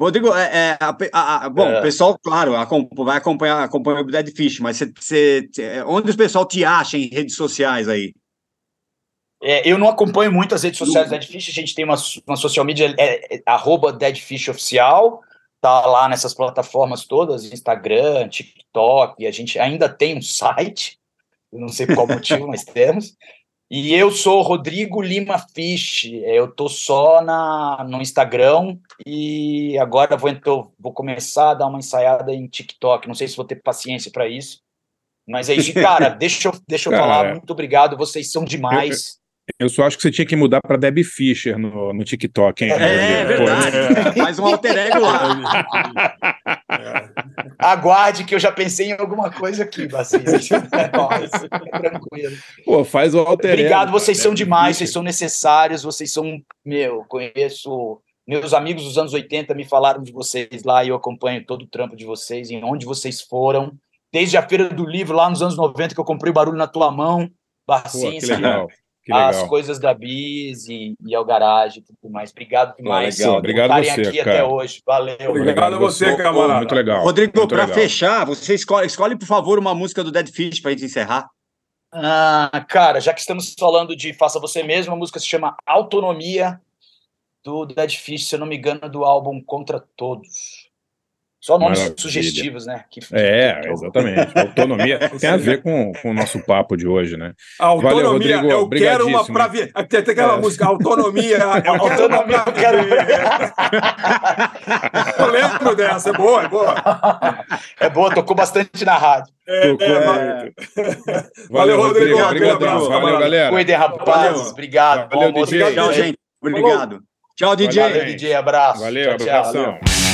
Rodrigo, é, é, a- a- a- bom, É. o pessoal, claro, vai acompanhar, o Dead Fish, mas você, você- você- onde o pessoal te acha em redes sociais aí? É, eu não acompanho muito as redes sociais do Dead Fish, a gente tem uma, uma social media, é, é, arroba Dead Fish Oficial, tá lá nessas plataformas todas, Instagram, TikTok, a gente ainda tem um site, não sei por qual motivo, mas temos. E eu sou Rodrigo Lima Fish, eu tô só na, no Instagram e agora vou, então, vou começar a dar uma ensaiada em TikTok, não sei se vou ter paciência para isso, mas é isso. Cara, deixa eu, deixa eu Cara, falar, muito obrigado, vocês são demais. Eu só acho que você tinha que mudar para Debbie Fischer no, no TikTok, hein? É? Pô, verdade. Faz um alter ego lá. Aguarde que eu já pensei em alguma coisa aqui, Bacinho. Nossa, tranquilo. Pô, faz o alter Obrigado, vocês cara, são Debbie demais, vocês são necessários, vocês são, meu, conheço meus amigos dos anos 80 me falaram de vocês lá e eu acompanho todo o trampo de vocês, em onde vocês foram, desde a feira do livro lá nos anos 90 que eu comprei o barulho na tua mão, Pô, Barcinski, que legal. Que as legal. coisas da Bis e, e ao garagem e tudo mais. Obrigado demais legal. por Obrigado estarem você, aqui cara. até hoje. Valeu. Obrigado a você, camarada. Muito legal. Rodrigo, para fechar, você escolhe, escolhe, por favor, uma música do Dead Fish pra gente encerrar. Ah, cara, já que estamos falando de Faça Você Mesmo, a música se chama Autonomia, do Dead Fish, se eu não me engano, do álbum Contra Todos. Só nomes Maravilha. sugestivos, né? Que, É, exatamente. Autonomia tem a ver com, com o nosso papo de hoje, né? A autonomia, Valeu, Rodrigo. eu quero uma pra ver. Tem, tem aquela É. música, autonomia, eu quero uma Autonomia, eu quero- ver. Eu lembro dessa, é boa, é boa. É boa, tocou bastante na rádio. É, Tocou é. Valeu, Rodrigo. Aquele Obrigadão. abraço, Valeu, galera. Cuidem, rapazes. Valeu. Obrigado. Valeu, Bom. DJ. Tchau, gente. Obrigado. Tchau, DJ. Valeu, DJ. Abraço. Valeu, Tchau, tchau. abração. Disse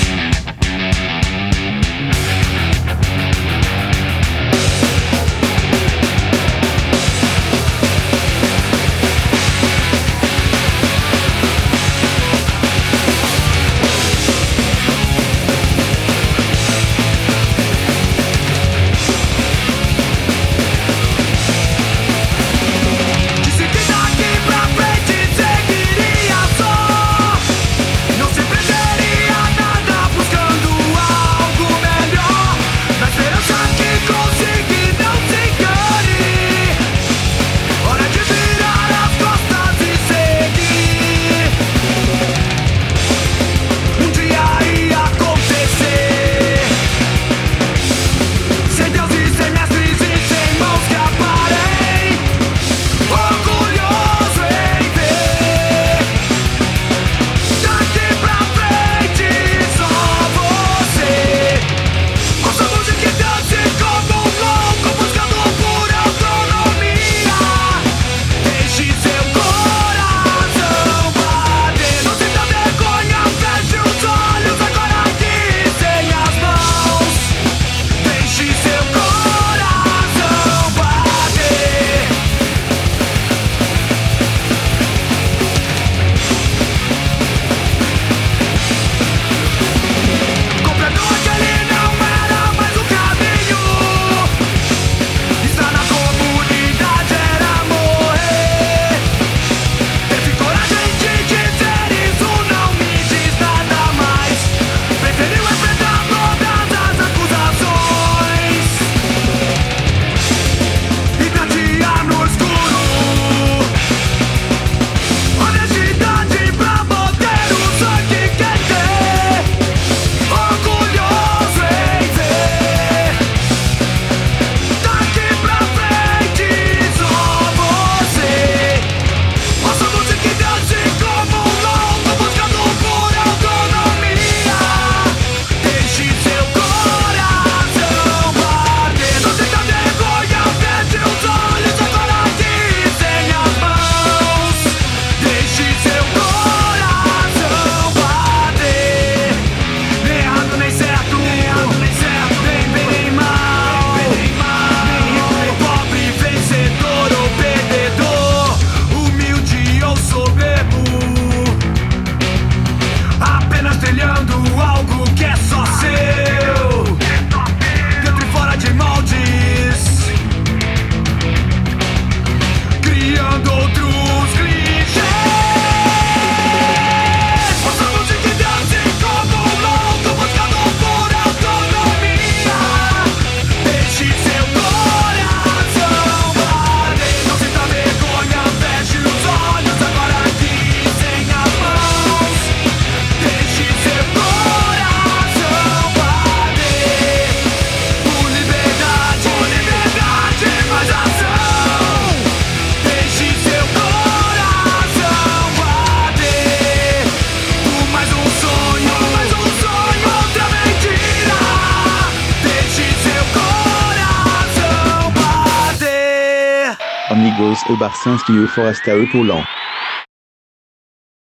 coração